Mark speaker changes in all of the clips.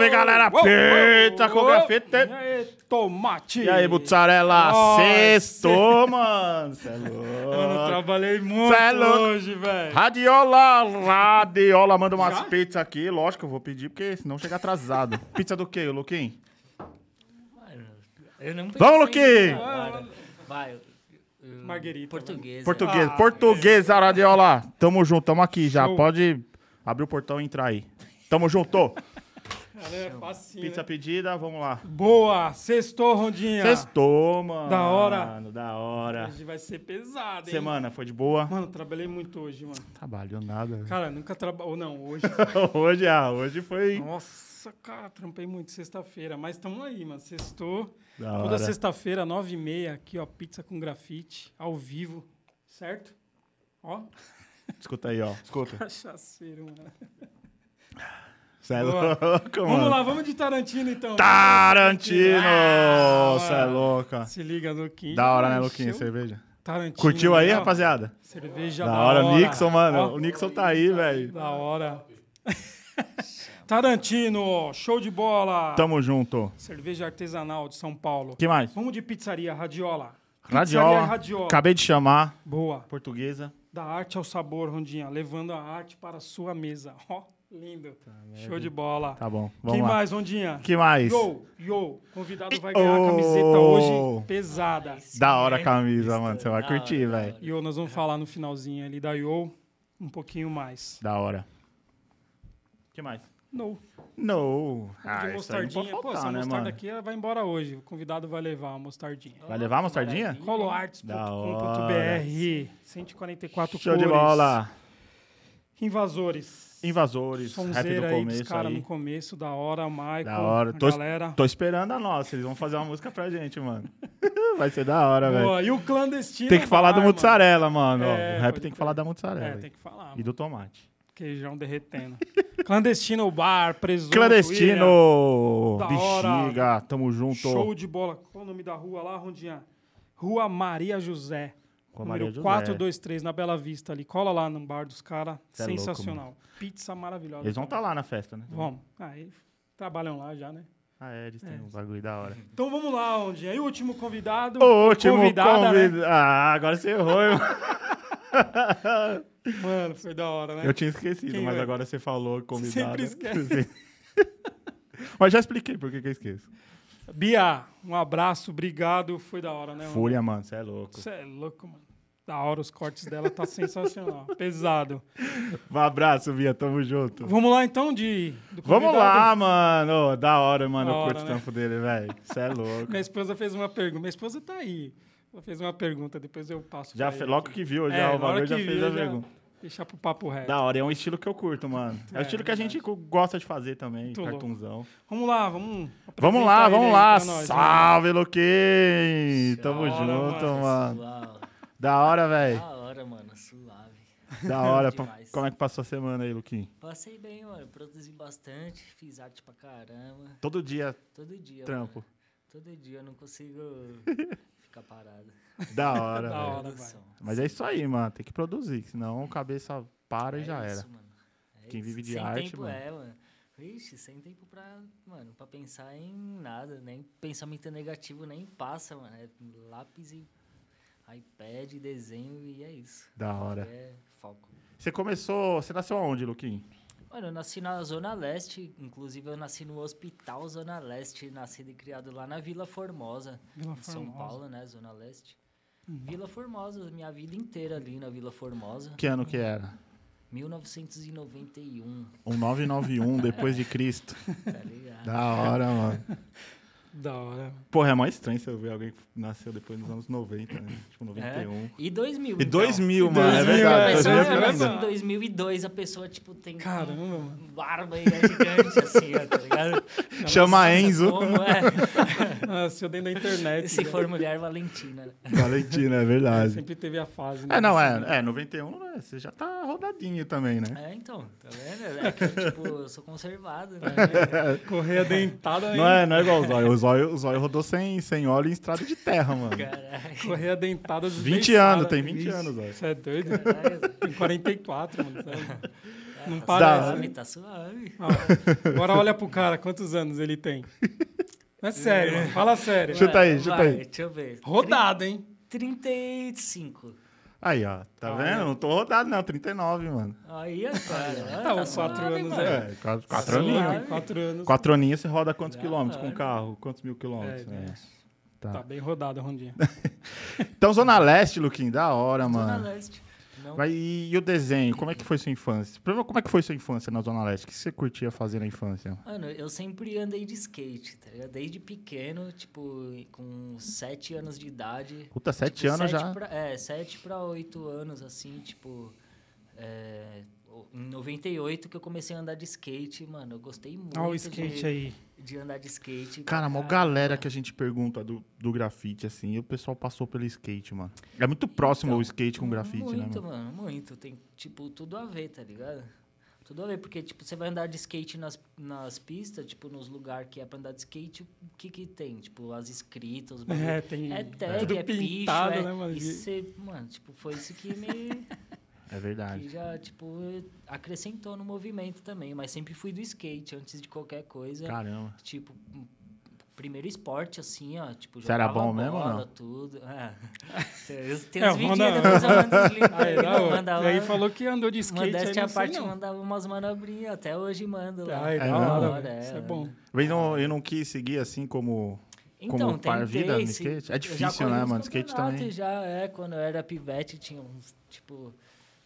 Speaker 1: Salve, galera! Pizza com grafite.
Speaker 2: E aí, tomate.
Speaker 1: E aí, mussarela? Sextou, mano. Cê é
Speaker 2: Mano,
Speaker 1: louco.
Speaker 2: trabalhei muito
Speaker 1: Cê é
Speaker 2: hoje, velho.
Speaker 1: Radiola, radiola, manda umas
Speaker 2: Já?
Speaker 1: pizzas aqui. Lógico eu vou pedir, porque senão chega atrasado. Pizza do quê, Luquinho?
Speaker 3: Eu não
Speaker 1: Vamos,
Speaker 3: agora. Vai.
Speaker 2: Marguerita,
Speaker 3: Português.
Speaker 1: Português,
Speaker 2: Ah,
Speaker 1: portuguesa, radiola. Tamo junto, tamo aqui já.
Speaker 2: Show.
Speaker 1: Pode abrir o portão e entrar aí. Tamo junto.
Speaker 2: É facinho,
Speaker 1: Pizza
Speaker 2: né?
Speaker 1: pedida, vamos lá.
Speaker 2: Boa, sextou, Rondinha.
Speaker 1: Sextou, mano.
Speaker 2: Da hora.
Speaker 1: Da hora.
Speaker 2: Hoje vai ser pesado, hein?
Speaker 1: Semana foi de boa?
Speaker 2: Mano, trabalhei muito hoje, mano.
Speaker 1: Trabalhou nada.
Speaker 2: Cara, nunca trabalhou. Não, hoje.
Speaker 1: hoje, ah, hoje foi
Speaker 2: Nossa, cara, trampei muito sexta-feira. Mas tamo aí, mano. Sextou.
Speaker 1: da
Speaker 2: Toda sexta-feira, nove e meia, aqui, ó, pizza com grafite, ao vivo, certo? Ó,
Speaker 1: Escuta aí, ó. Escuta.
Speaker 2: cachaceiro, mano.
Speaker 1: Cê é
Speaker 2: Boa.
Speaker 1: louco,
Speaker 2: Vamos
Speaker 1: mano.
Speaker 2: lá, vamos de Tarantino, então.
Speaker 1: Tarantino!
Speaker 2: Ah,
Speaker 1: Cê é louca.
Speaker 2: Se liga, Luquinho.
Speaker 1: Da hora, né. Luquinha? Cerveja.
Speaker 2: Tarantino.
Speaker 1: Curtiu aí, rapaziada?
Speaker 2: Cerveja
Speaker 1: Da
Speaker 2: da,
Speaker 1: hora. Nixon, mano.
Speaker 2: Ó,
Speaker 1: O Nixon tá aí, velho.
Speaker 2: Da hora. Tarantino, show de bola.
Speaker 1: Tamo junto.
Speaker 2: Cerveja artesanal de São Paulo.
Speaker 1: que mais?
Speaker 2: Vamos de pizzaria, Radiola.
Speaker 1: Radiola.
Speaker 2: Pizzaria Radiola.
Speaker 1: Acabei de chamar.
Speaker 2: Boa.
Speaker 1: Portuguesa.
Speaker 2: Da arte ao sabor, Rondinha. Levando a arte para a sua mesa. Ó, lindo. Show de bola.
Speaker 1: Tá bom.
Speaker 2: Quem
Speaker 1: Vamos lá.
Speaker 2: mais, Rondinha?
Speaker 1: que mais?
Speaker 2: Yo, yo. Convidado vai ganhar a camiseta
Speaker 1: Oh.
Speaker 2: hoje pesada.
Speaker 1: Da hora a camisa, mano. Você vai
Speaker 3: Da
Speaker 1: curtir,
Speaker 3: da
Speaker 1: velho.
Speaker 2: Yo, nós vamos falar no finalzinho ali da Yo um pouquinho mais.
Speaker 1: Da hora. que mais?
Speaker 2: No.
Speaker 1: No.
Speaker 2: de
Speaker 1: Ah, isso aí não
Speaker 2: mostardinha.
Speaker 1: pode
Speaker 2: Pô,
Speaker 1: faltar,
Speaker 2: essa
Speaker 1: né,
Speaker 2: mostarda
Speaker 1: mano?
Speaker 2: aqui ela vai embora hoje. O convidado vai levar a mostardinha.
Speaker 1: Vai levar a mostardinha?
Speaker 2: Coloarts.com.br 144
Speaker 1: Show de
Speaker 2: cores.
Speaker 1: bola.
Speaker 2: Invasores.
Speaker 1: Invasores. rap do
Speaker 2: Sonzeira aí
Speaker 1: começo
Speaker 2: caras
Speaker 1: aí.
Speaker 2: no começo, da hora, o Michael,
Speaker 1: Da hora. Tô,
Speaker 2: galera.
Speaker 1: tô esperando a nossa. Eles vão fazer uma música pra gente, mano. Vai ser da hora, velho.
Speaker 2: E o clandestino
Speaker 1: Tem que falar do mozzarella, mano.
Speaker 2: É,
Speaker 1: o rap tem que falar da mozzarella.
Speaker 2: É, tem que falar.
Speaker 1: E do tomate.
Speaker 2: Queijão derretendo. Clandestino Bar, presunto.
Speaker 1: Clandestino!
Speaker 2: Da hora.
Speaker 1: Bexiga, tamo junto.
Speaker 2: Show de bola. Qual o nome da rua lá, Rondinha? Rua Maria José.
Speaker 1: Com a
Speaker 2: número
Speaker 1: Maria José.
Speaker 2: 423, na Bela Vista ali. Cola lá no bar dos caras.
Speaker 1: É louco,
Speaker 2: Sensacional. Pizza maravilhosa.
Speaker 1: Eles vão estar lá na festa, né?
Speaker 2: Vamos. Aí, trabalham lá já, né?
Speaker 1: Ah, é, eles têm
Speaker 2: É.
Speaker 1: um bagulho da hora.
Speaker 2: Então vamos lá, Rondinha. E o último convidado?
Speaker 1: O último convidado.
Speaker 2: né?
Speaker 1: Ah, agora você errou, irmão.
Speaker 2: Mano, foi da hora, né?
Speaker 1: Eu tinha esquecido,
Speaker 2: Quem
Speaker 1: mas agora você falou convidado.
Speaker 2: sempre esquece.
Speaker 1: mas já expliquei por que que eu esqueço.
Speaker 2: Bia, um abraço, obrigado. Foi da hora, né? mano?
Speaker 1: Fúria, mano, você é louco.
Speaker 2: Você é louco, mano. Da hora, os cortes dela tá sensacional. Pesado.
Speaker 1: Um abraço, Bia, tamo junto.
Speaker 2: Vamos lá então de.
Speaker 1: Vamos lá, mano. Da hora, mano.
Speaker 2: Da
Speaker 1: eu
Speaker 2: hora,
Speaker 1: curto o
Speaker 2: né?
Speaker 1: trampo dele, velho. Você é louco.
Speaker 2: Minha esposa fez uma pergunta. Minha esposa tá aí. Ela fez uma pergunta, depois eu passo.
Speaker 1: Já fe... Logo que viu,
Speaker 2: É,
Speaker 1: já o
Speaker 2: na hora
Speaker 1: bagulho já fez
Speaker 2: viu,
Speaker 1: a
Speaker 2: já-
Speaker 1: pergunta.
Speaker 2: Deixar pro papo reto.
Speaker 1: Da hora, é um estilo que eu curto, mano. É, o
Speaker 2: É,
Speaker 1: estilo que a gente gosta de fazer também,
Speaker 2: louco.
Speaker 1: cartunzão.
Speaker 2: Vamos lá, vamos.
Speaker 1: Vamos lá, vamos lá.
Speaker 2: nós,
Speaker 1: Salve, Luquinho! Tamo
Speaker 2: Da hora,
Speaker 1: junto,
Speaker 2: mano.
Speaker 1: mano. Da hora, velho.
Speaker 3: Da hora, mano. Suave.
Speaker 1: Da hora.
Speaker 3: Demais.
Speaker 1: Como é que passou a semana aí, Luquinho?
Speaker 3: Passei bem, mano. Produzi bastante. Fiz arte pra caramba.
Speaker 1: Todo dia,
Speaker 3: Todo dia.
Speaker 1: trampo.
Speaker 3: Mano. Todo dia eu não consigo ficar parado.
Speaker 1: Da hora,
Speaker 2: Da
Speaker 1: velho.
Speaker 2: hora.
Speaker 1: Mas é isso aí, mano. Tem que produzir, senão a cabeça para e
Speaker 3: É
Speaker 1: já
Speaker 3: isso,
Speaker 1: era.
Speaker 3: mano. É
Speaker 1: Quem
Speaker 3: isso.
Speaker 1: vive de
Speaker 3: sem
Speaker 1: arte,
Speaker 3: tempo
Speaker 1: mano.
Speaker 3: é, mano. Vixe, sem tempo pra, mano, pra pensar em nada, nem pensamento negativo nem passa, mano. É lápis e iPad, desenho e é isso.
Speaker 1: Da hora.
Speaker 3: É foco.
Speaker 1: Você começou. Você nasceu aonde, Luquinho?
Speaker 3: Mano, eu nasci na Zona Leste, inclusive eu nasci no Hospital Zona Leste, nascido e criado lá na Vila Formosa,
Speaker 2: Vila
Speaker 3: em São
Speaker 2: Formosa.
Speaker 3: Paulo, né, Zona Leste. Vila Formosa, minha vida inteira ali na Vila Formosa,
Speaker 1: Que ano que era?
Speaker 3: 1991,
Speaker 1: Um 991 depois de Cristo.
Speaker 3: tá ligado?
Speaker 1: Da hora, mano.
Speaker 2: Da hora.
Speaker 1: Porra, é mó estranho você ver alguém que nasceu depois dos anos 90, né? Tipo, 91.
Speaker 3: E 2000,
Speaker 1: E
Speaker 3: então.
Speaker 1: 2000, mano. É
Speaker 2: 2000,
Speaker 1: verdade.
Speaker 2: é,
Speaker 3: A pessoa
Speaker 1: 2000
Speaker 2: 2000
Speaker 1: é ainda.
Speaker 3: em 2002, a pessoa, tipo, tem
Speaker 2: Caramba,
Speaker 3: um
Speaker 2: mano.
Speaker 3: barba e é gigante, assim, ó, tá ligado?
Speaker 1: Chama
Speaker 3: Nossa,
Speaker 1: Enzo.
Speaker 3: Como é?
Speaker 2: Nasceu dentro da internet.
Speaker 3: Se
Speaker 2: né?
Speaker 3: for mulher, Valentina. né?
Speaker 1: Valentina, é verdade.
Speaker 2: Sempre teve a fase. né?
Speaker 1: É, não, é, é 91, né? Você já tá rodadinho também, né?
Speaker 3: É, então, tá vendo? É que, tipo, eu sou conservado, né?
Speaker 2: Correia dentada
Speaker 1: Não é, não é igual o Zóio. O Zóio, o Zóio rodou sem, sem óleo em estrada de terra, mano.
Speaker 3: Caralho.
Speaker 2: Correia dentada
Speaker 1: 20
Speaker 2: desbeiçada.
Speaker 1: anos, tem 20
Speaker 2: Ixi,
Speaker 1: anos, Zóio.
Speaker 2: Você é doido?
Speaker 3: Caralho.
Speaker 2: Tem 44, mano. sabe? Não
Speaker 3: tá
Speaker 2: parece,
Speaker 3: suave,
Speaker 1: né?
Speaker 3: tá suave.
Speaker 2: Ó, agora olha pro cara, quantos anos ele tem? Não é sério, mano. Fala sério.
Speaker 1: Chuta
Speaker 3: Vai,
Speaker 1: aí, chuta
Speaker 3: vai,
Speaker 1: aí.
Speaker 3: Deixa eu ver.
Speaker 2: Rodada, hein?
Speaker 3: 35.
Speaker 1: Aí, ó. Tá vendo? Não tô rodado, não. 39, mano.
Speaker 3: Aí, ó, cara.
Speaker 2: Tá, uns quatro
Speaker 3: suave,
Speaker 2: anos,
Speaker 3: mano.
Speaker 2: é.
Speaker 1: É, quatro, quatro
Speaker 3: Suave.
Speaker 1: aninhos.
Speaker 2: Quatro anos.
Speaker 1: Quatro aninhos você roda quantos
Speaker 3: Da
Speaker 1: quilômetros com
Speaker 3: hora.
Speaker 1: o carro? Quantos mil quilômetros?
Speaker 2: É,
Speaker 1: É. Tá.
Speaker 2: Tá bem rodada a rondinha.
Speaker 1: Então, Zona Leste, Luquinho, da hora,
Speaker 3: Zona
Speaker 1: mano.
Speaker 3: Leste. Não,
Speaker 1: Vai, e, e o desenho, como é que foi sua infância? Primeiro, como é que foi sua infância na Zona Leste? O que você curtia fazer na infância?
Speaker 3: Mano, eu sempre andei de skate, tá ligado? Desde pequeno, tipo, com sete anos de idade.
Speaker 1: Puta, sete
Speaker 3: Tipo,
Speaker 1: anos
Speaker 3: sete
Speaker 1: já.
Speaker 3: Pra, é, sete pra oito anos, assim, tipo... é, em 98 que eu comecei a andar de skate, mano, eu gostei muito
Speaker 2: Olha o skate
Speaker 3: de,
Speaker 2: aí.
Speaker 3: de andar de skate.
Speaker 1: Cara, uma
Speaker 3: caramba.
Speaker 1: galera que a gente pergunta do, do grafite, assim, e o pessoal passou pelo skate, mano. É muito próximo
Speaker 3: Então,
Speaker 1: o skate com o grafite, né,
Speaker 3: Muito,
Speaker 1: mano?
Speaker 3: mano, muito. Tem, tipo, tudo a ver, tá ligado? Tudo a ver, porque, tipo, você vai andar de skate nas, nas pistas, tipo, nos lugares que é pra andar de skate, o que que tem? Tipo, as escritas, os bagulho.
Speaker 2: É, tem.
Speaker 3: É tag,
Speaker 2: tudo
Speaker 3: é picho,
Speaker 2: pintado,
Speaker 3: é...
Speaker 2: né, mano?
Speaker 3: E mano, tipo, foi isso que me...
Speaker 1: É verdade.
Speaker 3: que já, tipo, acrescentou no movimento também. Mas sempre fui do skate, antes de qualquer coisa.
Speaker 1: Caramba.
Speaker 3: Tipo, um, primeiro esporte, assim, ó. Tipo,
Speaker 1: Você era bom mesmo ou
Speaker 3: bola,
Speaker 1: não?
Speaker 3: tudo. É. Tem, tem
Speaker 2: É,
Speaker 3: vídeos depois eu mando os links
Speaker 2: Aí,
Speaker 3: aí, não,
Speaker 2: E aí falou que andou de skate, aí
Speaker 3: Modéstia
Speaker 2: não
Speaker 3: à
Speaker 2: sei
Speaker 3: parte,
Speaker 2: não.
Speaker 3: mandava umas manobrinhas. Até hoje mando lá.
Speaker 2: Ai,
Speaker 1: É
Speaker 2: da hora, velho. Isso é bom.
Speaker 1: Eu não, eu não quis seguir assim como. Como par vida no
Speaker 3: Então,
Speaker 1: skate? É
Speaker 3: eu
Speaker 1: difícil, né, mano? Skate também.
Speaker 3: Já é, quando eu era pivete, tinha uns, tipo,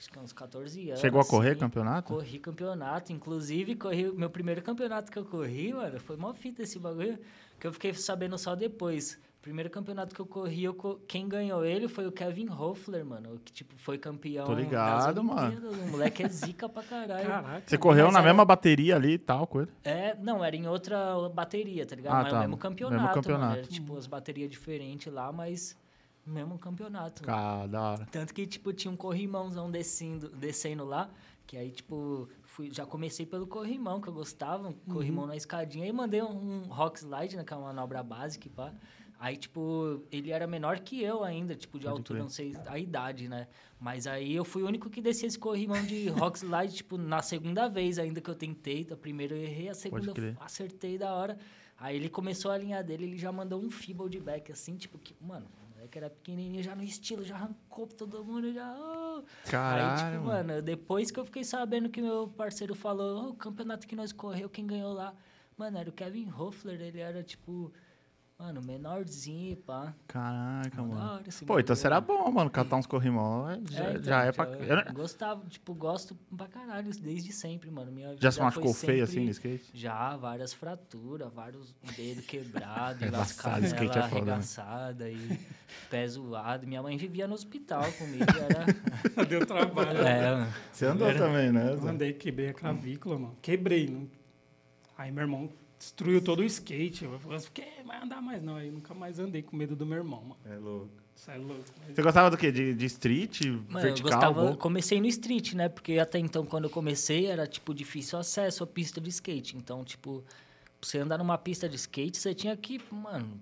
Speaker 3: acho que uns 14 anos.
Speaker 1: Chegou a correr
Speaker 3: assim.
Speaker 1: campeonato?
Speaker 3: Corri campeonato, inclusive corri meu primeiro campeonato que eu corri, mano, foi mó fita esse bagulho, que eu fiquei sabendo só depois. Primeiro campeonato que eu corri, eu co- quem ganhou ele foi o Kevin Hoffler, mano, que tipo foi campeão
Speaker 1: Tô ligado, mano.
Speaker 3: O moleque é zica pra caralho.
Speaker 2: Caraca.
Speaker 1: Você correu
Speaker 3: Mas
Speaker 1: na
Speaker 3: era-
Speaker 1: mesma bateria ali e tal, ele?
Speaker 3: É, não, era em outra bateria, tá ligado?
Speaker 1: Ah,
Speaker 3: mas
Speaker 1: tá.
Speaker 3: o mesmo campeonato,
Speaker 1: Mesmo
Speaker 3: mano.
Speaker 1: campeonato.
Speaker 3: Era tipo as baterias diferentes lá, mas mesmo campeonato.
Speaker 1: Cara, da hora.
Speaker 3: Tanto que, tipo, tinha um corrimãozão descendo, descendo lá, que aí, tipo, fui, já comecei pelo corrimão, que eu gostava, um
Speaker 1: Uhum.
Speaker 3: corrimão na escadinha, aí mandei um, um rock slide, né, que é uma manobra básica, e pá. Aí, tipo, ele era menor que eu ainda, tipo, de
Speaker 1: Pode
Speaker 3: altura,
Speaker 1: crer.
Speaker 3: não sei a idade, né? Mas aí eu fui o único que desci esse corrimão de rock slide, tipo, na segunda vez ainda que eu tentei. A primeira eu errei, a segunda eu acertei da hora. Aí ele começou a linha dele, ele já mandou um feeble de back, assim, tipo, que, mano, moleque era pequenininho, já no estilo, já arrancou pra todo mundo, já... oh.
Speaker 1: Caralho,
Speaker 3: Aí, tipo,
Speaker 1: mano.
Speaker 3: mano, depois que eu fiquei sabendo que meu parceiro falou, "Ô, o campeonato que nós correu, quem ganhou lá? Mano, era o Kevin Hoffler, ele era, tipo, mano, menorzinho, pá.
Speaker 1: Caraca,
Speaker 3: Da
Speaker 1: mano. Pô, então será bom, mano. Catar uns corrimão é- já,
Speaker 3: então,
Speaker 1: já é pra.
Speaker 3: eu
Speaker 1: Eu-
Speaker 3: Gostava, tipo, gosto pra caralho, desde sempre, mano. Minha
Speaker 1: Já se machucou feio
Speaker 3: sempre-
Speaker 1: assim no skate?
Speaker 3: Já, várias fraturas, vários dedos quebrados,
Speaker 1: É
Speaker 3: as
Speaker 1: embaçado, skate
Speaker 3: canelas
Speaker 1: é né?
Speaker 3: arregaçadas e pé zoado. Minha mãe vivia no hospital comigo, era...
Speaker 2: Deu trabalho.
Speaker 3: é, mano.
Speaker 1: Você andou também, né?
Speaker 2: Andei, quebrei a clavícula, mano. Quebrei. Não... Aí meu irmão destruiu todo o skate. Eu falei, que vai andar mais não. Aí nunca mais andei com medo do meu irmão, mano.
Speaker 1: É louco.
Speaker 2: Isso é louco. Mas-
Speaker 1: Você gostava do quê? De, de street,
Speaker 3: Mano, eu
Speaker 1: vertical,
Speaker 3: gostava,
Speaker 1: gol?
Speaker 3: comecei no street, né? Porque até então, quando eu comecei, era, tipo, difícil acesso à pista de skate. Então, tipo, pra você andar numa pista de skate, você tinha que, mano,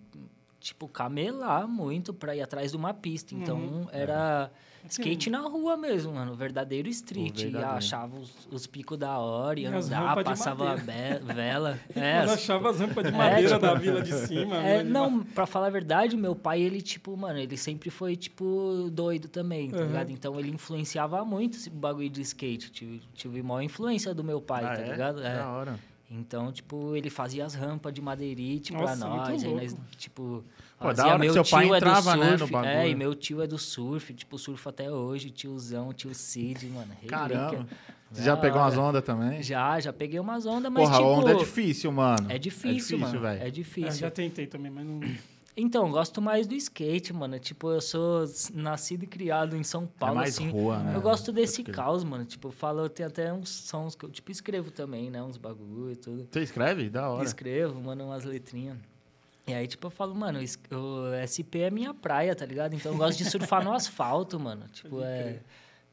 Speaker 3: tipo, camelar muito pra ir atrás de uma pista. Então,
Speaker 1: Uhum.
Speaker 3: era skate na rua mesmo, mano. Verdadeiro street. E
Speaker 1: verdadeiro.
Speaker 3: achava os, os picos da hora, ia
Speaker 2: E de
Speaker 3: passava vela. É, as-
Speaker 2: achava as rampas de madeira
Speaker 3: tipo-
Speaker 2: da vila de cima.
Speaker 3: é,
Speaker 2: vila de
Speaker 3: não, pra falar a verdade, meu pai, ele, tipo, mano, ele sempre foi, tipo, doido também, tá
Speaker 2: Uhum.
Speaker 3: ligado? Então ele influenciava muito esse bagulho de skate. Tive, tive maior influência do meu pai,
Speaker 1: Ah,
Speaker 3: tá
Speaker 1: é?
Speaker 3: ligado? É.
Speaker 1: Da hora.
Speaker 3: Então, tipo, ele fazia as rampas de madeirite pra
Speaker 2: Nossa, muito
Speaker 3: nós. Aí nós, tipo.
Speaker 1: Pô, da
Speaker 3: fazia-
Speaker 1: hora que
Speaker 3: meu
Speaker 1: seu pai
Speaker 3: tio é do
Speaker 1: entrava, né, no
Speaker 3: surf,
Speaker 1: bagulho.
Speaker 3: É, e meu tio é do surf, tipo, surfa até hoje, tiozão, tio Cid, mano.
Speaker 1: Caramba. Você já pegou umas ondas também?
Speaker 3: Já, já peguei umas ondas, mas
Speaker 1: Porra,
Speaker 3: tipo...
Speaker 1: a onda é difícil, mano.
Speaker 3: É difícil, mano.
Speaker 1: velho.
Speaker 3: É
Speaker 2: É,
Speaker 3: difícil.
Speaker 2: já tentei também, mas não.
Speaker 3: Então, gosto mais do skate, mano. Tipo, eu sou nascido e criado em São Paulo,
Speaker 1: é mais
Speaker 3: assim.
Speaker 1: rua, né?
Speaker 3: Eu gosto desse
Speaker 1: crer.
Speaker 3: caos, mano. Tipo, eu falo, eu tenho até uns sons que eu, tipo, escrevo também, né? Uns bagulho e tudo.
Speaker 1: Você escreve? Da hora.
Speaker 3: Escrevo, mando umas letrinhas. E aí, tipo, eu falo, mano, o SP é minha praia, tá ligado? Então eu gosto de surfar no asfalto, mano. Tipo, é,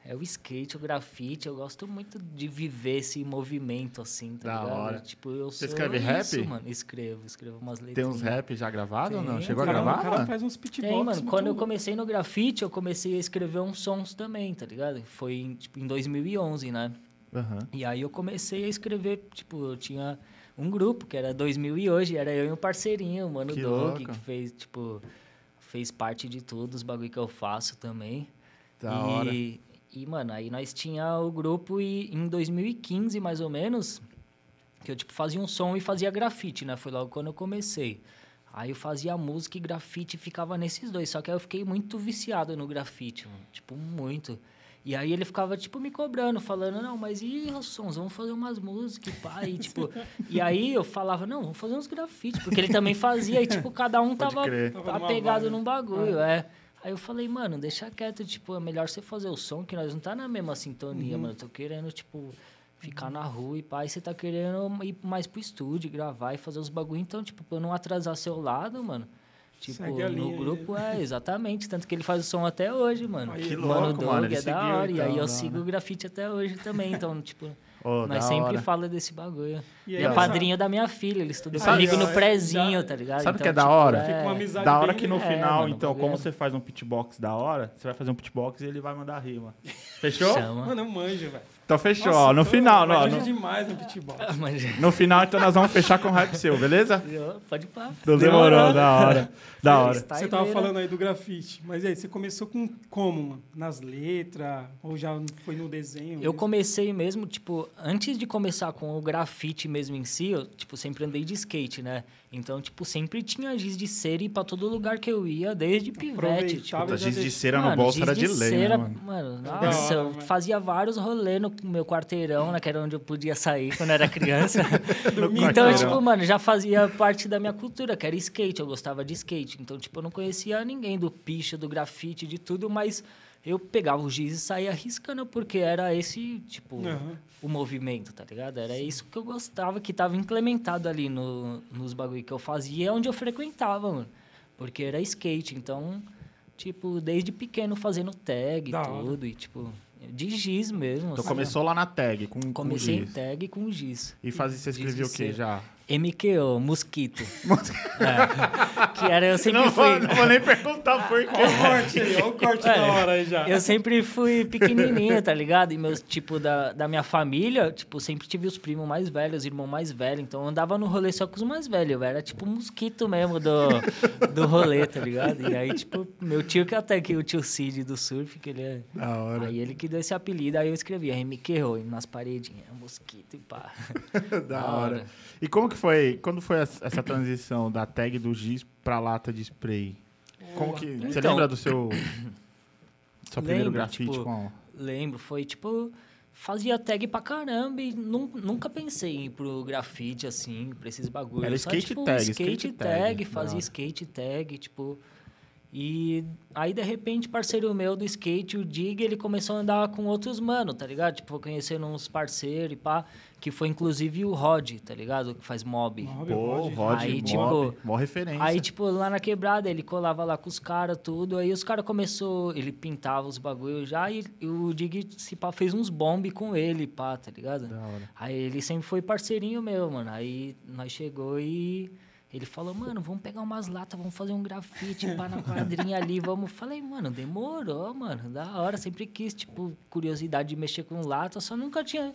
Speaker 3: é o skate, o grafite. Eu gosto muito de viver esse movimento, assim, tá
Speaker 1: Da
Speaker 3: ligado?
Speaker 1: hora.
Speaker 3: Tipo, eu
Speaker 1: Você
Speaker 3: sou
Speaker 1: escreve
Speaker 3: isso,
Speaker 1: rap?
Speaker 3: mano. Escrevo, escrevo umas
Speaker 1: Tem
Speaker 3: letrinhas.
Speaker 1: uns rap já gravado ou não?
Speaker 3: Tem,
Speaker 1: Chegou a
Speaker 2: Caramba,
Speaker 1: gravar,
Speaker 2: o cara
Speaker 1: mano?
Speaker 2: faz uns pitbox.
Speaker 3: Tem, mano. Quando eu comecei no grafite, eu comecei a escrever uns sons também, tá ligado? Foi em, tipo, em 2011, né?
Speaker 1: Aham.
Speaker 3: E aí eu comecei a escrever, tipo, eu tinha um grupo que era 2000 e hoje, era eu e um parceirinho, o Mano
Speaker 1: Que
Speaker 3: Doug,
Speaker 1: louco.
Speaker 3: que fez, tipo, fez parte de tudo, os bagulho que eu faço também.
Speaker 1: Da
Speaker 3: e,
Speaker 1: hora.
Speaker 3: E, mano, aí nós tinha o grupo e em 2015, mais ou menos, que eu, tipo, fazia um som e fazia grafite, né? Foi logo quando eu comecei. Aí eu fazia música e grafite e ficava nesses dois. Só que aí eu fiquei muito viciado no grafite, mano. Tipo, muito. E aí ele ficava, tipo, me cobrando, falando, não, mas e os sons? Vamos fazer umas músicas, pá. E, tipo, e aí eu falava, não, vamos fazer uns grafites, porque ele também fazia, e, tipo, cada um
Speaker 1: Pode
Speaker 3: tava
Speaker 1: crer.
Speaker 3: Apegado num bagulho, é. Aí eu falei, mano, deixa quieto, tipo, é melhor você fazer o som, que nós não tá na mesma sintonia,
Speaker 2: Uhum.
Speaker 3: mano. Eu tô querendo, tipo, ficar na rua e e você tá querendo ir mais pro estúdio, gravar e fazer os bagulho. Então, tipo, pra eu não atrasar seu lado, mano. Tipo, no
Speaker 2: linha aí.
Speaker 3: grupo é, exatamente. Tanto que ele faz o som até hoje, mano.
Speaker 1: Que
Speaker 3: mano,
Speaker 1: louco,
Speaker 3: Doug
Speaker 1: mano,
Speaker 3: é da hora. e aí
Speaker 1: então,
Speaker 3: eu
Speaker 1: da
Speaker 3: sigo
Speaker 1: hora.
Speaker 3: o grafite até hoje também. Então, tipo,
Speaker 1: Ô,
Speaker 3: nós sempre
Speaker 1: hora.
Speaker 3: fala desse bagulho.
Speaker 2: E aí
Speaker 3: Ele é padrinho da minha filha, ele estuda
Speaker 1: E sabe-
Speaker 3: comigo no prezinho,
Speaker 2: já-
Speaker 3: tá ligado?
Speaker 1: Sabe o
Speaker 3: Então,
Speaker 1: que é da
Speaker 3: tipo,
Speaker 1: hora?
Speaker 2: Fica uma amizade
Speaker 1: Da hora que no
Speaker 3: É,
Speaker 1: final,
Speaker 3: mano,
Speaker 1: então, como
Speaker 3: é-
Speaker 1: você faz um pitbox da hora, você vai fazer um pitbox e ele vai mandar rima. Fechou?
Speaker 3: Chama.
Speaker 2: Mano, eu manjo, velho.
Speaker 1: Então fechou,
Speaker 2: Nossa,
Speaker 1: ó. No
Speaker 2: tô-
Speaker 1: final, ó, no,
Speaker 2: demais no futebol.
Speaker 3: Mas-
Speaker 1: no final, então nós vamos fechar com um rap seu, beleza?
Speaker 3: Pode ir.
Speaker 1: Então demorou, da hora. Da hora.
Speaker 2: Você tava
Speaker 3: né?
Speaker 2: falando aí do grafite, mas aí, você começou com como, mano? Nas letras? Ou já foi no desenho?
Speaker 3: Eu
Speaker 2: mesmo?
Speaker 3: comecei mesmo, tipo, antes de começar com o grafite mesmo em si, eu, tipo, sempre andei de skate, né? Então, tipo, sempre tinha giz de cera e pra todo lugar que eu ia, desde pivete. Tipo,
Speaker 1: Puta, giz de cera no
Speaker 3: Mano,
Speaker 1: bolso
Speaker 3: giz
Speaker 1: era de lei, né,
Speaker 3: cera,
Speaker 1: mano?
Speaker 3: Mano,
Speaker 2: Da
Speaker 3: nossa,
Speaker 2: hora,
Speaker 3: eu
Speaker 2: mano.
Speaker 3: fazia vários rolês no meu quarteirão, né? Que era onde eu podia sair quando era criança.
Speaker 1: No
Speaker 3: então,
Speaker 1: quarteirão.
Speaker 3: tipo, mano, já fazia parte da minha cultura, que era skate. Eu gostava de skate. Então, tipo, eu não conhecia ninguém do picha, do grafite, de tudo, mas eu pegava o giz e saía riscando, porque era esse, tipo,
Speaker 2: Aham.
Speaker 3: o movimento, tá ligado? Era isso que eu gostava, que tava implementado ali no, nos bagulho que eu fazia, e onde eu frequentava, mano. Porque era skate, então, tipo, desde pequeno fazendo tag e tudo, e tipo, de giz mesmo.
Speaker 1: Então
Speaker 3: assim.
Speaker 1: começou lá na tag, com, com
Speaker 3: Comecei em
Speaker 1: giz.
Speaker 3: tag com giz.
Speaker 1: E fazia, você escrevia o quê já?
Speaker 3: MQO, mosquito. É. Que era, eu sempre
Speaker 1: Não,
Speaker 3: fui...
Speaker 1: não vou nem perguntar por quê.
Speaker 2: Olha o corte aí, olha o corte da hora aí já.
Speaker 3: Eu sempre fui pequenininho, tá ligado? E meus, tipo, da, da minha família, tipo, sempre tive os primos mais velhos, os irmãos mais velhos. Então, eu andava no rolê só com os mais velhos. Eu era, tipo, um mosquito mesmo do, do rolê, tá ligado? E aí, tipo, meu tio, que até que o tio Cid do surf, que ele é...
Speaker 1: Da hora.
Speaker 3: Aí ele que deu esse apelido, aí eu escrevia MQ nas paredinhas, mosquito e pá.
Speaker 1: da
Speaker 3: da
Speaker 1: hora.
Speaker 3: hora.
Speaker 1: E como que foi, quando foi essa transição da tag do giz pra lata de spray? Como que, você
Speaker 3: Então,
Speaker 1: lembra do seu seu primeiro
Speaker 3: lembro,
Speaker 1: grafite
Speaker 3: tipo,
Speaker 1: com
Speaker 3: Lembro, foi tipo. Fazia tag pra caramba e nun- nunca pensei em ir pro grafite assim, pra esses bagulhos.
Speaker 1: Era
Speaker 3: Só,
Speaker 1: skate
Speaker 3: tipo,
Speaker 1: tag,
Speaker 3: skate,
Speaker 1: skate
Speaker 3: tag,
Speaker 1: tag,
Speaker 3: fazia skate tag, tipo. E aí, de repente, parceiro meu do skate, o Dig, ele começou a andar com outros mano, tá ligado? Tipo, foi conhecendo uns parceiros e pá, que foi inclusive o Rod, tá ligado? Que faz mob.
Speaker 2: Mob,
Speaker 1: Pô,
Speaker 2: Rod.
Speaker 1: Rod,
Speaker 3: Aí,
Speaker 1: Mob,
Speaker 3: tipo,
Speaker 1: mó referência.
Speaker 3: Aí, tipo, lá na quebrada, ele colava lá com os caras, tudo. Aí os caras começou, ele pintava os bagulhos já e, e o Dig se pá, fez uns bombe com ele, pá, tá ligado?
Speaker 1: Da hora.
Speaker 3: Aí ele sempre foi parceirinho meu, mano. Aí nós chegou e ele falou, mano, vamos pegar umas latas, vamos fazer um grafite pá na quadrinha ali, vamos. Falei, mano, demorou, mano, da hora. Sempre quis, tipo, curiosidade de mexer com lata, só nunca tinha.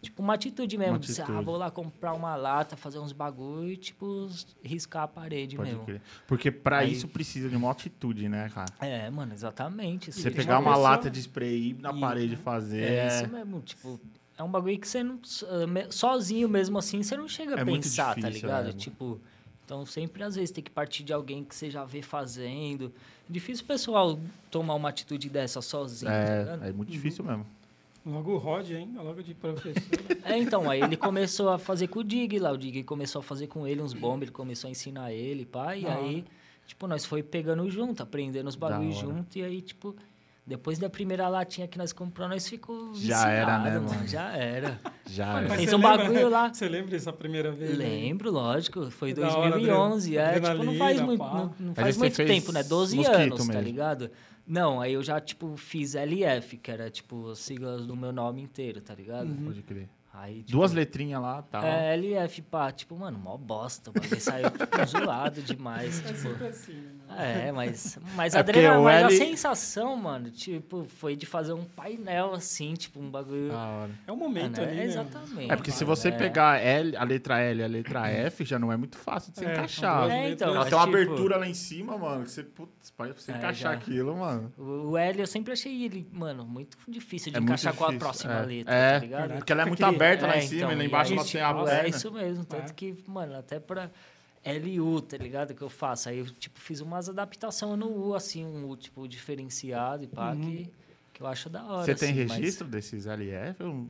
Speaker 3: Tipo, uma atitude mesmo.
Speaker 1: Uma
Speaker 3: de,
Speaker 1: atitude.
Speaker 3: ah, vou lá comprar uma lata, fazer uns bagulho e, tipo, riscar a parede
Speaker 1: Pode
Speaker 3: mesmo.
Speaker 1: crer. Porque pra
Speaker 3: Aí-
Speaker 1: isso precisa de uma atitude, né, cara?
Speaker 3: É, mano, exatamente.
Speaker 1: Você pegar uma lata de spray e ir na
Speaker 3: E-
Speaker 1: parede fazer.
Speaker 3: É isso mesmo, tipo, é um bagulho que você não. me- Sozinho mesmo assim, você não chega a
Speaker 1: É muito
Speaker 3: pensar, tá
Speaker 1: difícil,
Speaker 3: ligado?
Speaker 1: é.
Speaker 3: Tipo, então sempre às vezes tem que partir de alguém que você já vê fazendo. Difícil o pessoal tomar uma atitude dessa sozinho, tá ligado?
Speaker 1: é, é muito difícil mesmo.
Speaker 2: Logo o Rod, hein? Logo de professor.
Speaker 3: É, então, aí ele começou a fazer com o Dig lá, o Dig começou a fazer com ele uns bombas, ele começou a ensinar ele, pá, e
Speaker 2: Da
Speaker 3: aí, tipo, nós foi pegando junto, aprendendo os bagulhos junto, e aí, tipo, depois da primeira latinha que nós compramos, nós ficou
Speaker 1: Já era, né,
Speaker 3: viciado,
Speaker 1: mano?
Speaker 3: Já era.
Speaker 1: Já
Speaker 3: Mano.
Speaker 2: Mas
Speaker 3: fez
Speaker 2: você
Speaker 3: um
Speaker 2: lembra-
Speaker 3: bagulho lá.
Speaker 2: Você lembra dessa primeira vez? né?
Speaker 3: Lembro, lógico. Foi
Speaker 2: Da hora,
Speaker 3: 2011. É, tipo, não faz muito, não, não faz muito tempo, né? 12
Speaker 1: mosquito
Speaker 3: anos, tá
Speaker 1: mesmo.
Speaker 3: ligado? Não, aí eu já, tipo, fiz LF, que era, tipo, as siglas do meu nome inteiro, tá ligado?
Speaker 2: Uhum.
Speaker 1: Pode crer.
Speaker 3: Aí, tipo,
Speaker 1: Duas letrinhas lá, tá.
Speaker 3: É, LF, pá, tipo, mano, mó bosta, o bagulho saiu tipo, zoado demais,
Speaker 2: É
Speaker 3: tipo...
Speaker 2: sempre assim, né?
Speaker 3: É, mas, mas,
Speaker 1: É
Speaker 3: a, mas a
Speaker 1: L-
Speaker 3: sensação, mano, tipo, foi de fazer um painel assim, tipo, um bagulho.
Speaker 1: Hora.
Speaker 2: É o momento
Speaker 3: Mano,
Speaker 2: ali,
Speaker 3: é,
Speaker 2: né?
Speaker 3: exatamente.
Speaker 1: É porque se você
Speaker 3: é.
Speaker 1: pegar L, a letra L e a letra F, já não é muito fácil de se
Speaker 2: É,
Speaker 1: encaixar.
Speaker 3: É, então.
Speaker 1: Ela tem uma
Speaker 3: tipo,
Speaker 1: abertura lá em cima, mano, que você, putz, pra você
Speaker 3: É,
Speaker 1: encaixar
Speaker 3: já.
Speaker 1: aquilo, mano.
Speaker 3: O L eu sempre achei ele, mano, muito difícil de
Speaker 1: É
Speaker 3: encaixar com a
Speaker 1: difícil,
Speaker 3: próxima
Speaker 1: é.
Speaker 3: letra,
Speaker 1: É,
Speaker 3: tá ligado?
Speaker 1: Porque ela é muito aberta lá
Speaker 3: É,
Speaker 1: em cima
Speaker 3: então,
Speaker 1: e lá embaixo ela tem a
Speaker 3: tipo,
Speaker 1: perna.
Speaker 3: É isso mesmo, tanto
Speaker 2: É.
Speaker 3: que, mano, até pra LU, tá ligado? Que eu faço. Aí eu, tipo, fiz umas adaptações no U, assim, um U, tipo, diferenciado e pá,
Speaker 2: Uhum.
Speaker 3: que, que eu acho da hora.
Speaker 1: Você tem
Speaker 3: assim, mas-
Speaker 1: registro desses LF? Eu-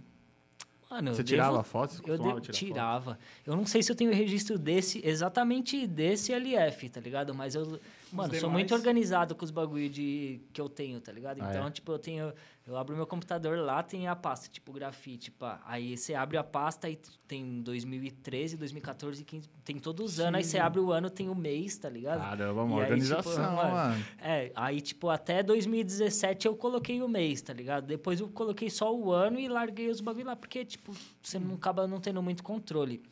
Speaker 3: Mano, eu
Speaker 1: Você
Speaker 3: devo-
Speaker 1: tirava fotos? Você
Speaker 3: Eu
Speaker 1: tirar
Speaker 3: tirava. Eu não sei se eu tenho registro desse, exatamente desse LF, tá ligado? Mas eu, mano, sou
Speaker 2: demais?
Speaker 3: muito organizado com os bagulho de que eu tenho, tá ligado?
Speaker 1: Ah,
Speaker 3: Então,
Speaker 1: é?
Speaker 3: tipo, eu tenho, eu abro meu computador lá, tem a pasta, tipo, grafite, pá. Aí você abre a pasta e tem 2013, 2014, 15, tem todos os anos, aí você
Speaker 2: Sim.
Speaker 3: abre o ano, tem o mês, tá ligado?
Speaker 1: Caramba, uma
Speaker 3: E aí,
Speaker 1: organização,
Speaker 3: tipo, mano,
Speaker 1: mano.
Speaker 3: É, aí, tipo, até 2017 eu coloquei o mês, tá ligado? Depois eu coloquei só o ano e larguei os bagulho lá, porque, tipo, você não acaba não tendo muito controle.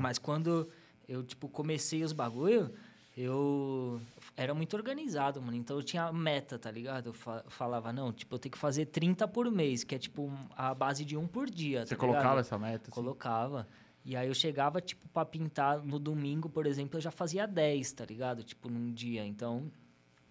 Speaker 3: Mas quando eu, tipo, comecei os bagulho, eu era muito organizado, mano. Então eu tinha meta, tá ligado? Eu fa- falava, não, tipo, eu tenho que fazer 30 por mês, que é, tipo, a base de um por dia,
Speaker 1: Você
Speaker 3: tá ligado?
Speaker 1: colocava essa meta? assim?
Speaker 3: Colocava. E aí eu chegava, tipo, pra pintar no domingo, por exemplo, eu já fazia 10, tá ligado? Tipo, num dia. Então,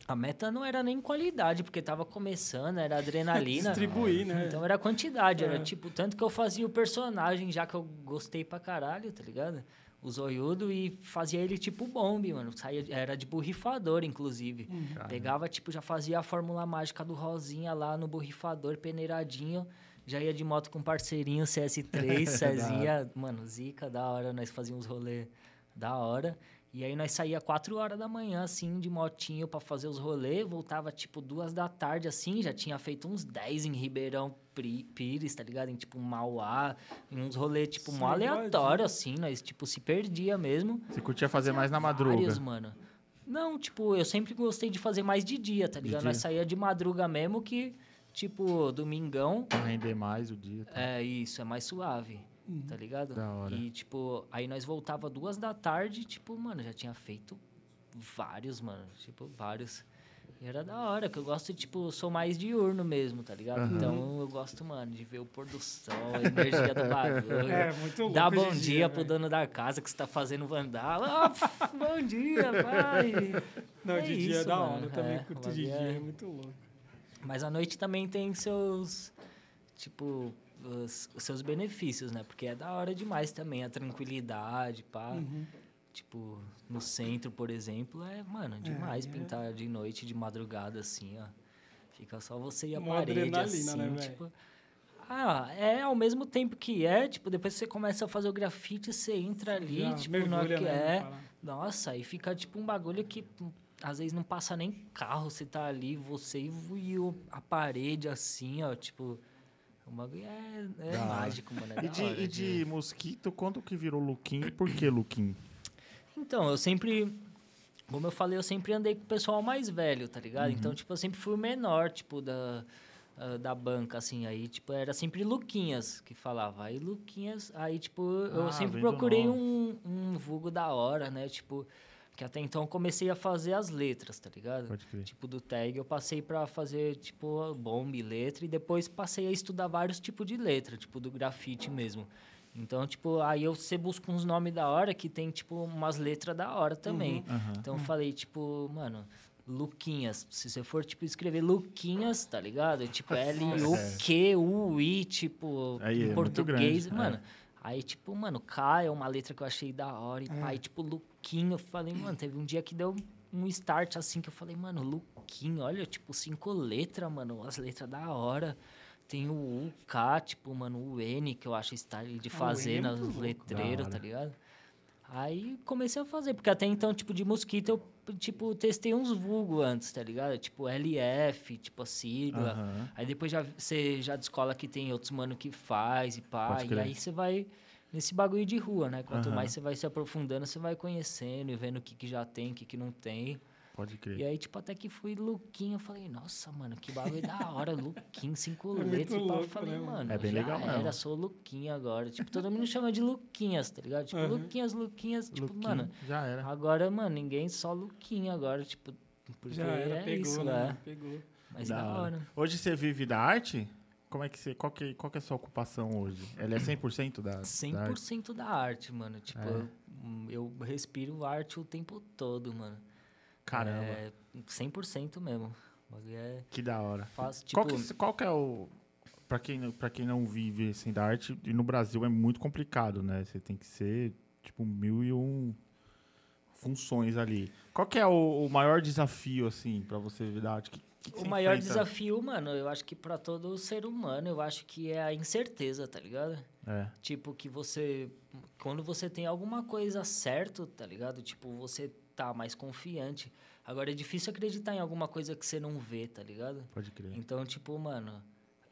Speaker 3: a meta não era nem qualidade, porque tava começando, era adrenalina.
Speaker 2: Distribuir, né?
Speaker 3: Então era quantidade,
Speaker 2: É.
Speaker 3: era tipo, tanto que eu fazia o personagem, já que eu gostei pra caralho, tá ligado? O zoiudo e fazia ele tipo bombe, mano. Saía, era de borrifador, inclusive.
Speaker 1: Caramba.
Speaker 3: Pegava, tipo, já fazia a fórmula mágica do Rosinha lá no borrifador, peneiradinho. Já ia de moto com um parceirinho CS3, Cezinha. Mano, zica, da hora. Nós fazíamos rolê da hora. E aí nós saía 4 horas da manhã, assim, de motinho pra fazer os rolês. Voltava, tipo, duas da tarde, assim. Já tinha feito uns 10 em Ribeirão Pri- Pires, tá ligado? Em, tipo, Mauá. Em uns rolês, tipo, mó aleatório, assim. Nós, tipo, se perdia mesmo.
Speaker 1: Você curtia fazer mais na madruga?
Speaker 3: Vários, mano. Não, tipo, eu sempre gostei de fazer mais de dia, tá
Speaker 1: De
Speaker 3: ligado?
Speaker 1: dia.
Speaker 3: Nós saía de madruga mesmo que, tipo, domingão.
Speaker 1: Pra render mais o dia. tá?
Speaker 3: É isso, é mais suave, tá ligado?
Speaker 1: Da hora.
Speaker 3: E, tipo, aí nós voltava duas da tarde, tipo, mano, já tinha feito vários, mano. Tipo, vários. E era da hora, que eu gosto, tipo, sou mais diurno mesmo, tá ligado?
Speaker 1: Aham.
Speaker 3: Então eu gosto, mano, de ver o pôr do sol, a energia do bagulho.
Speaker 2: É, muito louco.
Speaker 3: Dá bom
Speaker 2: em
Speaker 3: dia pro
Speaker 2: velho.
Speaker 3: dono da casa que você tá fazendo vandala. Ah, bom dia, pai.
Speaker 2: Não,
Speaker 3: É
Speaker 2: de dia é
Speaker 3: isso,
Speaker 2: da
Speaker 3: mano,
Speaker 2: hora. Eu também
Speaker 3: é,
Speaker 2: curto de dia,
Speaker 3: é-
Speaker 2: é muito louco.
Speaker 3: Mas a noite também tem seus, tipo, os, os seus benefícios, né? Porque é da hora demais também, a tranquilidade, pá.
Speaker 2: Uhum.
Speaker 3: Tipo, no centro, por exemplo, é, mano, demais
Speaker 2: é.
Speaker 3: pintar de noite, de madrugada, assim, ó. Fica só você e a
Speaker 2: Uma
Speaker 3: parede, assim,
Speaker 2: né,
Speaker 3: tipo... Ah, é ao mesmo tempo que é, tipo, depois que você começa a fazer o grafite, você entra ali,
Speaker 2: Já
Speaker 3: tipo,
Speaker 2: mergulha,
Speaker 3: que
Speaker 2: né,
Speaker 3: é... Nossa, aí fica tipo um bagulho que hum, às vezes não passa nem carro, você tá ali, você e a parede assim, ó, tipo. O bagulho é, é mágico, mano. é
Speaker 1: E de,
Speaker 3: hora
Speaker 1: e de mosquito, quando que virou Luquim e por que Luquim?
Speaker 3: Então, eu sempre. Como eu falei, eu sempre andei com o pessoal mais velho, tá ligado? Então, tipo, eu sempre fui o menor, tipo, da, ah, da banca, assim. Aí, tipo, era sempre Luquinhas que falava. Aí, Luquinhas... Aí, tipo, eu
Speaker 1: Ah,
Speaker 3: sempre procurei um, um vulgo da hora, né? Tipo, que até então eu comecei a fazer as letras, tá ligado?
Speaker 1: Pode crer.
Speaker 3: Tipo, do tag eu passei pra fazer, tipo, bomb, letra. E depois passei a estudar vários tipos de letra, tipo, do grafite mesmo. Então, tipo, aí eu, você busca uns nomes da hora que tem, tipo, umas letras da hora também.
Speaker 1: Aham.
Speaker 3: Então eu falei, tipo, mano, Luquinhas. Se você for, tipo, escrever Luquinhas, tá ligado? Tipo, L-U-Q-U-I, tipo,
Speaker 1: Aí é
Speaker 3: em
Speaker 1: muito
Speaker 3: português.
Speaker 1: grande,
Speaker 3: mano, aí, tipo, mano, K é uma letra que eu achei da hora. E pai, tipo, Luquinho. Eu falei, mano, teve um dia que deu um start assim que eu falei, mano, Luquinho, olha, tipo, cinco letras, mano, as letras da hora. Tem o U, K, tipo, mano, o N, que eu acho style de
Speaker 2: Ah,
Speaker 3: fazer
Speaker 2: é
Speaker 3: nas
Speaker 2: louco.
Speaker 3: letreiros, tá ligado? Aí comecei a fazer, porque até então, tipo, de mosquito eu, tipo, testei uns vulgo antes, tá ligado? Tipo, LF, tipo, a sigla.
Speaker 1: Aham.
Speaker 3: Aí depois já, você já descola que tem outros mano que faz e pá. E aí você vai nesse bagulho de rua, né? Quanto
Speaker 1: Aham.
Speaker 3: mais você vai se aprofundando, você vai conhecendo e vendo o que, que já tem, o que, que não tem.
Speaker 1: Pode crer.
Speaker 3: E aí, tipo, até que fui Luquinho, eu falei, nossa, mano, que bagulho da hora, Luquinho, cinco
Speaker 2: É
Speaker 3: letras. e pá, eu
Speaker 2: louco,
Speaker 3: falei,
Speaker 2: né, mano?
Speaker 1: É bem legal
Speaker 3: era,
Speaker 1: mesmo.
Speaker 3: sou Luquinho agora. Tipo, todo mundo chama de Luquinhas, tá ligado? Tipo,
Speaker 2: Uhum.
Speaker 3: Luquinhas, Luquinhas, tipo,
Speaker 1: Luquinho,
Speaker 3: mano,
Speaker 1: Já era.
Speaker 3: agora, mano, ninguém só Luquinho agora, tipo, porque
Speaker 2: Já era,
Speaker 3: é
Speaker 2: pegou,
Speaker 3: isso,
Speaker 2: né? mano? Pegou.
Speaker 3: Mas
Speaker 1: Da
Speaker 3: da,
Speaker 1: hora.
Speaker 3: hora.
Speaker 1: Hoje você vive da arte? Como é que você. Qual que, qual que é a sua ocupação hoje? Ela é 100% da, da arte?
Speaker 3: 100% da arte, mano. Tipo,
Speaker 1: É.
Speaker 3: eu, eu respiro arte o tempo todo, mano.
Speaker 1: Caramba,
Speaker 3: É 100% mesmo. É,
Speaker 1: que da hora.
Speaker 3: faço, tipo,
Speaker 1: qual, que, qual que é o. Pra quem, não- pra quem não vive assim da arte, e no Brasil é muito complicado, né? Você tem que ser, tipo, mil e um funções ali. Qual que é o, o maior desafio, assim, pra você viver da arte? Que
Speaker 3: O
Speaker 1: você
Speaker 3: maior
Speaker 1: enfrenta?
Speaker 3: desafio, mano, eu acho que pra todo ser humano, eu acho que é a incerteza, tá ligado?
Speaker 1: É,
Speaker 3: Tipo, que você. Quando você tem alguma coisa certo, tá ligado? Tipo, você tá mais confiante. Agora é difícil acreditar em alguma coisa que você não vê, tá ligado?
Speaker 1: pode crer.
Speaker 3: Então, tipo, mano,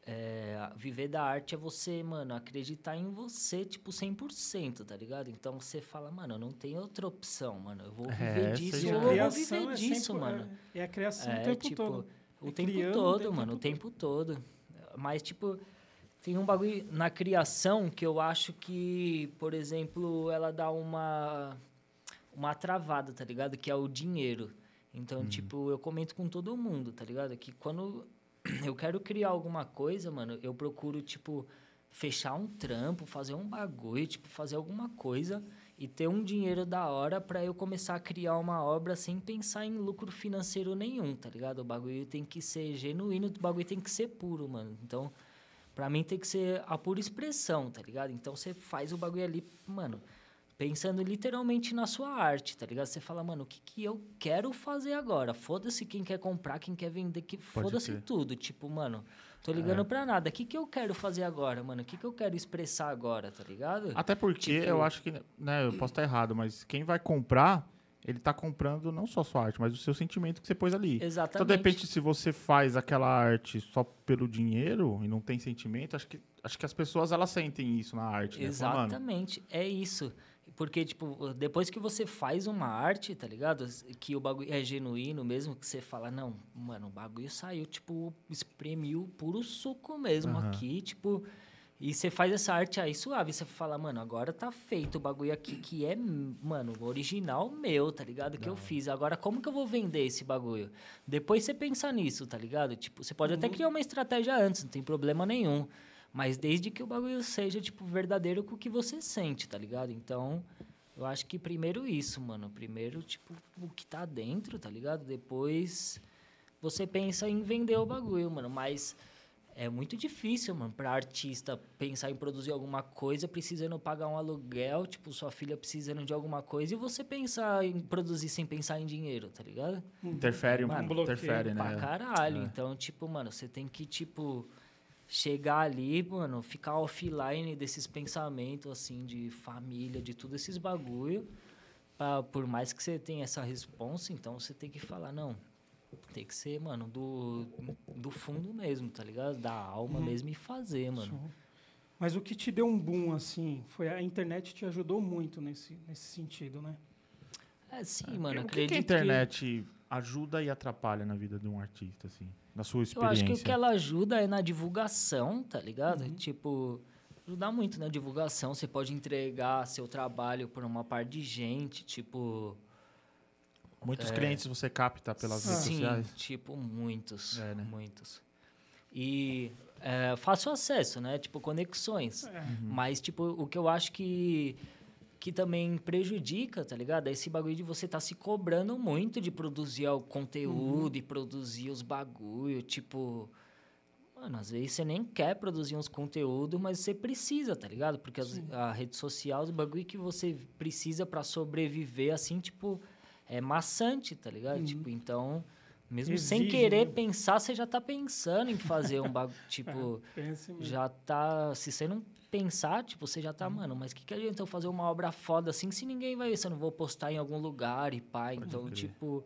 Speaker 3: é, viver da arte é você, mano, acreditar em você, tipo, 100%, tá ligado? Então você fala, mano, eu não tenho outra opção, mano. Eu vou
Speaker 1: É,
Speaker 3: viver disso ou
Speaker 1: é.
Speaker 3: eu vou
Speaker 2: Criação
Speaker 3: viver
Speaker 2: é
Speaker 3: disso,
Speaker 2: sempre-
Speaker 3: mano.
Speaker 2: É, é a criação o
Speaker 3: É,
Speaker 2: tempo
Speaker 3: tipo,
Speaker 2: todo.
Speaker 3: O tempo
Speaker 2: criando
Speaker 3: todo,
Speaker 2: o
Speaker 3: mano, o
Speaker 2: tempo
Speaker 3: tempo todo. Mas, tipo, tem um bagulho na criação que eu acho que, por exemplo, ela dá uma, uma travada, tá ligado? Que é o dinheiro. Então, tipo, eu comento com todo mundo, tá ligado? Que quando eu quero criar alguma coisa, mano, eu procuro, tipo, fechar um trampo, fazer um bagulho, tipo, fazer alguma coisa e ter um dinheiro da hora pra eu começar a criar uma obra sem pensar em lucro financeiro nenhum, tá ligado? O bagulho tem que ser genuíno, o bagulho tem que ser puro, mano. Então, pra mim tem que ser a pura expressão, tá ligado? Então você faz o bagulho ali, mano, pensando literalmente na sua arte, tá ligado? Você fala, mano, o que, que eu quero fazer agora? Foda-se quem quer comprar, quem quer vender, que foda-se tudo. Tipo, mano, tô ligando pra nada. O que, que eu quero fazer agora, mano? O que, que eu quero expressar agora, tá ligado?
Speaker 1: Até porque
Speaker 3: Tipo-
Speaker 1: eu acho que, né, eu posso estar errado, mas quem vai comprar, ele tá comprando não só a sua arte, mas o seu sentimento que você pôs ali.
Speaker 3: Exatamente.
Speaker 1: Então, de repente, se você faz aquela arte só pelo dinheiro e não tem sentimento, acho que, acho que as pessoas elas sentem isso na arte, né?
Speaker 3: Exatamente, é isso. Porque, tipo, depois que você faz uma arte, tá ligado? Que o bagulho é genuíno mesmo, que você fala, não, mano, o bagulho saiu, tipo, espremiu puro suco mesmo
Speaker 1: Aham.
Speaker 3: aqui, tipo. E você faz essa arte aí suave, você fala, mano, agora tá feito o bagulho aqui que é, mano, original meu, tá ligado? Que eu fiz. Agora, como que eu vou vender esse bagulho? Depois você pensa nisso, tá ligado? Tipo, você pode até criar uma estratégia antes, não tem problema nenhum. Mas desde que o bagulho seja, tipo, verdadeiro com o que você sente, tá ligado? Então, eu acho que primeiro isso, mano. Primeiro, tipo, o que tá dentro, tá ligado? Depois você pensa em vender o bagulho, mano. Mas é muito difícil, mano, pra artista pensar em produzir alguma coisa, precisando pagar um aluguel, tipo, sua filha precisando de alguma coisa, e você pensar em produzir sem pensar em dinheiro, tá ligado?
Speaker 1: interfere,
Speaker 3: Mano,
Speaker 1: interfere, né?
Speaker 3: Pra caralho.
Speaker 1: É.
Speaker 3: Então, tipo, mano, você tem que, tipo, chegar ali, mano, ficar offline desses pensamentos, assim, de família, de tudo esses bagulho. pra- por mais que você tenha essa responsa, então você tem que falar, não. Tem que ser, mano, do, do fundo mesmo, tá ligado? Da alma
Speaker 1: Uhum.
Speaker 3: mesmo e fazer, mano.
Speaker 2: Show. Mas o que te deu um boom, assim, foi a internet te ajudou muito nesse, nesse sentido, né?
Speaker 3: É, sim, mano,
Speaker 1: o que,
Speaker 3: acredito
Speaker 1: que a internet ajuda e atrapalha na vida de um artista, assim? Na sua
Speaker 3: Eu
Speaker 1: experiência?
Speaker 3: acho que o que ela ajuda é na divulgação, tá ligado? Tipo, ajudar muito na divulgação. Você pode entregar seu trabalho para uma par de gente, tipo.
Speaker 1: Muitos clientes você capta pelas redes
Speaker 3: é. sim,
Speaker 1: sociais.
Speaker 3: tipo, muitos.
Speaker 1: É, né?
Speaker 3: Muitos. E é, fácil acesso, né? Tipo, conexões.
Speaker 2: É.
Speaker 1: Uhum.
Speaker 3: Mas, tipo, o que eu acho que, que também prejudica, tá ligado? É esse bagulho de você tá se cobrando muito de produzir o conteúdo e produzir os bagulho, tipo... Mano, às vezes você nem quer produzir uns conteúdos, mas você precisa, tá ligado? Porque as- a rede social, os bagulho que você precisa pra sobreviver, assim, tipo, é maçante, tá ligado? Tipo, então... Mesmo sem
Speaker 2: Exige,
Speaker 3: querer
Speaker 2: né?
Speaker 3: pensar, você já tá pensando em fazer um bagulho, tipo...
Speaker 2: Mesmo.
Speaker 3: Já tá. Se você não pensar, tipo, você já tá,
Speaker 1: Uhum.
Speaker 3: mano, mas o que, que adianta eu fazer uma obra foda assim se ninguém vai ver? Se eu não vou postar em algum lugar e pá. Então,
Speaker 1: crer.
Speaker 3: tipo,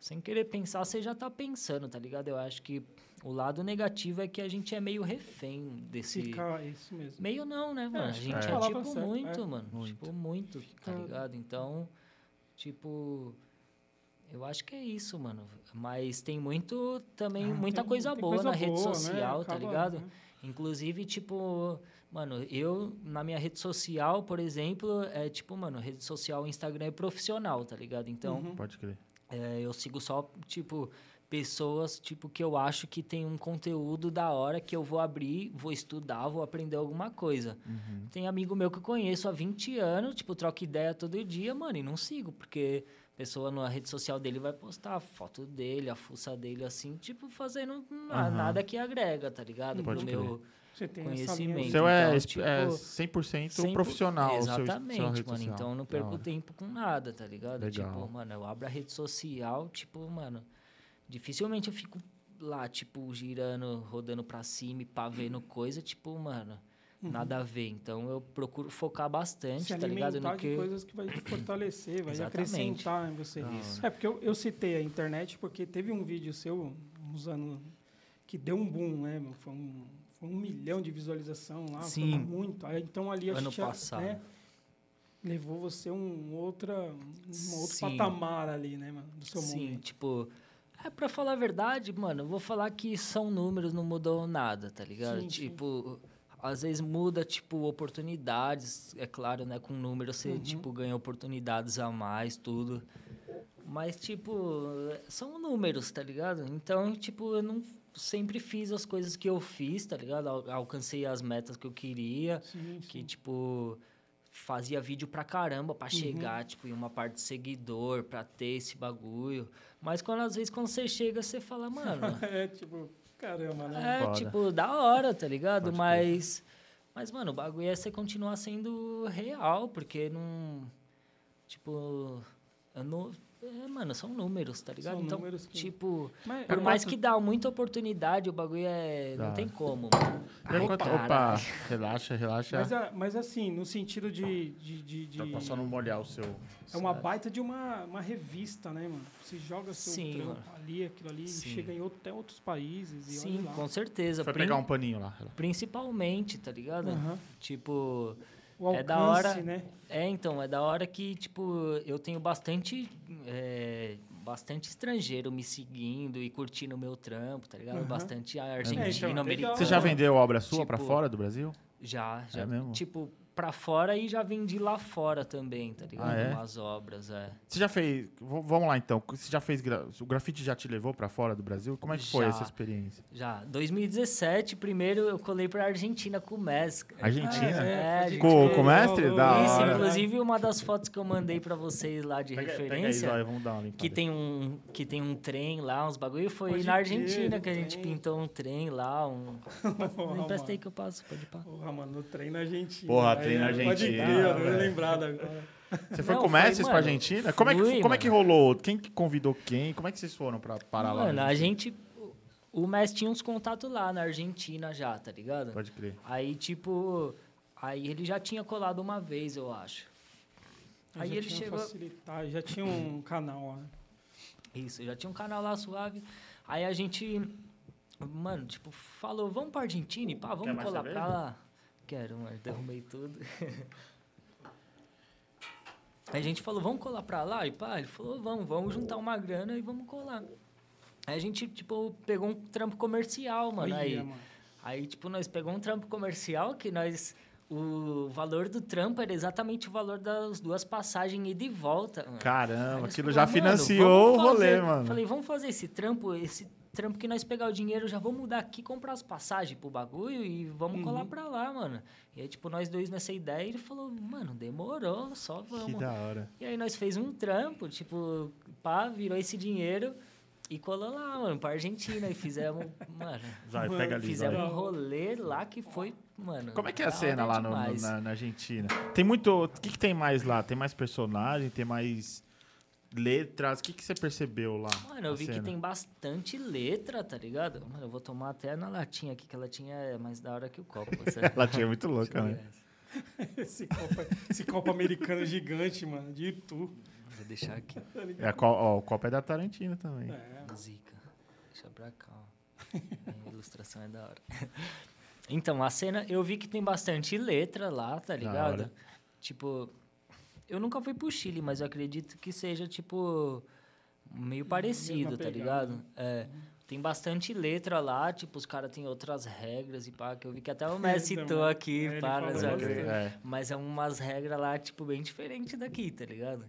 Speaker 3: sem querer pensar, você já tá pensando, tá ligado? Eu acho que o lado negativo é que a gente é meio refém desse.
Speaker 2: Fica isso mesmo.
Speaker 3: Meio não, né, mano? a gente
Speaker 2: é
Speaker 3: é, tipo
Speaker 2: certa,
Speaker 3: muito,
Speaker 2: é.
Speaker 3: mano.
Speaker 1: Muito.
Speaker 3: Tipo, muito, tá ligado? Então, tipo. Eu acho que é isso, mano. Mas tem muito também,
Speaker 2: Ah,
Speaker 3: muita
Speaker 2: tem-
Speaker 3: coisa
Speaker 2: tem
Speaker 3: boa
Speaker 2: coisa
Speaker 3: na rede
Speaker 2: boa, né?
Speaker 3: social, tá
Speaker 2: Acaba,
Speaker 3: ligado?
Speaker 2: né?
Speaker 3: Inclusive, tipo, mano, eu na minha rede social, por exemplo, é tipo, mano, rede social, Instagram é profissional, tá ligado? Então,
Speaker 2: Uhum.
Speaker 1: Pode crer.
Speaker 3: é, eu sigo só, tipo, pessoas, tipo, que eu acho que tem um conteúdo da hora que eu vou abrir, vou estudar, vou aprender alguma coisa.
Speaker 1: Uhum.
Speaker 3: Tem amigo meu que eu conheço há 20 anos, tipo, troca ideia todo dia, mano, e não sigo, porque a pessoa na rede social dele vai postar a foto dele, a fuça dele, assim, tipo, fazendo
Speaker 1: Aham.
Speaker 3: nada que agrega, tá ligado?
Speaker 1: Pode
Speaker 3: Pro meu
Speaker 2: Você tem essa linha
Speaker 1: O
Speaker 3: Conhecimento.
Speaker 2: aí.
Speaker 1: seu é,
Speaker 3: Então, tipo,
Speaker 1: é 100%
Speaker 3: Sempre-
Speaker 1: profissional. o seu- sua
Speaker 3: Exatamente,
Speaker 1: rede
Speaker 3: mano.
Speaker 1: social.
Speaker 3: Então eu não perco tempo com nada, tá ligado?
Speaker 1: Legal.
Speaker 3: Tipo, mano, eu abro a rede social, tipo, mano, dificilmente eu fico lá, tipo, girando, rodando pra cima e pá, vendo coisa, tipo, mano, nada a ver. Então eu procuro focar bastante,
Speaker 2: se
Speaker 3: tá ligado? No
Speaker 2: de
Speaker 3: que.
Speaker 2: coisas que vai te fortalecer, vai
Speaker 3: Exatamente.
Speaker 2: acrescentar em você.
Speaker 1: Isso.
Speaker 2: É porque eu, eu citei a internet porque teve um vídeo seu uns anos que deu um boom, né? Foi um, foi um milhão de visualização lá,
Speaker 3: Sim.
Speaker 2: muito. Aí, então ali
Speaker 3: Ano
Speaker 2: acho que já,
Speaker 3: passado.
Speaker 2: né, levou você um outra, um outro
Speaker 3: Sim.
Speaker 2: patamar ali, né, mano, do seu
Speaker 3: Sim,
Speaker 2: momento.
Speaker 3: tipo. É, pra falar a verdade, mano, eu vou falar que são números, não mudou nada, tá ligado?
Speaker 2: Sim, sim.
Speaker 3: tipo, às vezes muda, tipo, oportunidades, é claro, né? Com número você,
Speaker 2: Uhum.
Speaker 3: tipo, ganha oportunidades a mais, tudo. Mas, tipo, são números, tá ligado? Então, tipo, eu não sempre fiz as coisas que eu fiz, tá ligado? Al- Alcancei as metas que eu queria
Speaker 2: Sim,
Speaker 3: que
Speaker 2: sim.
Speaker 3: tipo fazia vídeo pra caramba
Speaker 2: Uhum.
Speaker 3: pra chegar tipo em uma parte de seguidor pra ter esse bagulho mas quando às vezes quando você chega você fala mano
Speaker 2: É, tipo, caramba, né?
Speaker 3: é
Speaker 1: Foda.
Speaker 3: tipo da hora tá ligado
Speaker 1: Pode
Speaker 3: mas mas mano o bagulho é você continuar sendo real porque não tipo eu não é, mano, são números, tá ligado?
Speaker 2: São
Speaker 3: então,
Speaker 2: números que-
Speaker 3: tipo,
Speaker 2: Mas,
Speaker 3: por mais que dá muita oportunidade, o bagulho é.
Speaker 1: Dá.
Speaker 3: Não tem como, Ai,
Speaker 1: quanto- opa, relaxa, relaxa.
Speaker 2: Mas, a- mas assim, no sentido de. de, de, de-
Speaker 1: Pra só não molhar o seu.
Speaker 2: é uma baita de uma, uma revista, né, mano? Você joga seu
Speaker 3: Sim,
Speaker 2: trampo
Speaker 3: mano.
Speaker 2: ali, aquilo ali,
Speaker 3: Sim.
Speaker 2: chega em outro- até outros países e
Speaker 3: Sim,
Speaker 2: olha lá.
Speaker 3: com certeza.
Speaker 1: Foi
Speaker 3: Prin-
Speaker 1: pegar um paninho lá.
Speaker 3: Principalmente, tá ligado? Tipo,
Speaker 2: O alcance,
Speaker 3: É da hora-
Speaker 2: né?
Speaker 3: é então, é da hora que, tipo, eu tenho bastante, é, bastante estrangeiro me seguindo e curtindo o meu trampo, tá ligado?
Speaker 2: Aham.
Speaker 3: Bastante
Speaker 2: então, é
Speaker 3: argentino,
Speaker 2: legal.
Speaker 3: americano.
Speaker 1: Você já vendeu obra sua pra
Speaker 3: Tipo,
Speaker 1: fora do Brasil?
Speaker 3: Já, já.
Speaker 1: É mesmo?
Speaker 3: Tipo, pra fora e já vendi lá fora também, tá ligado?
Speaker 1: Ah, é?
Speaker 3: Umas obras, é.
Speaker 1: Você já fez. Vamos lá então. Você já fez. gra- O grafite já te levou pra fora do Brasil? Como é que foi
Speaker 3: Já.
Speaker 1: essa experiência?
Speaker 3: Já. 2017, primeiro eu colei pra Argentina com o Mes.
Speaker 1: Argentina?
Speaker 3: É, gente,
Speaker 1: Com- com o mestre? Da
Speaker 3: Isso,
Speaker 1: hora.
Speaker 3: inclusive uma das fotos que eu mandei pra vocês lá de
Speaker 1: Pega, pega aí,
Speaker 3: referência.
Speaker 1: Vamos dar uma.
Speaker 3: Que tem, um, que tem um trem lá, uns bagulho. Foi
Speaker 2: Pode
Speaker 3: na Argentina que a gente
Speaker 2: trem.
Speaker 3: pintou um trem lá. Um... Aí
Speaker 2: mano.
Speaker 3: que eu passo, pode pá.
Speaker 2: Porra, mano, no trem na Argentina.
Speaker 1: Porra, Na
Speaker 2: Pode
Speaker 1: Argentina,
Speaker 2: crer, eu não lembrado agora.
Speaker 1: Você foi
Speaker 3: Não,
Speaker 1: com o Messi pra Argentina? Como é, que, como é que rolou? Quem que convidou quem? Como é que vocês foram pra parar lá?
Speaker 3: Mano, a gente. O Messi tinha uns contatos lá na Argentina já, tá ligado?
Speaker 1: Pode crer.
Speaker 3: Aí, tipo. Aí ele já tinha colado uma vez, eu acho.
Speaker 2: Eu
Speaker 3: Aí
Speaker 2: já
Speaker 3: ele
Speaker 2: tinha
Speaker 3: chegou.
Speaker 2: Facilitar, já tinha um canal lá.
Speaker 3: Isso, já tinha um canal lá suave. Aí a gente, mano, tipo, falou, vamos pra Argentina e pá, vamos colar
Speaker 1: cerveja?
Speaker 3: pra lá. Quero, mano, derrubei tudo. Aí a gente falou, vamos colar pra lá? E pá, ele falou, vamos, vamos juntar uma grana e vamos colar. Aí a gente, tipo, pegou um trampo comercial, mano.
Speaker 2: Olha,
Speaker 3: aí,
Speaker 2: mano.
Speaker 3: aí, tipo, nós pegou um trampo comercial que nós... O valor do trampo era exatamente o valor das duas passagens ida e volta. Mano.
Speaker 1: Caramba, aquilo
Speaker 3: falou,
Speaker 1: já
Speaker 3: "Mano,
Speaker 1: financiou o rolê,
Speaker 3: fazer."
Speaker 1: mano.
Speaker 3: Falei, vamos fazer esse trampo, esse trampo que nós pegar o dinheiro, já vamos mudar aqui, comprar as passagens pro bagulho e vamos
Speaker 2: Uhum.
Speaker 3: colar pra lá, mano. E aí, tipo, nós dois nessa ideia, ele falou, mano, demorou, só
Speaker 1: que
Speaker 3: vamos.
Speaker 1: da hora.
Speaker 3: E aí nós fez um trampo, tipo, pá, virou esse dinheiro e colou lá, mano, pra Argentina. E fizemos, mano,
Speaker 1: Vai,
Speaker 2: Mano,
Speaker 1: pega ali,
Speaker 3: fizemos
Speaker 1: vai.
Speaker 3: um rolê lá que foi, mano.
Speaker 1: Como é que é a cena lá no- no- na, na Argentina? Tem muito. O que, que tem mais lá? Tem mais personagem? Tem mais letras? O que, que você percebeu lá?
Speaker 3: Mano, eu vi que
Speaker 1: cena?
Speaker 3: tem bastante letra, tá ligado? Mano, eu vou tomar até na latinha aqui, que a latinha é mais da hora que o copo. Você...
Speaker 1: Ela tinha muito louca, né?
Speaker 2: Esse copo, esse copo americano gigante, mano, de Itu.
Speaker 3: Vou deixar aqui.
Speaker 2: Tá
Speaker 1: É, a ó, o copo é da Tarantino também.
Speaker 2: É.
Speaker 3: Zica. Deixa pra cá, ó. A ilustração é da hora. Então, a cena, eu vi que tem bastante letra lá, tá ligado? Tipo, eu nunca fui pro Chile, mas eu acredito que seja, tipo, meio parecido, tá
Speaker 2: pegada.
Speaker 3: ligado? É. Tem bastante letra lá, tipo, os caras têm outras regras e pá, que eu vi que até o Messi citou aqui,
Speaker 2: É,
Speaker 3: pá, regras.
Speaker 1: É.
Speaker 3: Mas é umas regras lá, tipo, bem diferentes daqui, tá ligado?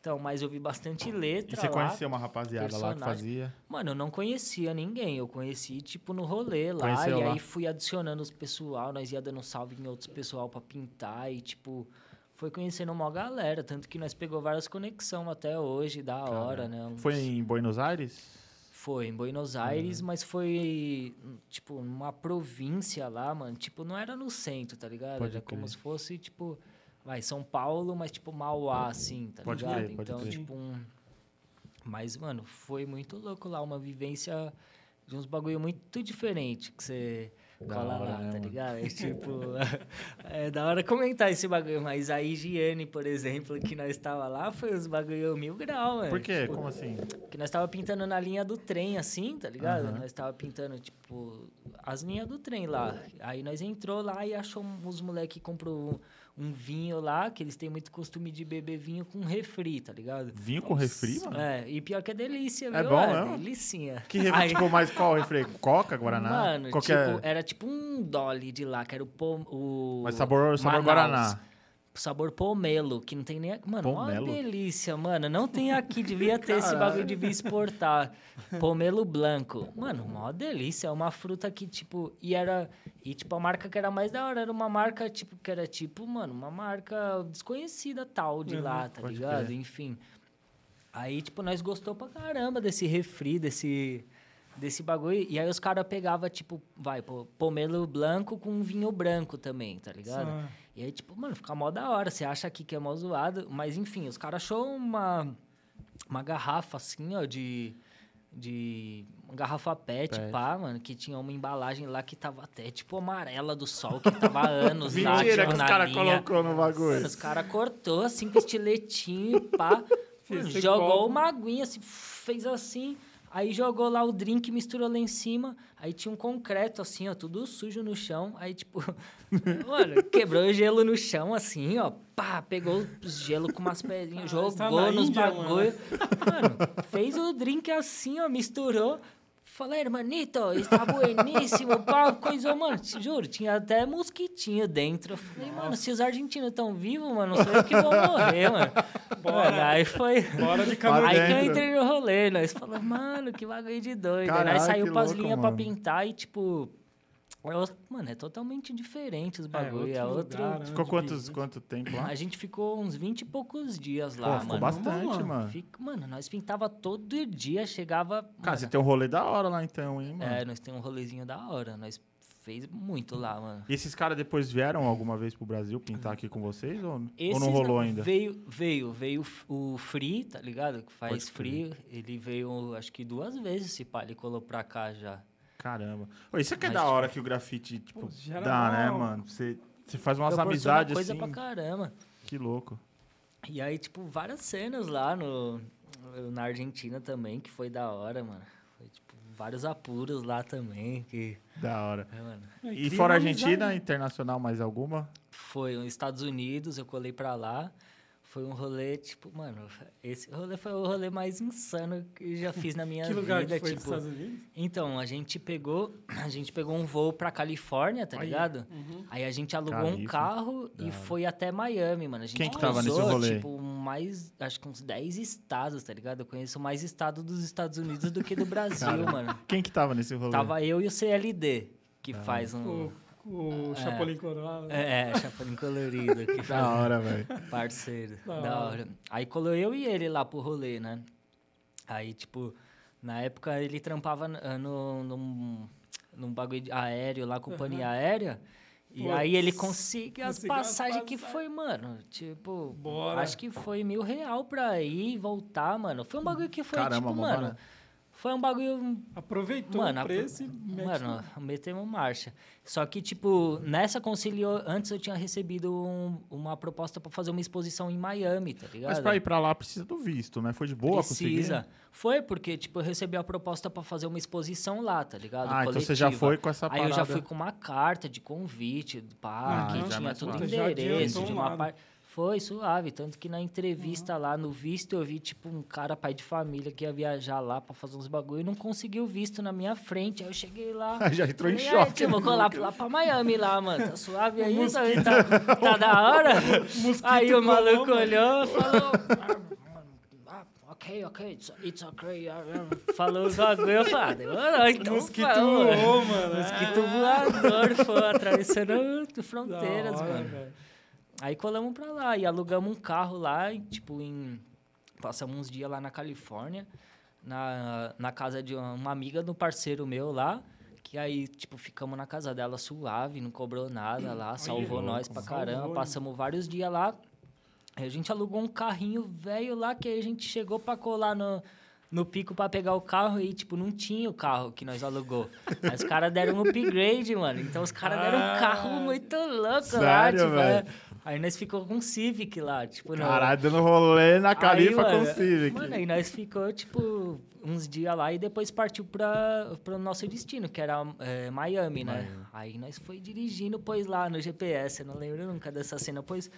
Speaker 3: Então, mas eu vi bastante letra
Speaker 1: E você
Speaker 3: lá.
Speaker 1: conhecia uma rapaziada lá que
Speaker 3: personagem.
Speaker 1: fazia?
Speaker 3: Mano, eu não conhecia ninguém. Eu conheci, tipo, no rolê lá.
Speaker 1: Conheceu
Speaker 3: e
Speaker 1: lá.
Speaker 3: aí fui adicionando os pessoal. Nós ia dando salve em outros pessoal pra pintar. E, tipo, foi conhecendo uma galera. Tanto que nós pegou várias conexões até hoje, da hora, né? Uns-
Speaker 1: Foi em Buenos Aires?
Speaker 3: Foi, em Buenos Aires, mas foi, tipo, numa província lá, mano. Tipo, não era no centro, tá ligado?
Speaker 1: Pode
Speaker 3: era como
Speaker 1: crer.
Speaker 3: se fosse, tipo, vai, São Paulo, mas tipo Mauá, assim, tá
Speaker 1: Pode
Speaker 3: ligado?
Speaker 1: crer,
Speaker 3: então,
Speaker 1: crer.
Speaker 3: tipo, um... Mas, mano, foi muito louco lá, uma vivência de uns bagulho muito diferente que você
Speaker 1: Da
Speaker 3: cola
Speaker 1: hora,
Speaker 3: lá,
Speaker 1: né,
Speaker 3: tá ligado? É, tipo, é da hora comentar esse bagulho, mas a higiene, por exemplo, que nós tava lá, foi uns bagulho mil grau, mano.
Speaker 1: Por quê?
Speaker 3: Tipo,
Speaker 1: Como assim?
Speaker 3: porque nós tava pintando na linha do trem, assim, tá ligado?
Speaker 1: Aham.
Speaker 3: Nós tava pintando, tipo, as linhas do trem lá. Aí nós entrou lá e achou uns moleque que comprou um vinho lá, que eles têm muito costume de beber vinho com refri, tá ligado?
Speaker 1: Vinho com refri, mano?
Speaker 3: É, e pior que é delícia,
Speaker 1: É
Speaker 3: viu?
Speaker 1: bom
Speaker 3: é,
Speaker 1: mesmo?
Speaker 3: delicinha.
Speaker 1: Que refri,
Speaker 3: Aí-
Speaker 1: tipo, mas qual refri? Coca, Guaraná?
Speaker 3: Mano,
Speaker 1: Qualquer...
Speaker 3: tipo, era tipo um dolly de lá, que era o... Pom, o
Speaker 1: Mas sabor, sabor. Guaraná.
Speaker 3: Sabor pomelo, que não tem nem... Mano,
Speaker 1: Pomelo?
Speaker 3: uma delícia, mano. Não tem aqui, devia ter esse bagulho, devia exportar. Pomelo branco. Mano, uma delícia. É uma fruta que, tipo... E era... E, tipo, a marca que era mais da hora era uma marca, tipo, que era, tipo, mano, uma marca desconhecida tal de
Speaker 2: Uhum,
Speaker 3: lá, tá ligado?
Speaker 1: crer.
Speaker 3: Enfim. Aí, tipo, nós gostou pra caramba desse refri, desse... Desse bagulho. E aí os caras pegavam, tipo, vai, pomelo branco com vinho branco também, tá ligado?
Speaker 2: Só-
Speaker 3: E aí, tipo, mano, fica mó da hora. Você acha aqui que é mó zoado, mas enfim, os caras achou uma, uma garrafa assim, ó, de. De. Uma garrafa pet,
Speaker 1: Pet.
Speaker 3: pá, mano, que tinha uma embalagem lá que tava até, tipo, amarela do sol, que tava há anos lá,
Speaker 1: Mentira
Speaker 3: tipo,
Speaker 1: que os caras colocou no bagulho.
Speaker 3: Mano, os caras cortou assim com estiletinho, pá. Mano, jogou
Speaker 2: copo.
Speaker 3: uma aguinha assim, fez assim. Aí jogou lá o drink, misturou lá em cima. Aí tinha um concreto assim, ó, tudo sujo no chão. Aí, tipo, mano, quebrou o gelo no chão, assim, ó. Pá, pegou o gelo com umas pedrinhas,
Speaker 2: Ah, tá
Speaker 3: jogou nos
Speaker 2: Índia,
Speaker 3: bagulho. Mano, fez o drink assim, ó, misturou. Falei, hermanito, está bueníssimo, pá, coisa, mano, juro, tinha até mosquitinho dentro. Eu falei, mano, se os argentinos estão vivos, mano, não sou eu que vou morrer, mano.
Speaker 2: Bora.
Speaker 3: Mano, aí foi...
Speaker 2: Bora de canoa.
Speaker 3: Aí que eu entrei no rolê, nós falamos, mano, que bagulho de doido.
Speaker 1: Caralho,
Speaker 3: aí nós saiu pras linhas pra pintar e, tipo... é Mano, é totalmente diferente os bagulho. É outro...
Speaker 2: lugar, né,
Speaker 1: Ficou quantos, quanto tempo lá?
Speaker 3: A gente ficou uns 20 e poucos dias
Speaker 1: Pô,
Speaker 3: lá,
Speaker 1: ficou
Speaker 3: mano.
Speaker 1: bastante,
Speaker 2: mano.
Speaker 1: mano.
Speaker 3: Fica- Mano, nós pintava todo dia, chegava...
Speaker 1: Cara,
Speaker 3: mano,
Speaker 1: você tem um rolê da hora lá então, hein, mano?
Speaker 3: É, nós temos um rolezinho da hora. Nós fez muito lá, mano.
Speaker 1: E esses caras depois vieram alguma vez pro Brasil pintar aqui com vocês ou, ou não rolou ainda?
Speaker 3: Veio, veio, veio o Free, tá ligado? Que faz
Speaker 1: Pode.
Speaker 3: Free. Ele veio, acho que duas vezes, se pá, ele colou pra cá já.
Speaker 1: Caramba. Ô, isso é que é
Speaker 3: Mas,
Speaker 1: da
Speaker 3: tipo,
Speaker 1: hora que o grafite, tipo,
Speaker 2: Pô, gera
Speaker 1: dá, né, mano? Você, você faz umas amizades
Speaker 3: coisa
Speaker 1: assim.
Speaker 3: pra caramba.
Speaker 1: Que louco.
Speaker 3: E aí, tipo, várias cenas lá no, na Argentina também, que foi da hora, mano. Foi, tipo, vários apuros lá também, que...
Speaker 1: Da hora.
Speaker 3: é, mano.
Speaker 2: É,
Speaker 1: E fora Argentina,
Speaker 2: amizade.
Speaker 1: internacional mais alguma?
Speaker 3: Foi nos Estados Unidos, eu colei pra lá. Foi um rolê, tipo, mano, esse rolê foi o rolê mais insano que eu já fiz na minha
Speaker 2: Que lugar
Speaker 3: vida.
Speaker 2: que foi
Speaker 3: tipo,
Speaker 2: dos Estados Unidos?
Speaker 3: Então, a gente pegou, a gente pegou um voo pra Califórnia, tá
Speaker 2: Aí.
Speaker 3: ligado?
Speaker 2: Uhum.
Speaker 3: Aí a gente alugou um carro e foi até Miami, mano. A gente
Speaker 1: Quem que tava nesse rolê?
Speaker 3: tipo, mais, acho que uns 10 estados, tá ligado? Eu conheço mais estados dos Estados Unidos do que do Brasil,
Speaker 1: Cara,
Speaker 3: mano.
Speaker 1: Quem que tava nesse rolê?
Speaker 3: Tava eu e o CLD, que
Speaker 1: Da
Speaker 3: faz um...
Speaker 2: O, o Chapolin Colorado.
Speaker 3: É, é, Chapolin Colorido, que
Speaker 1: Da hora, velho.
Speaker 3: parceiro.
Speaker 2: Da
Speaker 3: Da
Speaker 2: hora.
Speaker 3: hora. Aí colou eu e ele lá pro rolê, né? Aí, tipo, na época ele trampava ah, no, num, num bagulho de aéreo lá, companhia aérea. E
Speaker 2: Putz,
Speaker 3: aí ele conseguiu as passagens que foi, mano. Tipo,
Speaker 2: Bora.
Speaker 3: acho que foi mil real pra ir e voltar, mano. Foi um bagulho que foi,
Speaker 1: Caramba,
Speaker 3: tipo, mano. Foi um bagulho
Speaker 2: Aproveitou
Speaker 3: Mano,
Speaker 2: o
Speaker 3: apro-
Speaker 2: preço e mete
Speaker 3: Mano, metemos marcha. Só que, tipo, nessa conciliou. Antes eu tinha recebido um- uma proposta pra fazer uma exposição em Miami, tá ligado?
Speaker 1: Mas pra ir pra lá precisa do visto, né? Foi de boa
Speaker 3: Precisa.
Speaker 1: conseguir?
Speaker 3: Foi porque, tipo, eu recebi a proposta pra fazer uma exposição lá, tá ligado?
Speaker 1: Ah, então você já
Speaker 3: Coletiva.
Speaker 1: foi com essa
Speaker 3: Aí
Speaker 1: parada.
Speaker 3: eu já fui com uma carta de convite, pá,
Speaker 2: Ah,
Speaker 3: que tinha tudo.
Speaker 2: Já
Speaker 3: endereço, de
Speaker 2: um
Speaker 3: uma parte. Foi suave, tanto que na entrevista lá no visto eu vi tipo um cara pai de família que ia viajar lá pra fazer uns bagulho e não conseguiu visto na minha frente. Aí eu cheguei lá.
Speaker 1: Já entrou em
Speaker 3: falei,
Speaker 1: choque.
Speaker 3: "Ai, tio, vou colar lá pra Miami lá, mano. Tá suave aí, tá, tá, tá da hora? Aí o maluco
Speaker 2: mano.
Speaker 3: olhou e falou. "Ah, Ok, ok, it's, it's ah." Falou os bagulho, eu falei, ah, demorou, então.
Speaker 2: Mosquito voou, mano.
Speaker 3: Mosquito
Speaker 2: Ah.
Speaker 3: voador, foi atravessando fronteiras,
Speaker 2: hora,
Speaker 3: mano.
Speaker 2: velho.
Speaker 3: Aí colamos pra lá e alugamos um carro lá, e, tipo, em. Passamos uns dias lá na Califórnia, na, na casa de uma, uma amiga do parceiro meu lá. Que aí, tipo, ficamos na casa dela suave, não cobrou nada lá, salvou nós pra caramba. Passamos vários dias lá. Aí a gente alugou um carrinho velho lá, que aí a gente chegou pra colar no, no pico pra pegar o carro e, tipo, não tinha o carro que nós alugou. Aí os caras deram um upgrade, mano. Então os caras deram um carro
Speaker 2: Ah,
Speaker 3: muito louco lá,
Speaker 1: sério,
Speaker 3: tipo,
Speaker 1: velho?
Speaker 3: Aí nós ficou com o Civic lá, tipo, não.
Speaker 1: Caralho, dando rolê na Califa
Speaker 3: Aí,
Speaker 1: com
Speaker 3: mano,
Speaker 1: o Civic.
Speaker 3: Mano, aí nós ficou, tipo, uns dias lá e depois partiu pra, pro nosso destino, que era é, Miami, né?
Speaker 1: Miami.
Speaker 3: Aí nós foi dirigindo, pois lá no GPS, eu não lembro nunca dessa cena, pois,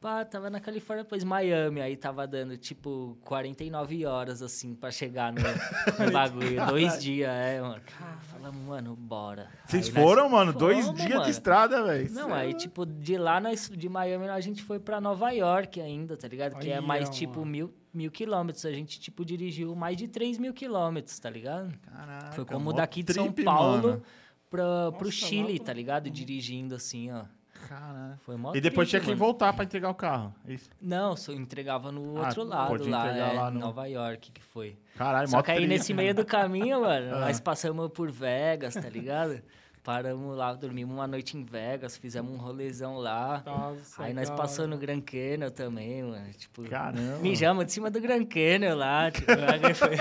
Speaker 3: pá, tava na Califórnia, pois Miami, aí tava dando, tipo, 49 horas, assim, pra chegar no, no bagulho, dois dias, é, mano. Falamos, mano, bora.
Speaker 1: Vocês
Speaker 3: Aí nós
Speaker 1: foram, mano? Dois
Speaker 3: fomos,
Speaker 1: dias
Speaker 3: mano.
Speaker 1: de estrada, velho.
Speaker 3: Não,
Speaker 1: é
Speaker 3: aí, tipo, de lá, nós, de Miami, a gente foi pra Nova York ainda, tá ligado? Que é
Speaker 2: Olha,
Speaker 3: mais, tipo, mil, mil quilômetros. A gente, tipo, dirigiu mais de 3 mil quilômetros, tá ligado?
Speaker 1: Caraca,
Speaker 3: foi como daqui de São
Speaker 1: trip,
Speaker 3: Paulo
Speaker 1: mano.
Speaker 3: pra, pro
Speaker 2: Nossa,
Speaker 3: Chile,
Speaker 2: lá
Speaker 3: tá ligado? Dirigindo assim, ó.
Speaker 1: Caralho.
Speaker 3: Foi mó
Speaker 1: E depois tinha
Speaker 3: trip,
Speaker 1: que
Speaker 3: mano.
Speaker 1: voltar pra entregar o carro. é Isso.
Speaker 3: Não, só entregava no
Speaker 1: Ah,
Speaker 3: outro lado
Speaker 1: pode
Speaker 3: lá, é,
Speaker 1: lá no-
Speaker 3: Nova York que foi.
Speaker 1: Caralho,
Speaker 3: Só que aí
Speaker 1: trip,
Speaker 3: nesse
Speaker 1: mano.
Speaker 3: meio do caminho, mano,
Speaker 1: Ah.
Speaker 3: nós passamos por Vegas, tá ligado? Paramos lá, dormimos uma noite em Vegas, fizemos um rolezão lá.
Speaker 2: Nossa,
Speaker 3: Aí nós passamos no. Grand Canyon também, mano. Tipo,
Speaker 1: Caramba.
Speaker 3: mijamos de cima do Grand Canyon lá. Tipo, aí foi...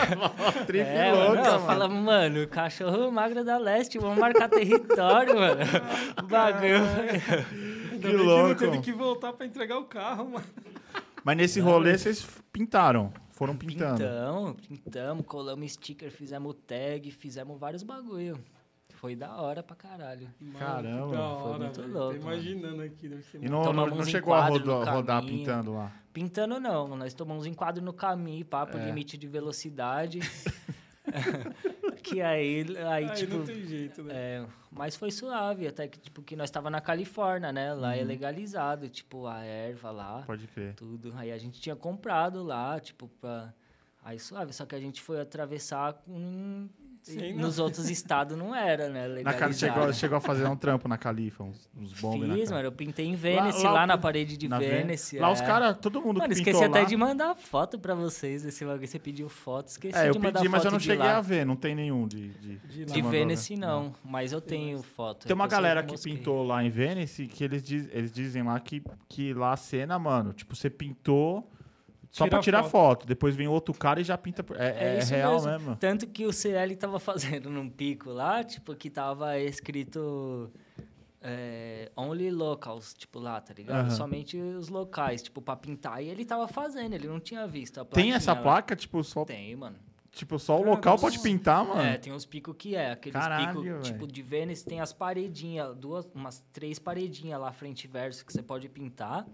Speaker 3: É,
Speaker 1: louca,
Speaker 3: mano,
Speaker 1: mano.
Speaker 3: Falamos, mano, cachorro magro da leste, vamos marcar território, mano. O bagulho.
Speaker 1: Que louco.
Speaker 2: não teve que voltar pra entregar o carro, mano.
Speaker 1: Mas nesse rolê vocês pintaram. Foram pintando.
Speaker 3: Pintamos, pintamos, colamos sticker, fizemos tag, fizemos vários bagulho. Foi da hora pra caralho.
Speaker 2: Mano,
Speaker 1: Caramba,
Speaker 2: que da
Speaker 3: foi
Speaker 2: hora,
Speaker 3: muito
Speaker 2: velho.
Speaker 3: louco,
Speaker 2: Tô imaginando aqui, deve ser
Speaker 1: E não, não, não chegou a rodar, rodar
Speaker 3: caminho.
Speaker 1: pintando lá.
Speaker 3: Pintando não, nós tomamos um enquadro no caminho, papo,
Speaker 1: É.
Speaker 3: limite de velocidade. que aí, aí,
Speaker 2: Aí
Speaker 3: tipo,
Speaker 2: não tem jeito, né?
Speaker 3: É, mas foi suave, até que, tipo, que nós tava na Califórnia, né? Lá
Speaker 1: Uhum.
Speaker 3: é legalizado, tipo, a erva lá,
Speaker 1: Pode crer.
Speaker 3: tudo. Aí a gente tinha comprado lá, tipo, pra... Aí suave, só que a gente foi atravessar com...
Speaker 2: Sim,
Speaker 3: Nos outros estados não era, né?
Speaker 1: Na
Speaker 3: Legalizado.
Speaker 1: Cali, chegou, chegou a fazer um trampo na Califa, uns, uns bombes na
Speaker 3: Fiz, mano, eu pintei em Vênice,
Speaker 1: lá
Speaker 3: lá,
Speaker 1: o-
Speaker 3: na parede de
Speaker 1: Na
Speaker 3: Vênice.
Speaker 1: Lá
Speaker 3: é.
Speaker 1: os caras, todo mundo
Speaker 3: Mano,
Speaker 1: que
Speaker 3: esqueci
Speaker 1: pintou
Speaker 3: até
Speaker 1: lá...
Speaker 3: de mandar foto pra vocês desse bagulho. Você pediu foto, esqueci
Speaker 1: É, eu
Speaker 3: de mandar
Speaker 1: pedi, mas eu
Speaker 3: foto
Speaker 1: não
Speaker 3: de
Speaker 1: cheguei
Speaker 3: lá.
Speaker 1: a ver, não tem nenhum de... De,
Speaker 2: De
Speaker 3: De Vênice,
Speaker 1: né?
Speaker 3: não, mas eu tenho foto.
Speaker 1: Tem uma
Speaker 3: eu
Speaker 1: galera que
Speaker 3: mostrei.
Speaker 1: pintou lá em Vênice que eles, diz- eles dizem lá que, que lá a cena, mano, tipo, você pintou só pra tirar
Speaker 2: foto.
Speaker 1: foto. Depois vem outro cara e já pinta. É, é,
Speaker 3: É isso
Speaker 1: real
Speaker 3: mesmo.
Speaker 1: mesmo.
Speaker 3: Tanto que o CL tava fazendo num pico lá, tipo, que tava escrito é, only locals, tipo, lá, tá ligado?
Speaker 1: Aham.
Speaker 3: Somente os locais, tipo, pra pintar. E ele tava fazendo, ele não tinha visto a
Speaker 1: Tem
Speaker 3: plaquinha
Speaker 1: essa
Speaker 3: lá.
Speaker 1: placa, tipo, só,
Speaker 3: Tem, mano.
Speaker 1: tipo, só o
Speaker 2: Caramba.
Speaker 1: local pode pintar, mano.
Speaker 3: É, tem uns picos que é. Aqueles picos, tipo, de Vênice, tem as paredinhas, duas, umas três paredinhas lá, frente e verso, que você pode pintar.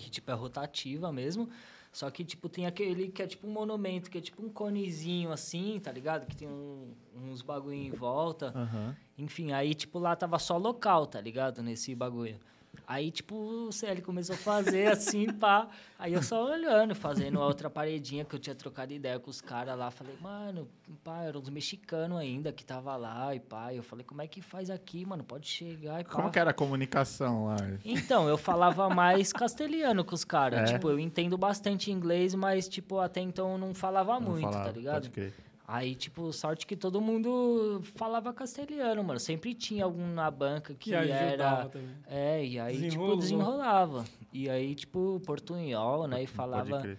Speaker 3: Que, tipo, é rotativa mesmo. Só que, tipo, tem aquele que é tipo um monumento, que é tipo um conezinho assim, tá ligado? Que tem um- uns bagulho em volta.
Speaker 1: Aham.
Speaker 3: Enfim, aí, tipo, lá tava só local, tá ligado? Nesse bagulho. Aí, tipo, o CL começou a fazer assim, pá. Aí eu só olhando, fazendo a outra paredinha que eu tinha trocado ideia com os caras lá. Falei, mano, pá, eram uns mexicanos ainda que tava lá e pá. Eu falei, como é que faz aqui, mano? Pode chegar e pá.
Speaker 1: Como que era a comunicação lá?
Speaker 3: Então, eu falava mais castelhano com os caras.
Speaker 1: É?
Speaker 3: Tipo, eu entendo bastante inglês, mas, tipo, até então eu não falava
Speaker 1: Não
Speaker 3: muito,
Speaker 1: falava,
Speaker 3: tá ligado?
Speaker 1: Pode crer.
Speaker 3: Aí, tipo, sorte que todo mundo falava castelhano, mano. Sempre tinha algum na banca que,
Speaker 2: Que
Speaker 3: era.
Speaker 2: também.
Speaker 3: É, e aí,
Speaker 2: Desenrolou.
Speaker 3: tipo, desenrolava. E aí, tipo, portunhol, né? E
Speaker 1: Pode
Speaker 3: falava.
Speaker 1: crer.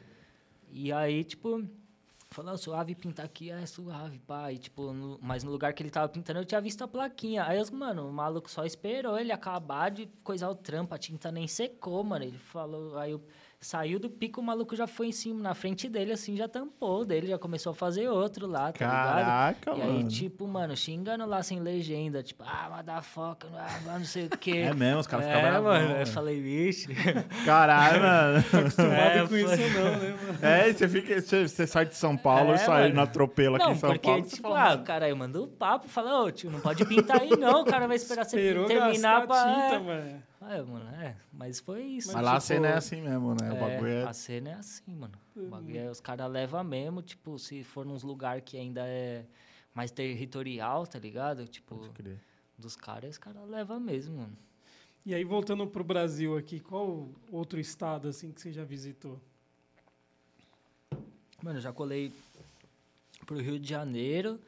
Speaker 3: E aí, tipo, falou, suave pintar aqui, é suave, pá. E, tipo, no- mas no lugar que ele tava pintando, eu tinha visto a plaquinha. Aí, mano, o maluco só esperou ele acabar de coisar o trampo, a tinta nem secou, mano. Ele falou, aí eu Saiu do pico, o maluco já foi em cima, na frente dele, assim, já tampou dele, já começou a fazer outro lá, tá
Speaker 1: Caraca,
Speaker 3: ligado? E
Speaker 1: mano.
Speaker 3: aí, tipo, mano, xingando lá sem legenda, tipo, ah, motherfucker, ah, não sei o quê.
Speaker 1: É mesmo, os caras
Speaker 3: É,
Speaker 1: bravão,
Speaker 3: mano,
Speaker 1: velho.
Speaker 3: eu falei, vixe.
Speaker 1: Caralho, mano.
Speaker 2: Acostumado
Speaker 3: É,
Speaker 2: com isso não, né, mano?
Speaker 1: É, você fica. Você, você sai de São Paulo
Speaker 3: É,
Speaker 1: e sai
Speaker 3: mano.
Speaker 1: no atropelo aqui em São
Speaker 3: porque,
Speaker 1: Paulo. você
Speaker 3: tipo,
Speaker 1: fala,
Speaker 3: ah, o cara aí mandou o papo, fala, ô, tio, não pode pintar aí não, o cara vai esperar você terminar pra...
Speaker 2: tinta, mano.
Speaker 3: É, mano, é, mas foi isso.
Speaker 1: Mas lá a
Speaker 3: tipo,
Speaker 1: cena é assim mesmo, né? O
Speaker 3: é,
Speaker 1: bagulho é.
Speaker 3: A cena é assim, mano. O bagulho é, os caras levam mesmo, tipo, se for nos lugares que ainda é mais territorial, tá ligado? Tipo,
Speaker 1: Pode crer.
Speaker 3: dos caras, os caras levam mesmo, mano.
Speaker 2: E aí, voltando pro Brasil aqui, qual outro estado, assim, que você já visitou?
Speaker 3: Mano, eu já colei pro Rio de Janeiro,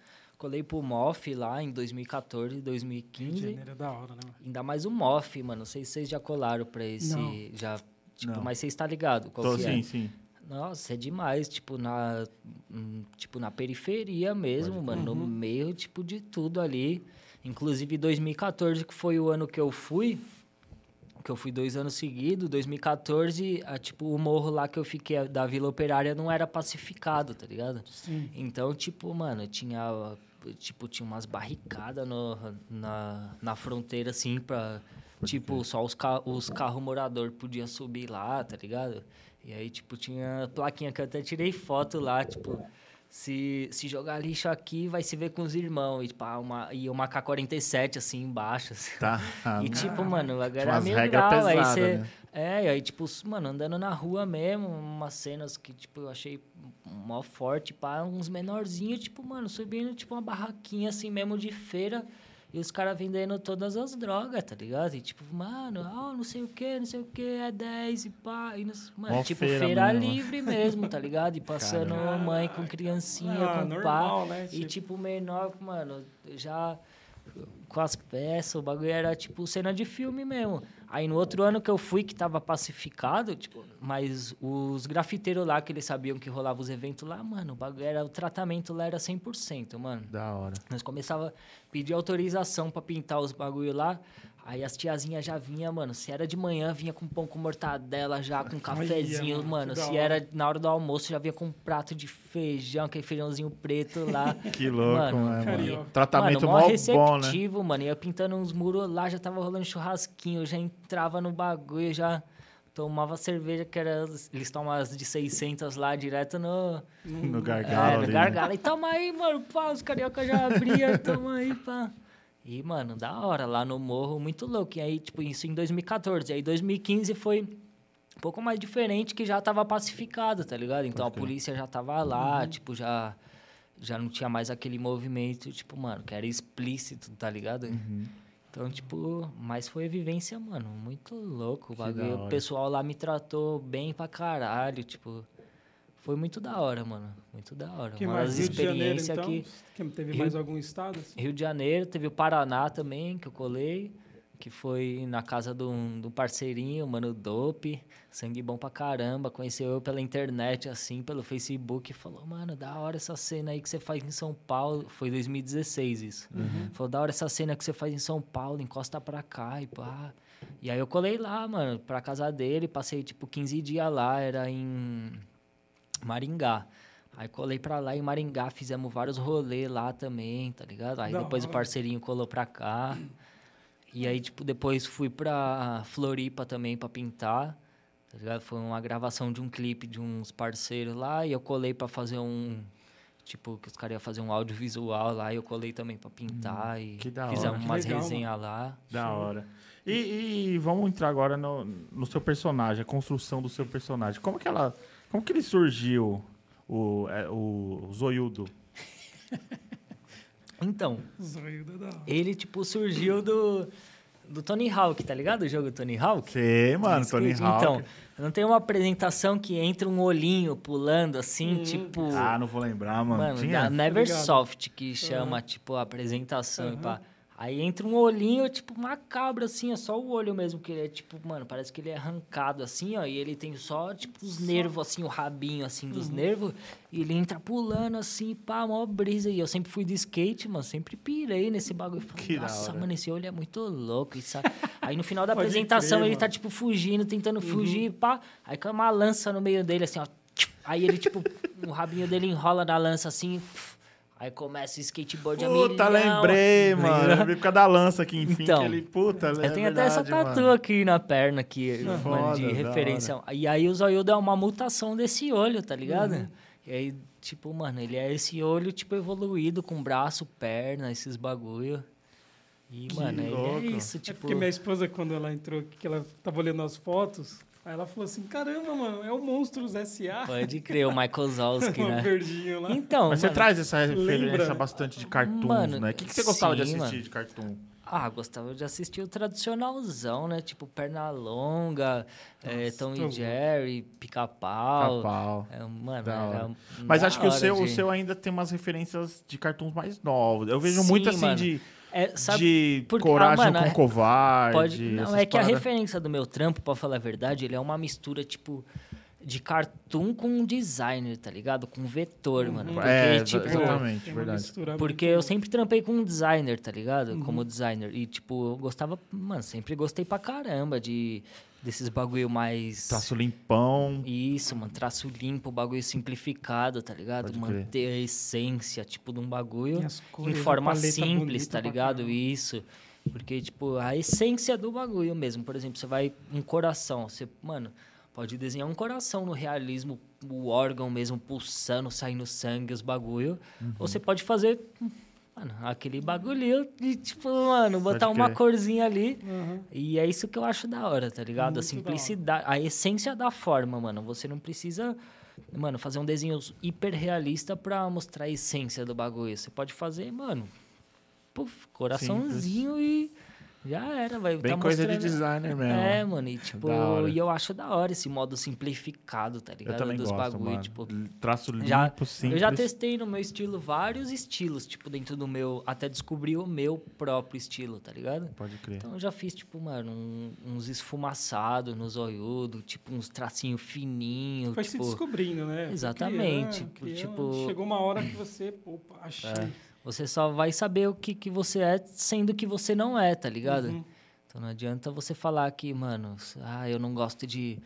Speaker 3: colei pro MOF lá em 2014,
Speaker 2: Rio de
Speaker 3: 2015.
Speaker 2: Janeiro é da hora, né, mano?
Speaker 3: Ainda mais o MOF, mano. Não sei se vocês já colaram pra esse.
Speaker 2: Não.
Speaker 3: Já, tipo,
Speaker 1: Não.
Speaker 3: mas vocês tá ligado? Qual
Speaker 1: Tô,
Speaker 3: que
Speaker 1: sim,
Speaker 3: é?
Speaker 1: sim.
Speaker 3: Nossa, é demais, tipo, na, hum, tipo, na periferia mesmo,
Speaker 1: Pode
Speaker 3: mano,
Speaker 2: Uhum.
Speaker 3: no meio, tipo, de tudo ali. Inclusive, 2014, que foi o ano que eu fui, que eu fui dois anos seguidos, 2014, a, tipo, o morro lá que eu fiquei, a- da Vila Operária, não era pacificado, tá ligado?
Speaker 2: Sim.
Speaker 3: Então, tipo, mano, tinha, tipo, tinha umas barricadas no, na, na fronteira, assim, pra, tipo, só os, ca os carros morador podiam subir lá, tá ligado? E aí, tipo, tinha plaquinha que eu até tirei foto lá, tipo, se, se jogar lixo aqui, vai se ver com os irmãos. E, tipo, ah, uma, e uma K-47, assim, embaixo, assim.
Speaker 1: Tá.
Speaker 3: E, tipo, mano, agora meio
Speaker 1: regras
Speaker 3: grau, aí
Speaker 1: pesadas,
Speaker 3: você...
Speaker 1: né?
Speaker 3: É, e aí, tipo, mano, andando na rua mesmo, umas cenas que, tipo, eu achei mó forte, pá, uns menorzinhos, tipo, mano, subindo, tipo, uma barraquinha, assim, mesmo de feira, e os caras vendendo todas as drogas, tá ligado? E, tipo, mano, ah, não sei o que, não sei o que, é 10 e pá, e mano,
Speaker 1: Mó
Speaker 3: tipo,
Speaker 1: feira
Speaker 3: feira,
Speaker 1: mesmo.
Speaker 3: livre mesmo, tá ligado? E passando
Speaker 2: Caralho.
Speaker 3: mãe com criancinha,
Speaker 2: Ah,
Speaker 3: com
Speaker 2: normal,
Speaker 3: pá,
Speaker 2: né?
Speaker 3: e,
Speaker 2: Tipo-
Speaker 3: tipo, menor, mano, já com as peças, o bagulho era tipo cena de filme mesmo. Aí no outro ano que eu fui, que tava pacificado, tipo, mas os grafiteiros lá, que eles sabiam que rolava os eventos lá, mano, o bagulho era, o tratamento lá era 100%, mano.
Speaker 1: Da hora.
Speaker 3: Nós começava a pedir autorização pra pintar os bagulho lá. Aí as tiazinhas já vinha, mano. Se era de manhã, vinha com pão com mortadela, já com cafezinho,
Speaker 2: mano,
Speaker 3: Se era na hora do almoço, já vinha com um prato de feijão, aquele feijãozinho preto lá.
Speaker 1: Que louco,
Speaker 3: Mano,
Speaker 1: né, mano?
Speaker 2: carioca.
Speaker 1: Tratamento
Speaker 3: mano,
Speaker 1: mó
Speaker 3: mó
Speaker 1: bom, né?
Speaker 3: receptivo, mano. Ia pintando uns muros lá, já tava rolando churrasquinho, já entrava no bagulho, já tomava cerveja, que era... Eles tomam as de 600 lá, direto no...
Speaker 1: No
Speaker 3: É,
Speaker 1: gargalo
Speaker 3: no
Speaker 1: ali. né?
Speaker 3: gargalo. E toma aí, mano, pá, os carioca já abriam, toma aí, pá. E, mano, da hora, lá no morro, muito louco. E aí, tipo, isso em 2014. E aí, 2015 foi um pouco mais diferente, que já tava pacificado, tá ligado? Então, a polícia já tava lá, tipo, já... Já não tinha mais aquele movimento, tipo, mano, que era explícito, tá ligado?
Speaker 1: Uhum.
Speaker 3: Então, tipo, mas foi vivência, mano, muito louco. O, bagulho. o pessoal lá me tratou bem pra caralho, tipo... Foi muito da hora, mano. Muito da hora.
Speaker 2: que
Speaker 3: Uma
Speaker 2: mais?
Speaker 3: das
Speaker 2: Rio de Janeiro, então?
Speaker 3: que...
Speaker 2: Teve
Speaker 3: Rio-
Speaker 2: mais algum estado? assim?
Speaker 3: Rio de Janeiro, teve o Paraná também, que eu colei, que foi na casa de um, de um parceirinho, mano, Dope, sangue bom pra caramba, conheceu eu pela internet, assim, pelo Facebook, e falou, mano, da hora essa cena aí que você faz em São Paulo, foi 2016 isso, falou, da hora essa cena que você faz em São Paulo, encosta pra cá e pá. E aí eu colei lá, mano, pra casa dele, passei, tipo, 15 dias lá, era em Maringá. Aí colei pra lá em Maringá, fizemos vários rolês lá também, tá ligado? Aí
Speaker 2: Da
Speaker 3: depois o
Speaker 2: hora.
Speaker 3: parceirinho colou pra cá. E aí, tipo, depois fui pra Floripa também pra pintar, tá ligado? Foi uma gravação de um clipe de uns parceiros lá e eu colei pra fazer um... Tipo, que os caras iam fazer um audiovisual lá e eu colei também pra pintar e
Speaker 1: Hum, que da hora.
Speaker 3: fizemos
Speaker 2: Que
Speaker 3: umas resenhas lá.
Speaker 1: Da hora. E, e vamos entrar agora no, no seu personagem, a construção do seu personagem. Como que ela. Como que ele surgiu, o, é, o Zoiudo?
Speaker 3: Então,
Speaker 2: Zoio da hora.
Speaker 3: ele, tipo, surgiu do, do Tony Hawk, tá ligado? O jogo Tony Hawk?
Speaker 1: Sei, mano, Tony
Speaker 3: Skate.
Speaker 1: Hawk.
Speaker 3: Então, não tem uma apresentação que entra um olhinho pulando assim,
Speaker 2: Hum.
Speaker 3: tipo.
Speaker 1: Ah, não vou lembrar, mano.
Speaker 3: mano,
Speaker 1: Tinha?
Speaker 3: da. Neversoft que chama, tipo, a apresentação. e pá. Aí entra um olhinho, tipo, macabro, assim, é só o olho mesmo, que ele é, tipo, mano, parece que ele é arrancado, assim, ó, e ele tem só, tipo, os nervos, assim, o rabinho, assim, dos
Speaker 2: Uhum.
Speaker 3: nervos, e ele entra pulando, assim, pá, mó brisa, e eu sempre fui de skate, mano, sempre pirei nesse bagulho, falei,
Speaker 1: Que
Speaker 3: nossa,
Speaker 1: hora.
Speaker 3: mano, esse olho é muito louco, isso... Aí no final da apresentação
Speaker 2: crer,
Speaker 3: ele tá, tipo, fugindo, tentando
Speaker 2: Uhum.
Speaker 3: fugir, pá, aí cai uma lança no meio dele, assim, ó, aí ele, tipo, o rabinho dele enrola na lança, assim, aí começa o skateboard a
Speaker 1: Puta, lembrei, mano. Lembrei por causa da lança aqui, enfim,
Speaker 3: Então,
Speaker 1: que ele... Puta,
Speaker 3: Eu tenho até essa tatu
Speaker 1: tatu
Speaker 3: aqui na perna, aqui, mano,
Speaker 1: Foda,
Speaker 3: de referência. E aí o Zoiudo é uma mutação desse olho, tá ligado?
Speaker 2: Uhum.
Speaker 3: E aí, tipo, mano, ele é esse olho, tipo, evoluído, com braço, perna, esses bagulho. E, mano, ele
Speaker 1: louco.
Speaker 3: é isso,
Speaker 2: É
Speaker 3: tipo...
Speaker 2: porque minha esposa, quando ela entrou aqui, que ela tava olhando as fotos, aí ela falou assim, caramba, mano, é o Monstros S.A.
Speaker 3: Pode crer, o Michael Zalski,
Speaker 2: o
Speaker 3: né?
Speaker 2: verdinho lá.
Speaker 3: Então,
Speaker 1: Mas você
Speaker 3: mano,
Speaker 1: traz essa referência
Speaker 2: lembra?
Speaker 1: bastante de cartoons,
Speaker 3: Mano,
Speaker 1: né? O que, que você gostava de
Speaker 3: sim,
Speaker 1: assistir
Speaker 3: mano.
Speaker 1: de cartoon?
Speaker 3: Ah, gostava de assistir o tradicionalzão, né? Tipo, Pernalonga,
Speaker 2: Nossa,
Speaker 3: Tom e Jerry, Pica-Pau.
Speaker 1: Capau.
Speaker 3: É, mano,
Speaker 1: Da
Speaker 3: era
Speaker 1: Mas acho que o seu, o
Speaker 3: de-
Speaker 1: seu ainda tem umas referências de cartoons mais novos. Eu vejo
Speaker 3: Sim,
Speaker 1: muito assim
Speaker 3: mano.
Speaker 1: de,
Speaker 3: É, sabe,
Speaker 1: de
Speaker 3: porque-
Speaker 1: coragem
Speaker 3: ah, mano,
Speaker 1: com
Speaker 3: é-
Speaker 1: covarde.
Speaker 3: Pode, não,
Speaker 1: essas
Speaker 3: é que a
Speaker 1: paradas.
Speaker 3: referência do meu trampo, pra falar a verdade, ele é uma mistura, tipo, de cartoon com designer, tá ligado? Com vetor, mano. Porque,
Speaker 1: É,
Speaker 3: tipo,
Speaker 1: exatamente,
Speaker 2: uma
Speaker 1: verdade.
Speaker 2: mistura
Speaker 3: porque eu sempre trampei com um designer, tá ligado?
Speaker 2: Uhum.
Speaker 3: Como designer. E, tipo, eu gostava, mano, sempre gostei pra caramba de desses bagulho mais.
Speaker 1: Traço limpão.
Speaker 3: Isso, mano, traço limpo, bagulho simplificado, tá ligado?
Speaker 1: Pode crer.
Speaker 3: Manter a essência, tipo, de um bagulho
Speaker 2: as
Speaker 3: em forma simples,
Speaker 2: bonita
Speaker 3: tá ligado?
Speaker 2: caramba.
Speaker 3: Isso. Porque, tipo, a essência do bagulho mesmo. Por exemplo, você vai um coração. Você, mano, pode desenhar um coração no realismo, o órgão mesmo pulsando, saindo sangue, os bagulho.
Speaker 1: Uhum.
Speaker 3: Ou você pode fazer, mano, aquele bagulho de, tipo, mano, botar uma corzinha ali.
Speaker 2: Aham.
Speaker 3: E é isso que eu acho da hora, tá ligado?
Speaker 2: Muito
Speaker 3: a simplicidade, a essência da forma, mano. Você não precisa, mano, fazer um desenho hiper realista pra mostrar a essência do bagulho. Você pode fazer, mano, puf, coraçãozinho e já era, vai
Speaker 1: Bem
Speaker 3: tá
Speaker 1: coisa de designer mesmo.
Speaker 3: É, mano, e tipo, e eu acho da hora esse modo simplificado, tá ligado?
Speaker 1: Eu também
Speaker 3: Dos
Speaker 1: gosto,
Speaker 3: bagulho,
Speaker 1: mano.
Speaker 3: tipo,
Speaker 1: Traço limpo,
Speaker 3: já,
Speaker 1: simples.
Speaker 3: eu já testei no meu estilo vários estilos, tipo, dentro do meu, até descobrir o meu próprio estilo, tá ligado?
Speaker 1: Pode crer.
Speaker 3: Então eu já fiz, tipo, mano, um- uns esfumaçados nos olhudos, tipo, uns tracinhos fininhos,
Speaker 2: Foi se
Speaker 3: tipo...
Speaker 2: descobrindo, né?
Speaker 3: Exatamente,
Speaker 2: criando,
Speaker 3: tipo-
Speaker 2: criando. Chegou uma hora que você, opa, achei.
Speaker 3: Você só vai saber o que, que você é sendo que você não é, tá ligado?
Speaker 2: Uhum.
Speaker 3: Então não adianta você falar que, mano, ah, eu não gosto de...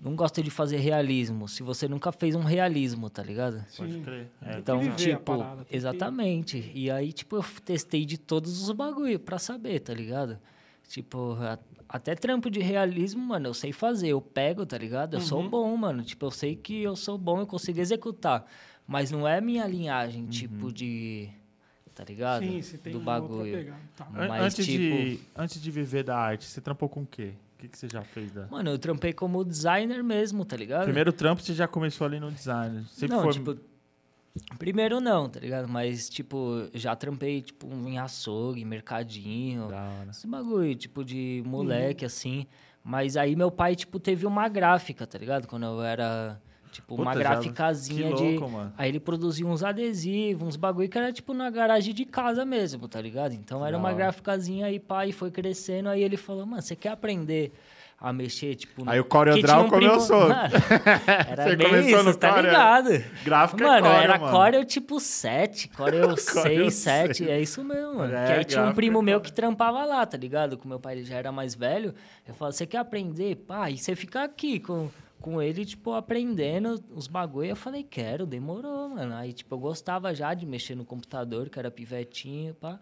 Speaker 3: Não gosto de fazer realismo, se você nunca fez um realismo, tá ligado?
Speaker 1: Pode
Speaker 2: Sim.
Speaker 1: crer. É,
Speaker 3: Então, tipo,
Speaker 2: parada, tem que-
Speaker 3: exatamente. E aí, tipo, eu testei de todos os bagulho pra saber, tá ligado? Tipo, a- até trampo de realismo, mano, eu sei fazer. Eu pego, tá ligado? Eu sou
Speaker 2: Uhum.
Speaker 3: bom, mano. Tipo, eu sei que eu sou bom, eu consigo executar. Mas não é minha linhagem, tipo, de. Tá ligado?
Speaker 2: Sim, você tem
Speaker 3: Do bagulho.
Speaker 2: Tá.
Speaker 3: Mas,
Speaker 1: antes,
Speaker 3: tipo-
Speaker 1: de, antes de viver da arte, você trampou com o quê? O que, que você já fez da...
Speaker 3: Mano, eu trampei como designer mesmo, tá ligado?
Speaker 1: Primeiro trampo você já começou ali no design. Sempre
Speaker 3: não,
Speaker 1: foi...
Speaker 3: tipo. Primeiro não, tá ligado? Mas, tipo, já trampei, tipo, em açougue, mercadinho.
Speaker 1: Da hora.
Speaker 3: Esse bagulho, tipo, de
Speaker 1: Uhum.
Speaker 3: moleque, assim. Mas aí meu pai, tipo, teve uma gráfica, tá ligado? Quando eu era, tipo, uma
Speaker 1: Puta, já-
Speaker 3: graficazinha
Speaker 1: que
Speaker 3: de...
Speaker 1: louco.
Speaker 3: Aí ele produzia uns adesivos, uns bagulho que era, tipo, na garagem de casa mesmo, tá ligado? Então era
Speaker 1: Da
Speaker 3: uma graficazinha aí, pai, foi crescendo. Aí ele falou, mano, você quer aprender a mexer, tipo...
Speaker 1: Aí o
Speaker 3: tinha um
Speaker 1: começou.
Speaker 3: Mano, era
Speaker 1: Você
Speaker 3: bem
Speaker 1: começou
Speaker 3: isso,
Speaker 1: no
Speaker 3: tá ligado?
Speaker 1: Gráfico é
Speaker 3: Mano,
Speaker 1: Corel,
Speaker 3: era
Speaker 1: mano.
Speaker 3: Corel tipo 7, Corel 6, 7,
Speaker 1: seis.
Speaker 3: é isso mesmo, mano.
Speaker 1: É,
Speaker 3: que aí tinha um
Speaker 1: gráfico
Speaker 3: primo
Speaker 1: é
Speaker 3: meu que trampava lá, tá ligado? Com meu pai, ele já era mais velho. Eu falo, você quer aprender? Pá, e você fica aqui com, com ele, tipo, aprendendo os bagulho. Eu falei, quero, demorou, mano. Aí, tipo, eu gostava já de mexer no computador, que era pivetinho, pá.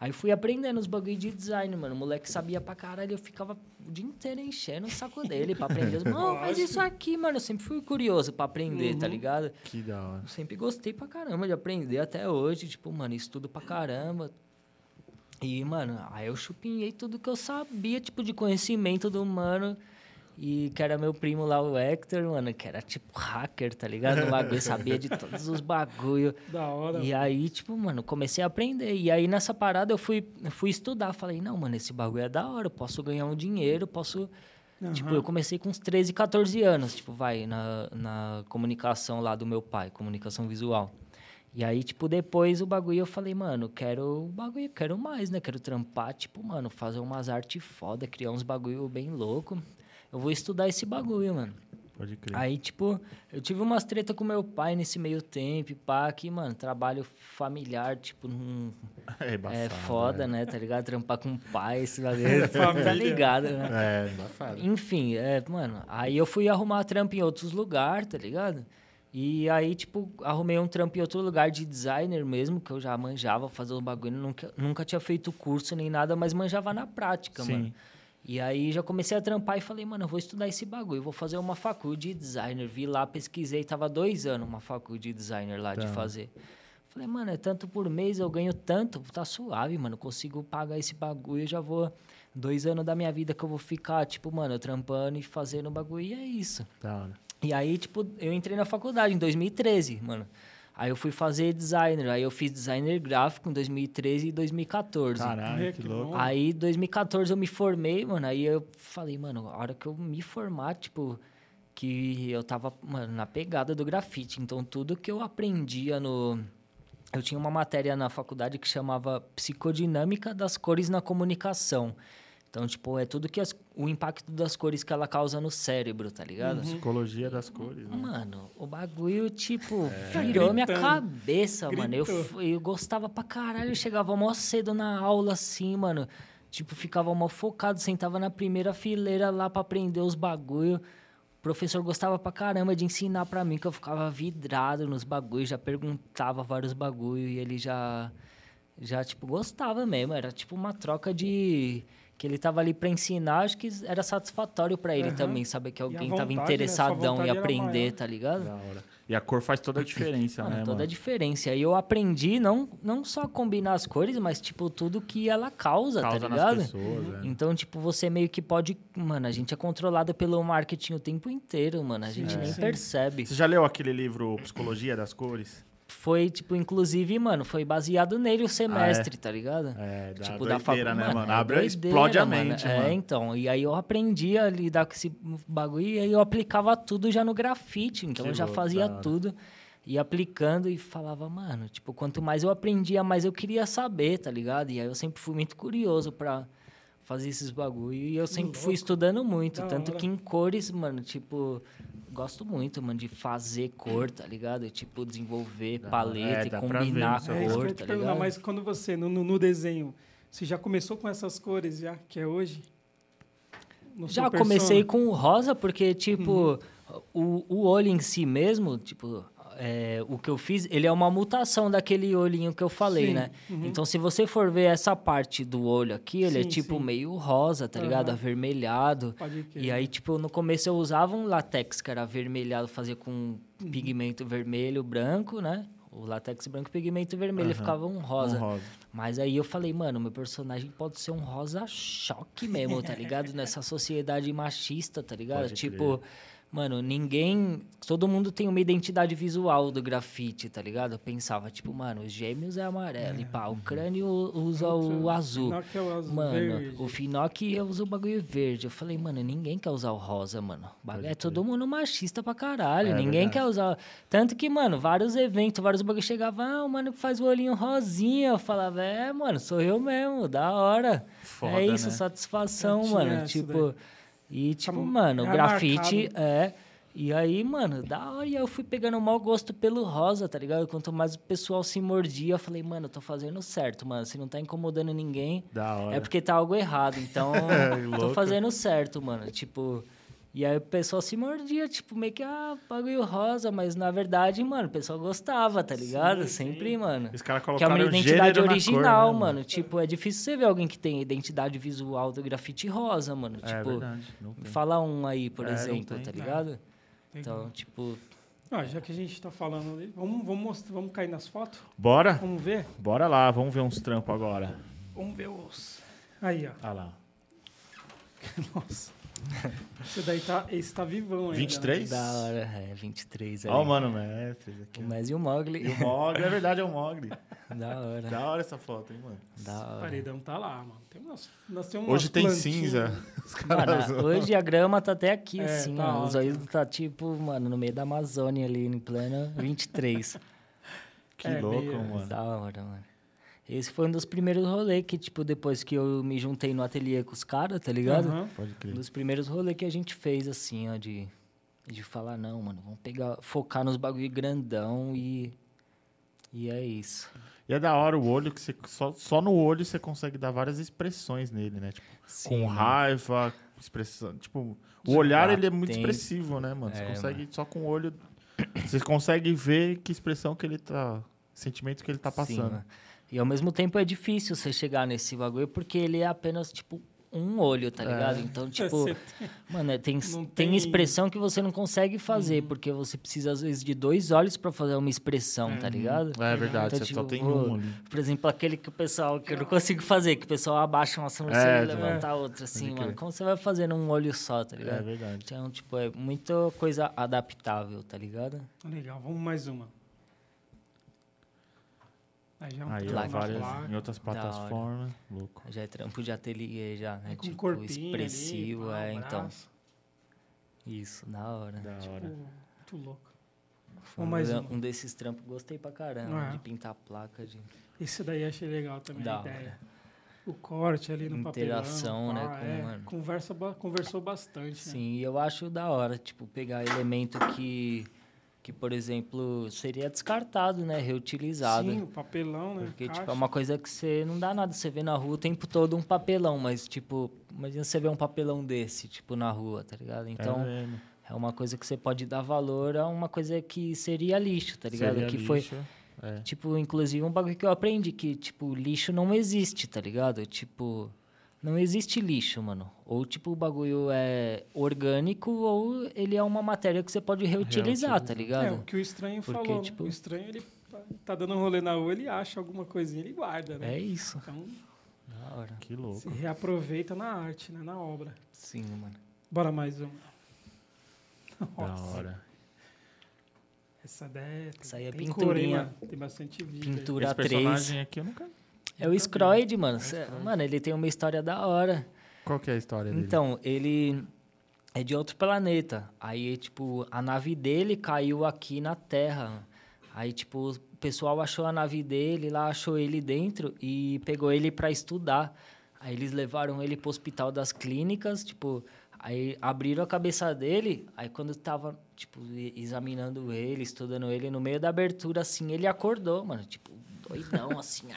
Speaker 3: Aí fui aprendendo os bagulho de design, mano. O moleque sabia pra caralho, eu ficava o dia inteiro enchendo o saco dele pra aprender. Não, mas isso aqui, mano, eu sempre fui curioso pra aprender, tá ligado?
Speaker 1: Que da hora.
Speaker 3: Eu sempre gostei pra caramba de aprender até hoje. Tipo, mano, estudo pra caramba. E, mano, aí eu chupinhei tudo que eu sabia, tipo, de conhecimento do mano. E que era meu primo lá, o Hector, mano, que era tipo hacker, tá ligado? O bagulho, sabia de todos os bagulho.
Speaker 2: Da hora.
Speaker 3: E aí, tipo, mano, comecei a aprender. E aí, nessa parada, eu fui, fui estudar. Falei, não, mano, esse bagulho é da hora. Eu posso ganhar um dinheiro, posso... Tipo,
Speaker 2: Aham.
Speaker 3: eu comecei com uns 13, 14 anos, tipo, vai, na, na comunicação lá do meu pai, comunicação visual. E aí, tipo, depois o bagulho eu falei, mano, quero o bagulho, quero mais, né? Quero trampar, tipo, mano, fazer umas artes foda, criar uns bagulho bem louco. Eu vou estudar esse bagulho, mano.
Speaker 1: Pode crer.
Speaker 3: Aí, tipo, eu tive umas treta com meu pai nesse meio tempo, pá, que, mano, trabalho familiar, tipo, num,
Speaker 1: é, embaçado,
Speaker 3: é foda,
Speaker 1: né?
Speaker 3: né? Tá ligado? Trampar com pai, esse bagulho, tá ligado, né?
Speaker 1: É, embaçado.
Speaker 3: Enfim, é, mano, aí eu fui arrumar trampo em outros lugares, tá ligado? E aí, tipo, arrumei um trampo em outro lugar de designer mesmo, que eu já manjava fazer o bagulho, nunca, nunca tinha feito curso nem nada, mas manjava na prática,
Speaker 1: Sim.
Speaker 3: mano. E aí já comecei a trampar e falei, mano, eu vou estudar esse bagulho, vou fazer uma faculdade de designer. Vi lá, pesquisei, tava dois anos uma faculdade de designer lá de
Speaker 1: Tá.
Speaker 3: fazer. Falei, mano, é tanto por mês, eu ganho tanto, tá suave, mano, consigo pagar esse bagulho, eu já vou. Dois anos da minha vida que eu vou ficar, tipo, mano, trampando e fazendo bagulho, e é isso.
Speaker 1: Hora.
Speaker 3: E aí, tipo, eu entrei na faculdade em 2013, mano. Aí eu fui fazer designer, aí eu fiz designer gráfico em 2013 e 2014.
Speaker 1: Caralho, que
Speaker 2: que
Speaker 1: louco.
Speaker 3: Aí, 2014, eu me formei, mano. Aí eu falei, mano, a hora que eu me formar, tipo, que eu tava, mano, na pegada do grafite. Então, tudo que eu aprendia no. Eu tinha uma matéria na faculdade que chamava Psicodinâmica das Cores na Comunicação. Então, tipo, é tudo que as- o impacto das cores que ela causa no cérebro, tá ligado?
Speaker 1: Psicologia das cores, né?
Speaker 3: Mano, o bagulho, tipo, virou minha
Speaker 2: Gritando.
Speaker 3: cabeça, mano. Eu,
Speaker 2: Gritou.
Speaker 3: eu gostava pra caralho. Eu chegava mó cedo na aula, assim, mano. Tipo, ficava mó focado, sentava na primeira fileira lá pra aprender os bagulho. O professor gostava pra caramba de ensinar pra mim, que eu ficava vidrado nos bagulhos, já perguntava vários bagulho e ele já, já, tipo, gostava mesmo. Era tipo uma troca de... Que ele tava ali pra ensinar, acho que era satisfatório pra ele
Speaker 2: Aham.
Speaker 3: também, saber que alguém
Speaker 2: vontade,
Speaker 3: tava
Speaker 2: né?
Speaker 3: Interessadão em
Speaker 2: era
Speaker 3: aprender, tá ligado?
Speaker 1: Da hora. E a cor faz toda a diferença,
Speaker 3: Mano,
Speaker 1: né,
Speaker 3: toda
Speaker 1: mano?
Speaker 3: a diferença. E eu aprendi não, não só combinar as cores, mas, tipo, tudo que ela causa,
Speaker 1: Causa
Speaker 3: tá
Speaker 1: nas
Speaker 3: ligado?
Speaker 1: pessoas, é.
Speaker 3: Então, tipo, você meio que pode. Mano, a gente é controlado pelo marketing o tempo inteiro, mano. A gente nem
Speaker 2: sim.
Speaker 3: percebe.
Speaker 1: Você já leu aquele livro Psicologia das Cores?
Speaker 3: Foi, tipo, inclusive, mano, foi baseado nele o semestre, tá ligado?
Speaker 1: É, da
Speaker 3: tipo,
Speaker 1: doideira,
Speaker 3: da facu...
Speaker 1: né, mano?
Speaker 3: é
Speaker 1: Abre,
Speaker 3: doideira,
Speaker 1: explode a
Speaker 3: mano.
Speaker 1: mente,
Speaker 3: É,
Speaker 1: mano.
Speaker 3: então. E aí eu aprendi a lidar com esse bagulho e aí eu aplicava tudo já no grafite. Então
Speaker 1: Que
Speaker 3: eu já
Speaker 1: louco,
Speaker 3: fazia tudo. Ia aplicando e falava, mano, tipo, quanto mais eu aprendia, mais eu queria saber, tá ligado? E aí eu sempre fui muito curioso pra fazer esses bagulho. E eu sempre fui estudando muito.
Speaker 2: Da
Speaker 3: tanto
Speaker 2: hora.
Speaker 3: que em cores, mano, tipo, gosto muito, mano, de fazer cor, tá ligado? Tipo, desenvolver
Speaker 1: hora.
Speaker 3: paleta
Speaker 1: É,
Speaker 3: e
Speaker 1: dá ver
Speaker 3: combinar
Speaker 1: seu
Speaker 2: É
Speaker 3: cor,
Speaker 2: te
Speaker 3: tá ligado?
Speaker 2: mas quando você, no, no, no desenho, você já começou com essas cores já, que é hoje? No
Speaker 3: Já comecei
Speaker 2: persona?
Speaker 3: com o rosa, porque, tipo,
Speaker 2: Uhum.
Speaker 3: o, o olho em si mesmo, tipo, é, o que eu fiz, ele é uma mutação daquele olhinho que eu falei,
Speaker 2: Sim,
Speaker 3: né?
Speaker 2: uhum.
Speaker 3: Então, se você for ver essa parte do olho aqui, ele é
Speaker 2: Sim,
Speaker 3: tipo
Speaker 2: sim.
Speaker 3: meio rosa, tá ligado?
Speaker 2: Aham.
Speaker 3: Avermelhado.
Speaker 2: Pode crer.
Speaker 3: E aí, tipo, no começo eu usava um látex que era avermelhado, fazia com
Speaker 2: Uhum.
Speaker 3: pigmento vermelho, branco, né? O látex branco e pigmento vermelho,
Speaker 1: Aham.
Speaker 3: ficava um rosa.
Speaker 1: Um rosa.
Speaker 3: Mas aí eu falei, mano, meu personagem pode ser um rosa choque mesmo, tá ligado? Nessa sociedade machista, tá ligado?
Speaker 1: Pode
Speaker 3: tipo, mano, ninguém. Todo mundo tem uma identidade visual do grafite, tá ligado? Eu pensava, tipo, mano, os gêmeos é amarelo, e pá, o crânio usa o azul.
Speaker 2: Finoc é o azul,
Speaker 3: Mano,
Speaker 2: verde.
Speaker 3: o Finoc usa o bagulho verde. Eu falei, mano, ninguém quer usar o rosa, mano. O bagulho é todo mundo machista pra caralho.
Speaker 1: É
Speaker 3: ninguém quer usar. Tanto que, mano, vários eventos, vários bagulhos chegavam, ah, o mano que faz o olhinho rosinha. Eu falava, é, mano, sou eu mesmo, da hora.
Speaker 1: Foda,
Speaker 3: é isso,
Speaker 1: né?
Speaker 3: satisfação, mano. Tipo, e tipo,
Speaker 2: Tá-
Speaker 3: mano, o
Speaker 2: é
Speaker 3: grafite
Speaker 2: marcado.
Speaker 3: é. E aí, mano, da hora, e eu fui pegando o mau gosto pelo rosa, tá ligado? Quanto mais o pessoal se mordia, eu falei, mano, eu tô fazendo certo, mano. Se não tá incomodando ninguém,
Speaker 1: Da hora.
Speaker 3: é porque tá algo errado. Então, tô fazendo certo, mano. Tipo. E aí o pessoal se mordia, tipo, meio que, ah, bagulho rosa, mas na verdade, mano, o pessoal gostava, tá ligado?
Speaker 2: Sim,
Speaker 3: Sempre,
Speaker 2: sim.
Speaker 3: mano.
Speaker 1: Esse cara
Speaker 3: Que é
Speaker 1: colocaram
Speaker 3: uma identidade original,
Speaker 1: cor, né,
Speaker 3: mano. Tipo, é difícil você ver alguém que tem identidade visual do grafite rosa, mano.
Speaker 1: É
Speaker 3: tipo,
Speaker 1: tem.
Speaker 3: fala um aí, por
Speaker 1: É,
Speaker 3: exemplo,
Speaker 1: tem.
Speaker 3: tá ligado?
Speaker 2: Legal.
Speaker 3: Então, tipo,
Speaker 2: Ah, já que a gente tá falando ali, vamos, vamos, mostrar, vamos cair nas fotos?
Speaker 1: Bora?
Speaker 2: Vamos ver?
Speaker 1: Bora lá, vamos ver uns trampos agora.
Speaker 2: Vamos ver os... Aí, ó.
Speaker 1: Ah lá.
Speaker 2: Nossa. Esse daí tá, esse tá vivão ainda. né?
Speaker 1: 23?
Speaker 3: da hora, é, 23 ali.
Speaker 1: Ó, o mano, mestre. aqui,
Speaker 3: O
Speaker 1: ó.
Speaker 3: Mes e o Mogli.
Speaker 1: E o Mogli, é verdade, é o Mogli.
Speaker 3: da hora.
Speaker 1: Da hora essa foto, hein, mano.
Speaker 3: Da
Speaker 2: O
Speaker 3: hora.
Speaker 2: paredão tá lá, mano. Tem umas, nós temos
Speaker 1: Hoje tem
Speaker 2: plantinhas.
Speaker 1: cinza. Os caras.
Speaker 3: Mano, hoje a grama tá até aqui,
Speaker 2: É,
Speaker 3: assim,
Speaker 2: tá
Speaker 3: mano. Os
Speaker 2: ótimo.
Speaker 3: olhos tá tipo, mano, no meio da Amazônia ali, em pleno 23.
Speaker 1: Que
Speaker 2: É,
Speaker 1: louco,
Speaker 2: meio-
Speaker 1: mano.
Speaker 3: Da hora, mano. Esse foi um dos primeiros rolês que, tipo, depois que eu me juntei no ateliê com os caras, tá ligado?
Speaker 2: Aham.
Speaker 1: Pode
Speaker 3: Um
Speaker 1: crer.
Speaker 3: dos primeiros rolês que a gente fez, assim, ó, de, de falar, não, mano, vamos pegar, focar nos bagulho grandão e. E é isso.
Speaker 1: E é da hora o olho, que você, só, só no olho você consegue dar várias expressões nele, né? Tipo, com
Speaker 3: Sim,
Speaker 1: raiva, expressão. Tipo, o
Speaker 3: De
Speaker 1: olhar
Speaker 3: lá
Speaker 1: ele é muito
Speaker 3: tem-
Speaker 1: expressivo, né, mano? Você
Speaker 3: É,
Speaker 1: consegue só com o olho. Você consegue ver que expressão que ele tá. Sentimento que ele tá
Speaker 3: Sim,
Speaker 1: passando.
Speaker 3: mano. E ao mesmo tempo é difícil você chegar nesse bagulho porque ele é apenas, tipo, um olho, tá ligado? Então, tipo, mano, é, tem,
Speaker 2: Não
Speaker 3: tem
Speaker 2: tem-
Speaker 3: expressão que você não consegue fazer, porque você precisa, às vezes, de dois olhos pra fazer uma expressão, tá ligado?
Speaker 1: É verdade,
Speaker 3: Então,
Speaker 1: você só
Speaker 3: tipo,
Speaker 1: tem
Speaker 3: vou-
Speaker 1: um ali.
Speaker 3: Por exemplo, aquele que o pessoal, que eu não consigo fazer, que o pessoal abaixa uma sobrancelha
Speaker 1: É,
Speaker 3: e levanta a outra, assim,
Speaker 1: Pode
Speaker 3: mano. Como você vai fazer num olho só, tá
Speaker 1: É
Speaker 3: ligado?
Speaker 1: verdade.
Speaker 3: Então, tipo, é muita coisa adaptável, tá ligado?
Speaker 2: Legal, vamos mais uma. Aí já é um
Speaker 1: Aí, várias, em outras
Speaker 3: hora.
Speaker 1: plataformas. Louco.
Speaker 3: Já é trampo de ateliê, já, né?
Speaker 2: É com
Speaker 3: tipo,
Speaker 2: corpinho ali,
Speaker 3: expressivo,
Speaker 2: pá,
Speaker 3: é, então.
Speaker 2: braço.
Speaker 3: Isso, da hora.
Speaker 1: Da
Speaker 2: Tipo,
Speaker 1: hora.
Speaker 2: muito louco.
Speaker 3: Foi
Speaker 2: Vamos mais
Speaker 3: um, um desses trampos, gostei pra caramba,
Speaker 2: Ah.
Speaker 3: de pintar placa, de
Speaker 2: Esse daí achei legal também,
Speaker 3: Da
Speaker 2: a ideia. O corte ali no
Speaker 3: Interação,
Speaker 2: papelão.
Speaker 3: né,
Speaker 2: pá,
Speaker 3: com,
Speaker 2: é,
Speaker 3: mano.
Speaker 2: conversa, conversou bastante, né?
Speaker 3: Sim, e eu acho da hora, tipo, pegar elemento que, que por exemplo, seria descartado, né? Reutilizado.
Speaker 2: Sim, o papelão, né?
Speaker 3: Porque, tipo,
Speaker 2: Caixa.
Speaker 3: é uma coisa que você não dá nada. Você vê na rua o tempo todo um papelão, mas, tipo, imagina você ver um papelão desse, tipo, na rua, tá ligado? Então,
Speaker 1: é mesmo.
Speaker 3: é, uma coisa que você pode dar valor a uma coisa que seria lixo, tá ligado?
Speaker 1: Seria
Speaker 3: que foi,
Speaker 1: lixo, É.
Speaker 3: tipo, inclusive um bagulho que eu aprendi, que, tipo, lixo não existe, tá ligado? Tipo, não existe lixo, mano. Ou, tipo, o bagulho é orgânico ou ele é uma matéria que você pode reutilizar, tá
Speaker 2: É,
Speaker 3: ligado?
Speaker 2: o que o estranho
Speaker 3: Porque,
Speaker 2: falou. né?
Speaker 3: tipo-
Speaker 2: O estranho, ele tá- tá dando um rolê na rua, ele acha alguma coisinha, ele guarda, né?
Speaker 3: É isso.
Speaker 2: Então,
Speaker 3: Da hora.
Speaker 1: Que
Speaker 2: se
Speaker 1: louco.
Speaker 2: reaproveita na arte, né? Na obra.
Speaker 3: Sim, mano.
Speaker 2: Bora mais uma.
Speaker 1: Da
Speaker 2: Nossa,
Speaker 1: hora.
Speaker 2: Essa ideia
Speaker 3: Essa aí é
Speaker 2: tem
Speaker 3: pinturinha.
Speaker 2: cor, hein? Tem bastante vídeo. aí.
Speaker 3: Pintura
Speaker 1: Esse
Speaker 3: 3.
Speaker 1: personagem aqui eu nunca.
Speaker 3: É o Scroid, mano. Cê- mano, ele tem uma história da hora.
Speaker 1: Qual que é a história dele?
Speaker 3: Então, ele é de outro planeta. Aí, tipo, a nave dele caiu aqui na Terra. Aí, tipo, o pessoal achou a nave dele, lá achou ele dentro e pegou ele pra estudar. Aí eles levaram ele pro hospital das clínicas, tipo, aí abriram a cabeça dele, aí quando tava, tipo, examinando ele, estudando ele, no meio da abertura, assim, ele acordou, mano, tipo, doidão, assim.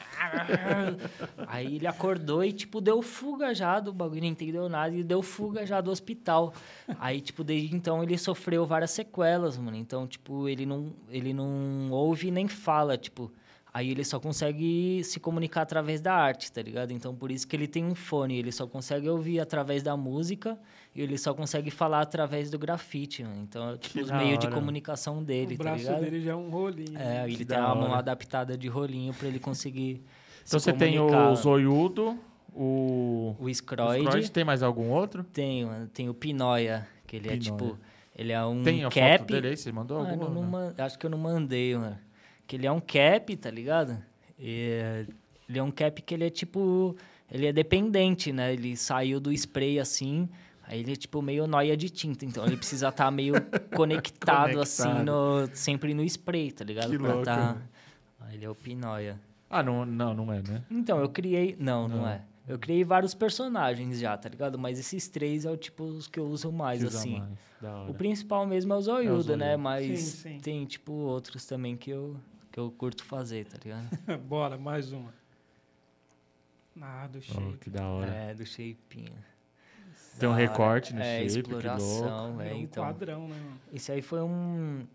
Speaker 3: aí ele acordou e, tipo, deu fuga já do bagulho, não entendeu nada, e deu fuga já do hospital. Aí, tipo, desde então ele sofreu várias sequelas, mano. Então, tipo, ele não, ele não ouve nem fala, tipo. Aí ele só consegue se comunicar através da arte, tá ligado? Então, por isso que ele tem um fone. Ele só consegue ouvir através da música e ele só consegue falar através do grafite, mano. Então, é, tipo, os meios de
Speaker 2: o
Speaker 3: comunicação dele, tá
Speaker 2: braço
Speaker 3: ligado?
Speaker 2: dele já é um rolinho.
Speaker 3: É,
Speaker 2: né?
Speaker 3: ele
Speaker 1: Que
Speaker 3: tem uma mão adaptada de rolinho pra ele conseguir
Speaker 1: Então
Speaker 3: se
Speaker 1: você tem
Speaker 3: comunicar.
Speaker 1: o Zoiudo, o.
Speaker 3: O
Speaker 1: o
Speaker 3: Scroid.
Speaker 1: Scroid. Tem mais algum outro?
Speaker 3: Tem, mano. Tem o Pinóia, que ele é
Speaker 1: Pinóia.
Speaker 3: tipo... Ele é um
Speaker 1: tem a
Speaker 3: cap...
Speaker 1: foto dele aí? Você mandou
Speaker 3: Mano,
Speaker 1: alguma?
Speaker 3: não
Speaker 1: Não?
Speaker 3: man- acho que eu não mandei, mano. Que ele é um cap, tá ligado? E, ele é um cap que ele é tipo... Ele é dependente, né? Ele saiu do spray assim... Aí ele é tipo meio noia de tinta. Então ele precisa estar meio conectado, assim,
Speaker 1: Conectado.
Speaker 3: no, sempre no spray, tá ligado?
Speaker 1: Que louco,
Speaker 3: tá... Ele é o Pinóia.
Speaker 1: Ah, não, não, não é, né?
Speaker 3: Então, eu criei... Não, não,
Speaker 1: Não.
Speaker 3: é. Eu criei vários personagens já, tá ligado? Mas esses três é o tipo os que eu uso mais,
Speaker 1: Que usa
Speaker 3: assim.
Speaker 1: mais. Da hora.
Speaker 3: O principal mesmo é o Zoiudo, né?
Speaker 1: Zoiudo.
Speaker 3: Mas
Speaker 2: Sim, sim.
Speaker 3: tem, tipo, outros também que eu, que eu curto fazer, tá ligado?
Speaker 2: Bora, mais uma. Ah, do
Speaker 1: Oh,
Speaker 2: shape.
Speaker 1: que da hora.
Speaker 3: é, do shapinho.
Speaker 1: Tem um recorte no
Speaker 3: é,
Speaker 1: shape, que
Speaker 3: exploração,
Speaker 2: É
Speaker 3: é,
Speaker 2: um
Speaker 3: então.
Speaker 2: quadrão, né?
Speaker 3: Esse aí foi um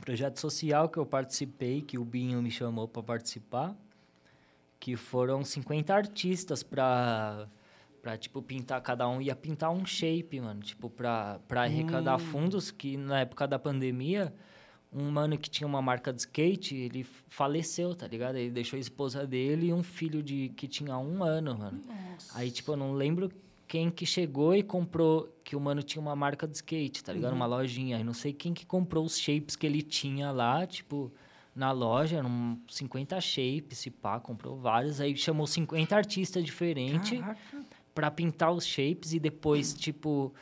Speaker 3: projeto social que eu participei, que o Binho me chamou para participar, que foram 50 artistas pra, pra, tipo, pintar, cada um ia pintar um shape, mano, tipo, pra, pra arrecadar
Speaker 2: Hum.
Speaker 3: fundos, que na época da pandemia, um mano que tinha uma marca de skate, ele faleceu, tá ligado? Ele deixou a esposa dele e um filho de que tinha um ano, mano.
Speaker 2: Nossa.
Speaker 3: Aí, tipo, eu não lembro quem que chegou e comprou, que o mano tinha uma marca de skate, tá ligado?
Speaker 2: Uhum.
Speaker 3: Uma lojinha. Aí não sei quem que comprou os shapes que ele tinha lá, tipo, na loja, eram 50 shapes, se pá, comprou vários. Aí chamou 50 artistas diferentes pra pintar os shapes e depois, tipo,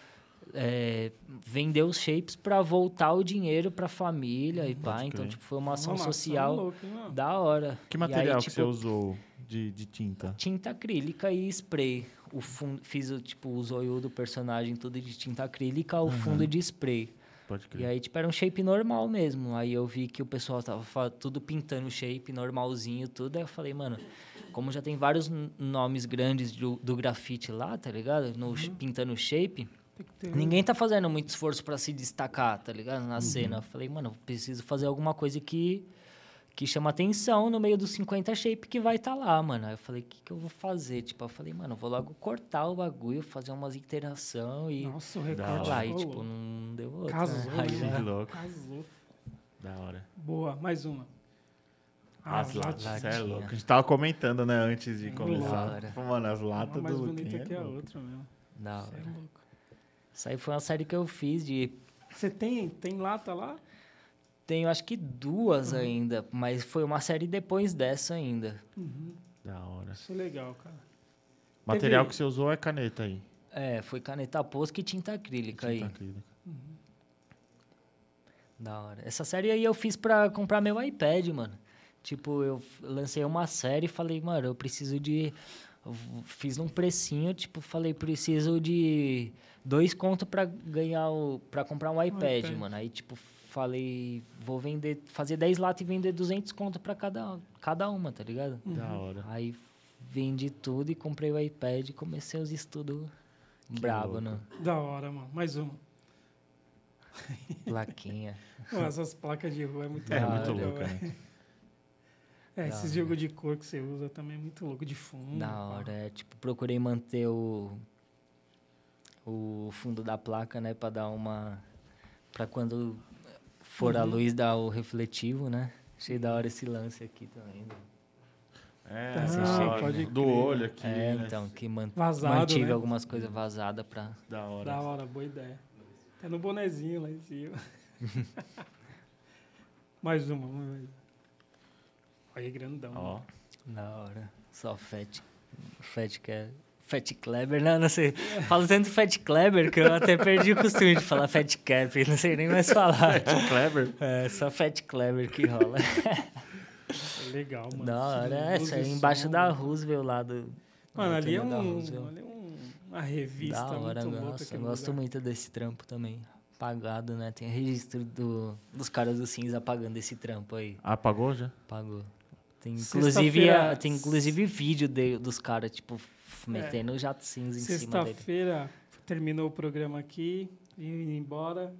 Speaker 3: é, vender os shapes pra voltar o dinheiro pra família e pá.
Speaker 1: Pode
Speaker 3: Então, tipo, foi uma ação
Speaker 2: Nossa,
Speaker 3: social
Speaker 2: louco,
Speaker 3: da hora.
Speaker 1: Que material
Speaker 3: aí,
Speaker 1: que
Speaker 3: tipo,
Speaker 1: você usou de, de tinta?
Speaker 3: Tinta acrílica e spray. O fundo, fiz o, tipo, o zoiô do personagem tudo de tinta acrílica, o fundo de spray.
Speaker 1: Pode
Speaker 3: E
Speaker 1: crer.
Speaker 3: aí, tipo, era um shape normal mesmo. Aí eu vi que o pessoal tava tudo pintando o shape normalzinho, tudo. Aí eu falei, mano, como já tem vários nomes grandes do, do grafite lá, tá ligado? No, sh- Pintando o shape, ninguém tá fazendo muito esforço pra se destacar, tá ligado? Na cena. Eu falei, mano, preciso fazer alguma coisa que, que chama atenção no meio dos 50 shape que vai estar lá, mano. Aí eu falei, o que, que eu vou fazer? Tipo, eu falei, mano, eu vou logo cortar o bagulho, fazer umas interação e.
Speaker 2: Nossa, o recorte
Speaker 3: lá, e, tipo, não deu outra.
Speaker 2: Casou,
Speaker 3: né? Aí
Speaker 2: né?
Speaker 1: Que louco.
Speaker 2: Casou.
Speaker 1: Da hora.
Speaker 2: Boa, mais uma. Ah,
Speaker 1: As latas,
Speaker 2: latinha.
Speaker 1: você é louco. A gente tava comentando, né, antes de começar. Mano, as
Speaker 2: Uma
Speaker 1: latas
Speaker 2: mais
Speaker 1: do
Speaker 2: bonita
Speaker 1: Luquinha
Speaker 2: que
Speaker 1: é
Speaker 2: a outra mesmo.
Speaker 3: Da
Speaker 2: é
Speaker 3: hora.
Speaker 2: louco.
Speaker 3: Isso aí foi uma série que eu fiz de.
Speaker 2: Você tem, tem lata lá?
Speaker 3: Tenho acho que duas
Speaker 2: Uhum.
Speaker 3: ainda, mas foi uma série depois dessa ainda.
Speaker 2: Uhum.
Speaker 1: Da hora.
Speaker 2: Isso é legal, cara.
Speaker 1: Material
Speaker 2: Teve-
Speaker 1: que você usou é caneta aí.
Speaker 3: É, foi caneta Posca e tinta acrílica aí.
Speaker 1: Tinta acrílica.
Speaker 3: Da hora. Essa série aí eu fiz pra comprar meu iPad, mano. Tipo, eu lancei uma série e falei, mano, eu preciso de. eu Fiz um precinho, tipo, falei, preciso de dois contos pra ganhar o. pra comprar um iPad,
Speaker 2: iPad.
Speaker 3: mano. Aí, tipo, falei, vou vender, fazer 10 latas e vender 200 contos pra cada, cada uma, tá ligado?
Speaker 1: Da
Speaker 2: Uhum.
Speaker 1: hora.
Speaker 3: Aí vendi tudo e comprei o iPad e comecei os estudos brabo,
Speaker 1: louco.
Speaker 3: né?
Speaker 2: Da hora, mano. Mais uma.
Speaker 3: Plaquinha.
Speaker 2: Essas placas de rua é muito
Speaker 1: É
Speaker 3: Da
Speaker 1: muito louco, né?
Speaker 2: É,
Speaker 3: Da
Speaker 2: esses jogos de cor que você usa também é muito louco, de fundo.
Speaker 3: Da hora, é, tipo, procurei manter o o fundo da placa, né, Pra dar uma Pra quando for a
Speaker 2: Uhum.
Speaker 3: luz dar o refletivo, né? Achei da hora esse lance aqui também. né?
Speaker 1: É,
Speaker 2: Ah, pode
Speaker 1: do
Speaker 2: crer.
Speaker 1: olho aqui.
Speaker 3: É,
Speaker 1: né?
Speaker 3: então, que man
Speaker 2: Vazado,
Speaker 3: mantive
Speaker 2: né?
Speaker 3: algumas coisas vazadas pra.
Speaker 1: Da hora.
Speaker 2: Da hora, boa ideia. Até no bonezinho lá em cima. Mais uma, vamos ver. Olha, grandão.
Speaker 1: Ó.
Speaker 3: Da hora. Só Fat. Fat que é. Fat Kleber, não, não sei. Falo tanto Fat Kleber que eu até perdi o costume de falar Fat Cap, não sei nem mais falar.
Speaker 1: Clever.
Speaker 3: É, só Fat Kleber que rola.
Speaker 2: É Legal, mano.
Speaker 3: Da hora, essa
Speaker 2: e
Speaker 3: aí embaixo
Speaker 2: som.
Speaker 3: da Roosevelt lá do.
Speaker 2: Mano, ali é, um, ali é um- uma revista
Speaker 3: Da hora,
Speaker 2: muito louca.
Speaker 3: nossa, gosto
Speaker 2: lugar.
Speaker 3: muito desse trampo também. Pagado, né? Tem registro do, dos caras do cinza pagando esse trampo aí.
Speaker 1: Apagou já?
Speaker 3: Pagou. Tem inclusive, a- tem inclusive vídeo de- dos caras, tipo, metendo o jato cinza em cima dele.
Speaker 2: Sexta-feira terminou o programa aqui, indo embora.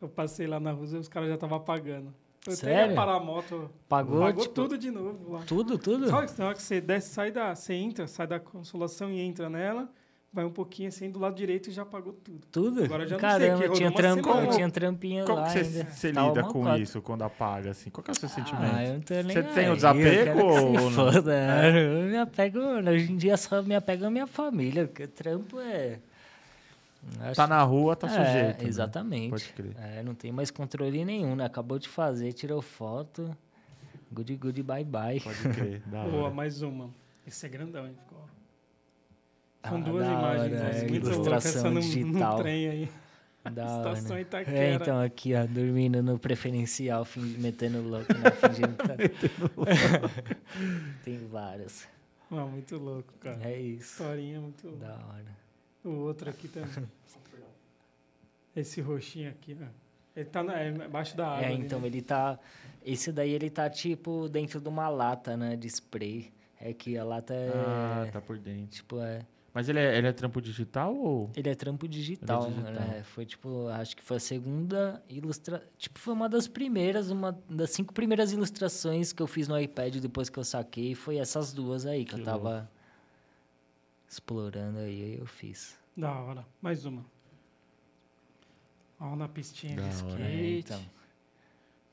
Speaker 2: Eu passei lá na rua e os caras já estavam apagando. Eu até
Speaker 3: Sério?
Speaker 2: ia parar a moto.
Speaker 3: Pagou,
Speaker 2: Pagou
Speaker 3: tipo,
Speaker 2: tudo de novo lá.
Speaker 3: Tudo, tudo?
Speaker 2: Só que na hora que você desce, sai da. Você entra, sai da consolação e entra nela, vai um pouquinho assim do lado direito e já pagou tudo.
Speaker 3: Tudo?
Speaker 2: Agora já não sei,
Speaker 3: Caramba,
Speaker 2: que
Speaker 3: tinha,
Speaker 2: semana.
Speaker 3: tinha trampinho
Speaker 1: Como
Speaker 3: lá ainda.
Speaker 1: você, lida com
Speaker 3: cota.
Speaker 1: isso quando apaga, assim? Qual que é o seu
Speaker 3: Ah,
Speaker 1: sentimento?
Speaker 3: eu não tô nem
Speaker 1: Você tem o desapego ou não?
Speaker 3: foda, né? Eu me apego, hoje em dia só me apego à minha família, porque trampo é... Acho-
Speaker 1: Tá na rua, tá
Speaker 3: é,
Speaker 1: sujeito. né?
Speaker 3: Exatamente.
Speaker 1: Pode crer.
Speaker 3: É, não tem mais controle nenhum, né? Acabou de fazer, tirou foto, good, good, bye, bye.
Speaker 1: Pode crer.
Speaker 2: Boa, mais uma. Esse é grandão, hein? Ficou. São
Speaker 3: Ah,
Speaker 2: duas imagens.
Speaker 3: hora,
Speaker 2: nossa,
Speaker 3: é,
Speaker 2: muito louca
Speaker 3: ilustração
Speaker 2: essa num, num
Speaker 3: digital.
Speaker 2: trem aí.
Speaker 3: Da hora.
Speaker 2: Estação
Speaker 3: né?
Speaker 2: Itaquera.
Speaker 3: É, então, aqui, ó, dormindo no preferencial, fingi- metendo louco, né? Fingindo que tá... Tem várias.
Speaker 2: Ah, muito louco, cara.
Speaker 3: É isso.
Speaker 2: Historinha muito louca.
Speaker 3: Da hora.
Speaker 2: O outro aqui também. Esse roxinho aqui, ó. Ele tá na, é embaixo da água.
Speaker 3: É,
Speaker 2: ali,
Speaker 3: então
Speaker 2: né?
Speaker 3: ele tá. Esse daí ele tá tipo dentro de uma lata, né? De spray. É que a lata é.
Speaker 1: Ah, tá por dentro.
Speaker 3: Tipo, é.
Speaker 1: Mas ele é, ele é trampo digital ou...
Speaker 3: Ele é trampo digital,
Speaker 1: digital.
Speaker 3: né? Foi tipo, acho que foi a segunda ilustra... Tipo, foi uma das primeiras, uma das cinco primeiras ilustrações que eu fiz no iPad depois que eu saquei. Foi essas duas aí que,
Speaker 1: Que
Speaker 3: eu tava explorando aí, aí eu fiz.
Speaker 2: Da hora. Mais uma. Ó, na pistinha
Speaker 1: Da
Speaker 2: de
Speaker 1: hora.
Speaker 2: skate.
Speaker 3: É, então.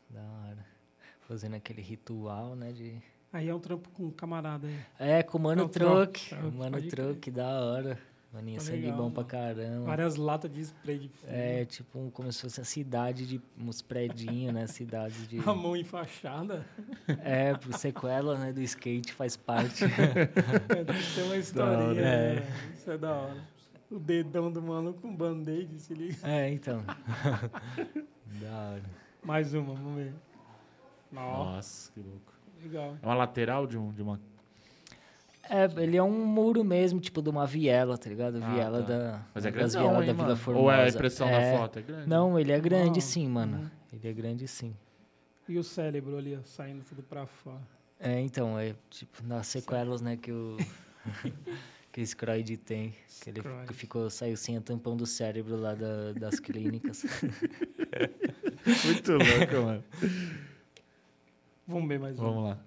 Speaker 3: Da hora. Fazendo aquele ritual, né? De...
Speaker 2: Aí é um trampo com um camarada aí.
Speaker 3: É, com o Mano
Speaker 2: É
Speaker 3: Truck.
Speaker 2: Troc,
Speaker 3: Mano. Truck, da hora. Maninho,
Speaker 2: Tá
Speaker 3: sangue
Speaker 2: legal,
Speaker 3: bom pra
Speaker 2: mano.
Speaker 3: caramba.
Speaker 2: Várias latas de spray de fundo.
Speaker 3: É, tipo, um- como se fosse a cidade de uns predinhos, né? Cidade de.
Speaker 2: A mão enfaixada.
Speaker 3: É, pro sequela, né? Do skate faz parte.
Speaker 2: É, tem que ter uma historinha.
Speaker 1: hora.
Speaker 2: né?
Speaker 3: É.
Speaker 2: Isso é da hora. o dedão do maluco com band-aid, se liga.
Speaker 3: É, então. da hora.
Speaker 2: Mais uma, vamos ver. Nossa,
Speaker 1: Nossa, que louco.
Speaker 2: Legal.
Speaker 1: É uma lateral de, um, de uma.
Speaker 3: É, ele é um muro mesmo, tipo de uma viela, tá ligado?
Speaker 1: Ah,
Speaker 3: Viela
Speaker 1: tá.
Speaker 3: da,
Speaker 1: Mas é
Speaker 3: das
Speaker 1: grandão,
Speaker 3: vielas
Speaker 1: hein,
Speaker 3: da Vila? Formosa.
Speaker 1: Ou é a impressão
Speaker 3: É.
Speaker 1: da foto? É grande.
Speaker 3: Não, ele é grande
Speaker 2: Ah,
Speaker 3: sim, mano.
Speaker 2: uhum.
Speaker 3: Ele é grande sim.
Speaker 2: E o cérebro ali, ó, saindo tudo pra fora.
Speaker 3: É, então, é tipo nas sequelas, né, que o que o Scroid tem, que ele
Speaker 2: Scroid.
Speaker 3: ficou saiu sem a tampão do cérebro lá da- das clínicas.
Speaker 1: Muito louco, mano.
Speaker 2: Vamos ver mais um.
Speaker 1: Vamos lá.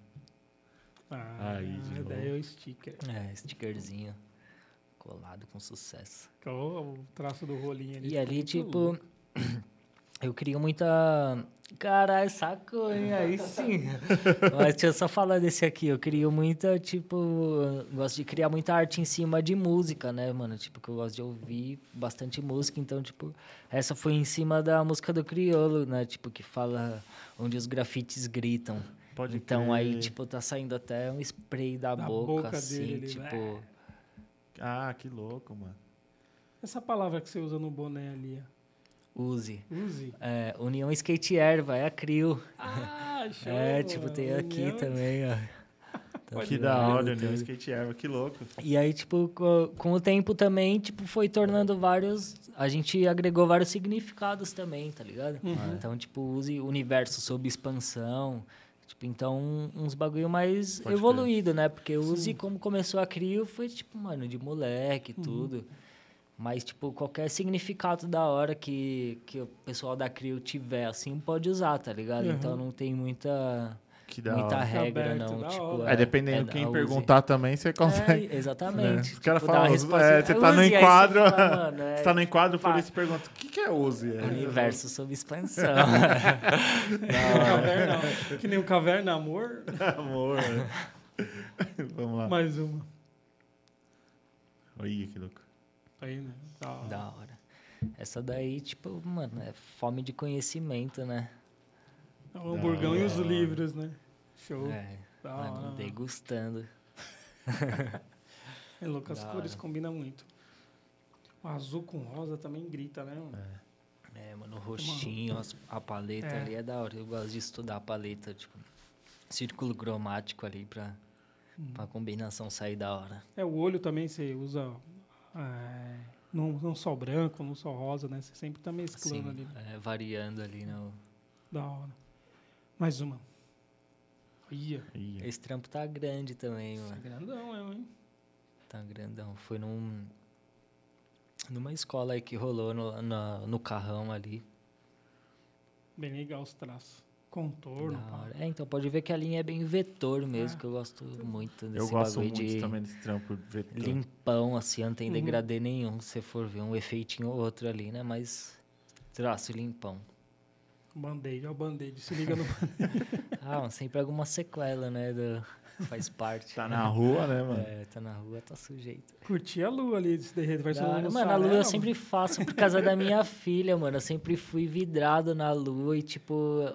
Speaker 2: Ah,
Speaker 1: Aí, de
Speaker 2: a
Speaker 1: novo.
Speaker 2: ideia é o sticker.
Speaker 3: é, stickerzinho colado com sucesso.
Speaker 2: É o, traço do rolinho ali.
Speaker 3: E ali, tipo,
Speaker 2: louco.
Speaker 3: Eu queria muita. Caralho, sacou, hein? Aí sim. Mas deixa eu só falar desse aqui. Eu queria muita, tipo. Gosto de criar muita arte em cima de música, né, mano? Tipo, que eu gosto de ouvir bastante música. Então, tipo, essa foi em cima da música do Criolo, né? Tipo, que fala onde os grafites gritam.
Speaker 1: Pode
Speaker 3: então, aí, tipo, tá saindo até um spray da,
Speaker 2: Da
Speaker 3: boca,
Speaker 2: boca
Speaker 3: assim,
Speaker 2: dele, né?
Speaker 3: tipo.
Speaker 1: Ah, que louco, mano.
Speaker 2: Essa palavra que você usa no boné ali,
Speaker 3: Use.
Speaker 2: Ó. Use.
Speaker 3: É, União Skate Erva, é a Crio.
Speaker 2: Ah, show!
Speaker 3: É, tipo, tem aqui
Speaker 2: União-
Speaker 3: também, ó. Tá
Speaker 1: que da hora, né? Skate Erva, que louco.
Speaker 3: E aí, tipo, co- com o tempo também, tipo, foi tornando vários... A gente agregou vários significados também, tá ligado?
Speaker 2: Uhum.
Speaker 3: Então, tipo, use universo sob expansão. Tipo, então, uns bagulho mais
Speaker 1: Pode
Speaker 3: evoluído, né? Porque o
Speaker 2: Sim.
Speaker 3: Uzi, como começou a Crio, foi, tipo, mano, de moleque e
Speaker 2: Uhum.
Speaker 3: tudo. Mas, tipo, qualquer significado da hora que, que o pessoal da Crio tiver, assim, pode usar, tá ligado?
Speaker 2: Uhum.
Speaker 3: Então, não tem muita,
Speaker 1: Que da
Speaker 3: muita
Speaker 1: hora.
Speaker 3: regra,
Speaker 2: aberto,
Speaker 3: não.
Speaker 2: da
Speaker 3: Tipo,
Speaker 2: hora.
Speaker 1: É, dependendo
Speaker 3: da
Speaker 1: quem
Speaker 3: Uzi.
Speaker 1: perguntar também, você consegue.
Speaker 3: É, exatamente.
Speaker 1: Os
Speaker 3: Tipo,
Speaker 1: falam,
Speaker 3: resposta-
Speaker 1: é, você tá no enquadro,
Speaker 3: fala, mano, é,
Speaker 1: Você tá no enquadro, por isso pergunta, o que, que é Uzi? É,
Speaker 3: Universo sob expansão.
Speaker 2: Caverna, que nem o Caverna Amor.
Speaker 1: Amor. né? Vamos lá.
Speaker 2: Mais uma.
Speaker 1: Ih, que louco.
Speaker 2: Aí, né? Da hora.
Speaker 3: da hora. Essa daí, tipo, mano, é fome de conhecimento, né?
Speaker 2: O hamburgão e os livros, né? Show.
Speaker 3: É,
Speaker 2: Da
Speaker 3: mano,
Speaker 2: hora.
Speaker 3: degustando.
Speaker 2: É louco, as
Speaker 3: Da
Speaker 2: cores
Speaker 3: hora.
Speaker 2: combinam muito. O azul com rosa também grita, né? mano?
Speaker 3: É, mano, o roxinho, as- a paleta
Speaker 2: É.
Speaker 3: ali é da hora. Eu gosto de estudar a paleta, tipo, círculo cromático ali pra,
Speaker 2: Uhum.
Speaker 3: pra combinação sair da hora.
Speaker 2: É, o olho também você usa é, não, não só branco, não só rosa, né? Você sempre tá mesclando
Speaker 3: Sim,
Speaker 2: ali. né?
Speaker 3: é, variando ali, né? o-
Speaker 2: Da hora. Mais uma. Ia.
Speaker 1: Ih,
Speaker 3: Esse trampo tá grande também,
Speaker 2: é
Speaker 3: mano.
Speaker 2: grandão, é, hein?
Speaker 3: Tá grandão. Foi num. Numa escola aí que rolou no, na- no carrão ali.
Speaker 2: Bem legal os traços. Contorno.
Speaker 3: É, então pode ver que a linha é bem vetor mesmo,
Speaker 2: É.
Speaker 3: que eu gosto muito desse
Speaker 1: eu gosto
Speaker 3: bagulho
Speaker 1: muito
Speaker 3: de
Speaker 1: também desse trampo vetor.
Speaker 3: limpão, assim, não tem
Speaker 2: Uhum.
Speaker 3: degradê nenhum. Se você for ver um efeitinho ou outro ali, né? Mas traço limpão.
Speaker 2: Band-aid, olha o band-aid. Se liga no
Speaker 3: Ah, mas sempre alguma sequela, né? do- Faz parte.
Speaker 1: Tá na rua, né, mano?
Speaker 3: É, tá na rua, tá sujeito.
Speaker 2: Curtir a lua ali, se derreter. Vai ser
Speaker 3: Da. Mano, a lua eu sempre faço por causa da minha filha, mano. Eu sempre fui vidrado na lua e, tipo,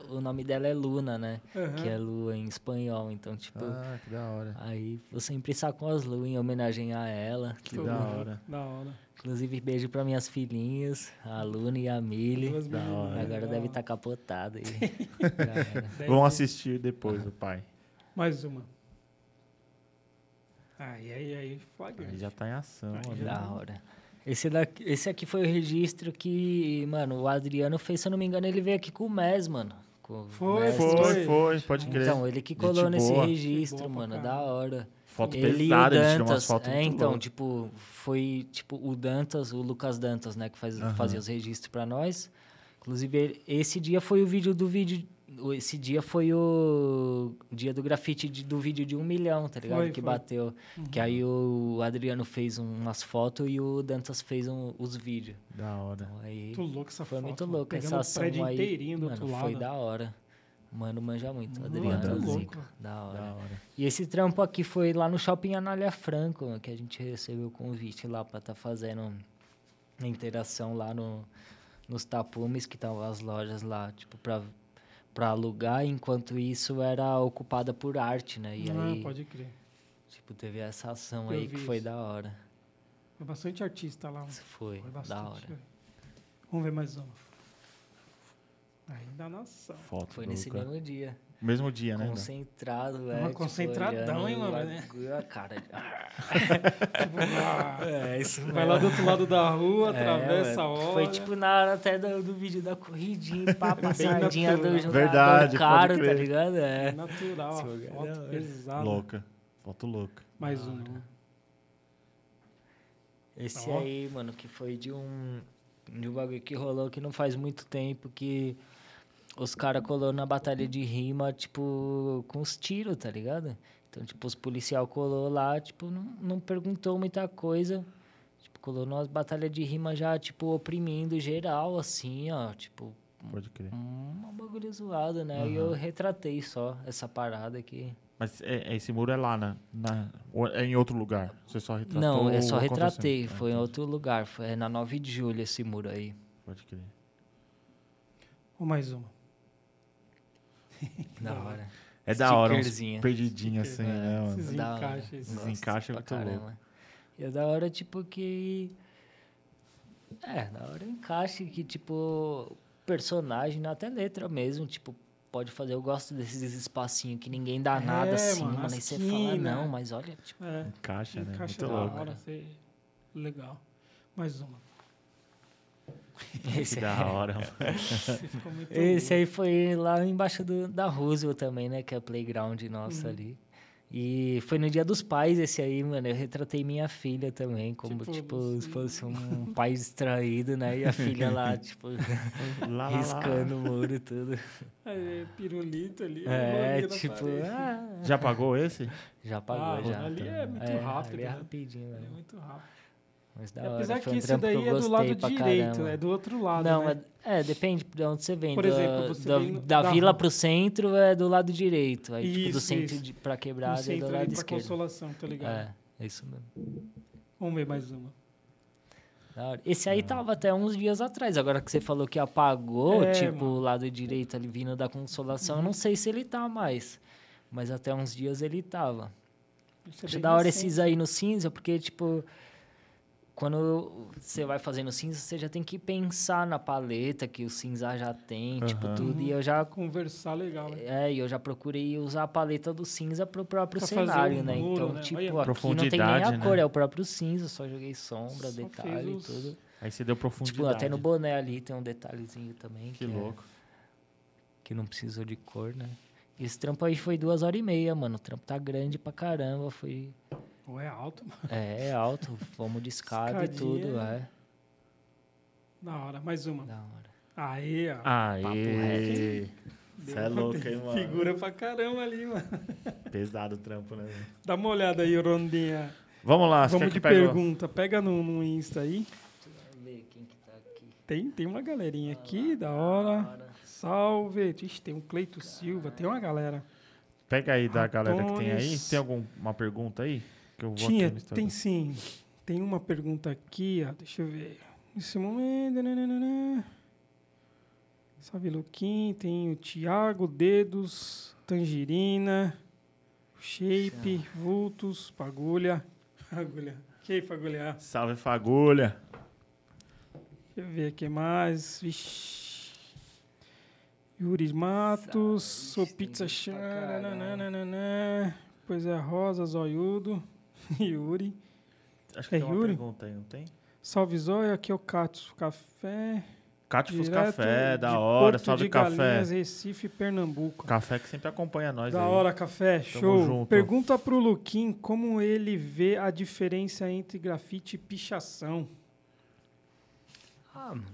Speaker 3: o nome dela é Luna, né?
Speaker 2: Aham.
Speaker 3: Que é lua em espanhol. Então, tipo,
Speaker 1: Ah, que da hora.
Speaker 3: aí eu sempre saco as luas em homenagem a ela.
Speaker 1: Que
Speaker 2: Tudo
Speaker 1: da
Speaker 2: bem.
Speaker 1: hora.
Speaker 2: Da hora.
Speaker 3: Inclusive, beijo pra minhas filhinhas, a Luna e a Mili.
Speaker 1: Da
Speaker 2: né?
Speaker 3: Agora
Speaker 2: Da
Speaker 3: deve estar capotada aí. Já era.
Speaker 2: Deve
Speaker 1: Vão assistir depois, o pai.
Speaker 2: Mais uma. Aí, aí, aí,
Speaker 1: Aí
Speaker 2: flagrante.
Speaker 1: já tá em ação,
Speaker 2: Aí
Speaker 3: Da hora. Esse, daqui, esse aqui foi o registro que, mano, o Adriano fez, se eu não me engano, ele veio aqui com o MES, mano. Com
Speaker 2: Foi,
Speaker 3: MES.
Speaker 1: Foi,
Speaker 2: Foi.
Speaker 1: foi, pode crer.
Speaker 3: Então, ele que
Speaker 1: Gente
Speaker 3: colou nesse
Speaker 1: boa.
Speaker 3: registro,
Speaker 2: Gente
Speaker 3: mano, da hora.
Speaker 1: Foto
Speaker 3: ele
Speaker 1: pesada, ele tirou umas
Speaker 3: Dantas.
Speaker 1: fotos
Speaker 3: é, então,
Speaker 1: loucas.
Speaker 3: tipo, foi tipo o Dantas, o Lucas Dantas, né, que faz,
Speaker 1: Aham.
Speaker 3: fazia os registros pra nós. Inclusive, esse dia foi o vídeo do vídeo. Esse dia foi o dia do grafite de- do vídeo de um milhão, tá ligado?
Speaker 2: Foi,
Speaker 3: que
Speaker 2: foi.
Speaker 3: bateu. Que aí o Adriano fez um- umas fotos e o Dantas fez um- os vídeos.
Speaker 1: Da hora.
Speaker 3: Então, aí
Speaker 2: Muito louco essa
Speaker 3: foi
Speaker 2: foto.
Speaker 3: muito
Speaker 2: mano.
Speaker 3: louco
Speaker 2: Pegando
Speaker 3: essa ação
Speaker 2: prédio
Speaker 3: aí.
Speaker 2: inteirinho do
Speaker 3: Mano, foi
Speaker 2: lado.
Speaker 3: da hora. Mano, manja muito.
Speaker 2: Mano,
Speaker 3: Adriano
Speaker 1: muito
Speaker 3: é
Speaker 2: louco.
Speaker 3: Da hora.
Speaker 1: Da hora.
Speaker 3: E esse trampo aqui foi lá no Shopping Anália Franco, que a gente recebeu o convite lá pra estar fazendo a interação lá no, nos tapumes, que estavam as lojas lá, tipo, pra, pra alugar, enquanto isso era ocupada por arte, né? E
Speaker 2: ah,
Speaker 3: aí,
Speaker 2: pode crer.
Speaker 3: tipo, teve essa ação
Speaker 2: Eu
Speaker 3: aí que foi
Speaker 2: isso.
Speaker 3: da hora.
Speaker 2: Foi bastante artista lá.
Speaker 3: Foi,
Speaker 2: Foi
Speaker 3: da
Speaker 2: bastante.
Speaker 3: hora.
Speaker 2: velho. Vamos ver mais uma. Ainda nação.
Speaker 1: Foto
Speaker 3: Foi nesse mesmo dia.
Speaker 1: Mesmo dia, né?
Speaker 3: Concentrado, velho. tipo,
Speaker 2: concentradão, hein, mano, né?
Speaker 3: A cara.
Speaker 2: Tipo, ah,
Speaker 3: É, isso
Speaker 2: vai lá do outro lado da rua,
Speaker 3: É,
Speaker 2: atravessa a hora.
Speaker 3: Foi tipo na hora até do, do vídeo da corridinha, pá, passadinha do jogador
Speaker 1: Verdade,
Speaker 3: caro, tá ligado? É.
Speaker 2: Natural, a
Speaker 3: é
Speaker 2: foto
Speaker 3: hora.
Speaker 2: pesada.
Speaker 1: Louca. Foto louca.
Speaker 2: Mais um.
Speaker 3: Esse aí, mano, que foi de um, de um bagulho que rolou que não faz muito tempo, que os caras colou na batalha de rima, tipo, com os tiros, tá ligado? Então, tipo, os policial colou lá, tipo, não, não perguntou muita coisa. Tipo, colou numa batalha de rima já, tipo, oprimindo geral, assim, ó, tipo,
Speaker 1: Pode crer.
Speaker 3: uma bagulho zoado, né? E eu retratei só essa parada aqui.
Speaker 1: Mas é- é- esse muro é lá, na, na, ou é em outro lugar? Você só retratou
Speaker 3: Não, eu só retratei,
Speaker 1: Ah,
Speaker 3: foi em
Speaker 1: entendi.
Speaker 3: outro lugar, foi é na 9 de julho esse muro aí.
Speaker 1: Pode crer.
Speaker 2: Ou mais uma.
Speaker 3: Da hora.
Speaker 1: É da hora, uns perdidinhos assim,
Speaker 3: É,
Speaker 1: né, mano?
Speaker 2: Esses
Speaker 3: Da hora.
Speaker 2: encaixes.
Speaker 1: Esses encaixes é muito louco.
Speaker 3: E é da hora, tipo, que. É, da hora encaixe que, tipo, personagem, até letra mesmo, tipo, pode fazer. Eu gosto desses espacinhos que ninguém dá
Speaker 2: É,
Speaker 3: nada assim,
Speaker 2: mano,
Speaker 3: Aí você fala,
Speaker 2: esquina.
Speaker 3: não, mas olha, tipo.
Speaker 2: É,
Speaker 1: Encaixa, né?
Speaker 2: encaixa
Speaker 1: Muito
Speaker 2: da
Speaker 1: louco.
Speaker 2: hora. Legal. Mais uma.
Speaker 3: Esse,
Speaker 1: Que da hora.
Speaker 2: ficou muito
Speaker 3: esse aí foi lá embaixo do, da Roosevelt também, né? Que é a playground nossa
Speaker 2: Uhum.
Speaker 3: ali. E foi no dia dos pais esse aí, mano. Eu retratei minha filha também, como,
Speaker 2: Tipo,
Speaker 3: tipo, se fosse um pai distraído, né? E a filha lá, tipo,
Speaker 1: Lá, lá, lá.
Speaker 3: riscando o muro e tudo.
Speaker 2: É, pirulito ali.
Speaker 3: É, tipo, ah,
Speaker 1: Já pagou esse?
Speaker 3: já pagou,
Speaker 2: Ah,
Speaker 3: já.
Speaker 2: ali é muito
Speaker 3: É,
Speaker 2: rápido,
Speaker 3: Ali é
Speaker 2: né?
Speaker 3: rapidinho,
Speaker 2: É
Speaker 3: velho.
Speaker 2: muito rápido.
Speaker 3: Mas da
Speaker 2: Apesar
Speaker 3: hora.
Speaker 2: Que
Speaker 3: um
Speaker 2: esse daí é do lado direito,
Speaker 3: caramba.
Speaker 2: é do outro lado,
Speaker 3: Não,
Speaker 2: né?
Speaker 3: é, é, depende de onde você vem.
Speaker 2: Por exemplo, você
Speaker 3: da,
Speaker 2: vem
Speaker 3: da
Speaker 2: da
Speaker 3: vila
Speaker 2: rua.
Speaker 3: pro centro é do lado direito. Aí, tipo, do
Speaker 2: Isso,
Speaker 3: centro
Speaker 2: isso. No
Speaker 3: quebrada é do lado
Speaker 2: pra
Speaker 3: esquerdo.
Speaker 2: consolação, tá ligado?
Speaker 3: É, é isso mesmo.
Speaker 2: Vamos ver mais uma.
Speaker 3: Esse aí tava até uns dias atrás. Agora que você falou que apagou,
Speaker 2: É,
Speaker 3: tipo,
Speaker 2: mano. Uhum.
Speaker 3: o lado direito ali vindo da consolação, eu não sei se ele tá mais. Mas até uns dias ele tava.
Speaker 2: Isso é
Speaker 3: Acho da hora
Speaker 2: recente.
Speaker 3: esses aí no cinza, porque, tipo, quando você vai fazendo cinza, você já tem que pensar na paleta que o cinza já tem, tipo,
Speaker 1: Aham.
Speaker 3: tudo. E eu já.
Speaker 2: Conversar legal, né?
Speaker 3: É, e eu já procurei usar a paleta do cinza pro próprio
Speaker 2: Pra
Speaker 3: cenário, né?
Speaker 2: muro,
Speaker 3: Então,
Speaker 2: né?
Speaker 3: tipo,
Speaker 2: Olha.
Speaker 3: aqui não tem nem a
Speaker 1: né?
Speaker 3: cor, é o próprio cinza, só joguei sombra,
Speaker 2: Só
Speaker 3: detalhe
Speaker 2: fez
Speaker 3: e
Speaker 2: os-
Speaker 3: tudo.
Speaker 1: Aí você deu profundidade.
Speaker 3: Tipo, até no boné ali tem um detalhezinho também.
Speaker 1: Que
Speaker 3: é-
Speaker 1: louco.
Speaker 3: que não precisou de cor, né? E esse trampo aí foi duas horas e meia, mano. O trampo tá grande pra caramba. Foi.
Speaker 2: Ou é alto, mano.
Speaker 3: É, é alto. Fomos de escada e
Speaker 2: Escadinha.
Speaker 3: tudo, é.
Speaker 2: Da hora. Mais uma.
Speaker 3: Da hora.
Speaker 2: Aí, ó.
Speaker 1: Aê.
Speaker 3: reto.
Speaker 1: Você é louco, hein, mano?
Speaker 2: Figura pra caramba ali, mano.
Speaker 1: Pesado o trampo, né?
Speaker 2: Dá uma olhada aí, Rondinha.
Speaker 1: Vamos lá,
Speaker 2: Vamos de
Speaker 1: que
Speaker 2: pergunta. Pega no, no Insta aí.
Speaker 3: Deixa eu ver quem que tá aqui.
Speaker 2: Tem, tem uma galerinha aqui, da hora. Salve. Ixi, tem um Cleito Silva, tem uma galera.
Speaker 1: Pega aí da galera que tem aí. Tem alguma pergunta aí? Que eu vou
Speaker 2: Tinha,
Speaker 1: aqui no Instagram.
Speaker 2: tem sim. Tem uma pergunta aqui, ó. Deixa eu ver. Nesse momento. nananana. Salve Luquim, tem o Thiago, Dedos, Tangerina, Shape, Vultos, Pagulha. Pagulha. Que aí, Pagulha?
Speaker 1: Salve, Fagulha.
Speaker 2: Deixa eu ver o que mais. Vixe. Yuri Matos, sou pizza chana, nananana. Pois é, Rosa, Zoiudo, Yuri.
Speaker 1: Acho que
Speaker 2: É
Speaker 1: tem uma
Speaker 2: Yuri?
Speaker 1: pergunta aí, não tem?
Speaker 2: Salve Zóia, aqui é o Catos Café.
Speaker 1: Catifos Café, da hora.
Speaker 2: Porto
Speaker 1: Salve,
Speaker 2: de
Speaker 1: Café.
Speaker 2: Galinhas, Recife, Pernambuco.
Speaker 1: Café que sempre acompanha nós
Speaker 2: Da
Speaker 1: aí.
Speaker 2: hora, Café, show.
Speaker 1: junto.
Speaker 2: Pergunta pro Luquim como ele vê a diferença entre grafite e pichação.
Speaker 3: Ah, mano.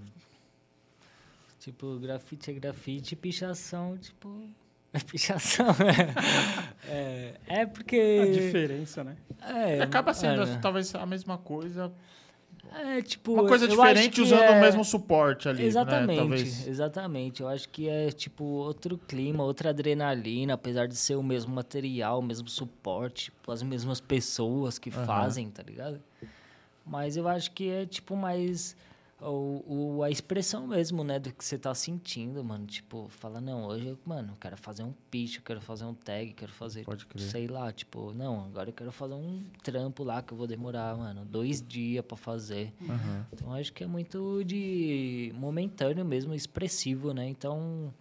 Speaker 3: Tipo, grafite é grafite, pichação, tipo. É pichação. é, é porque.
Speaker 2: A diferença, né?
Speaker 3: É,
Speaker 1: Acaba sendo talvez a mesma coisa.
Speaker 3: É, tipo.
Speaker 1: Uma coisa diferente usando
Speaker 3: é-
Speaker 1: o mesmo suporte ali.
Speaker 3: Exatamente,
Speaker 1: Né? Talvez.
Speaker 3: exatamente. Eu acho que é tipo outro clima, outra adrenalina, apesar de ser o mesmo material, o mesmo suporte, tipo, as mesmas pessoas que
Speaker 1: Aham.
Speaker 3: fazem, tá ligado? Mas eu acho que é tipo mais o, o, a expressão mesmo, né, do que você tá sentindo, mano. Tipo, fala, não, hoje, eu, mano, eu quero fazer um pitch, eu quero fazer um tag, quero fazer, sei lá, tipo, não, agora eu quero fazer um trampo lá que eu vou demorar, mano, dois dias para fazer.
Speaker 1: Uhum.
Speaker 3: Então, acho que é muito de momentâneo mesmo, expressivo, né? Então,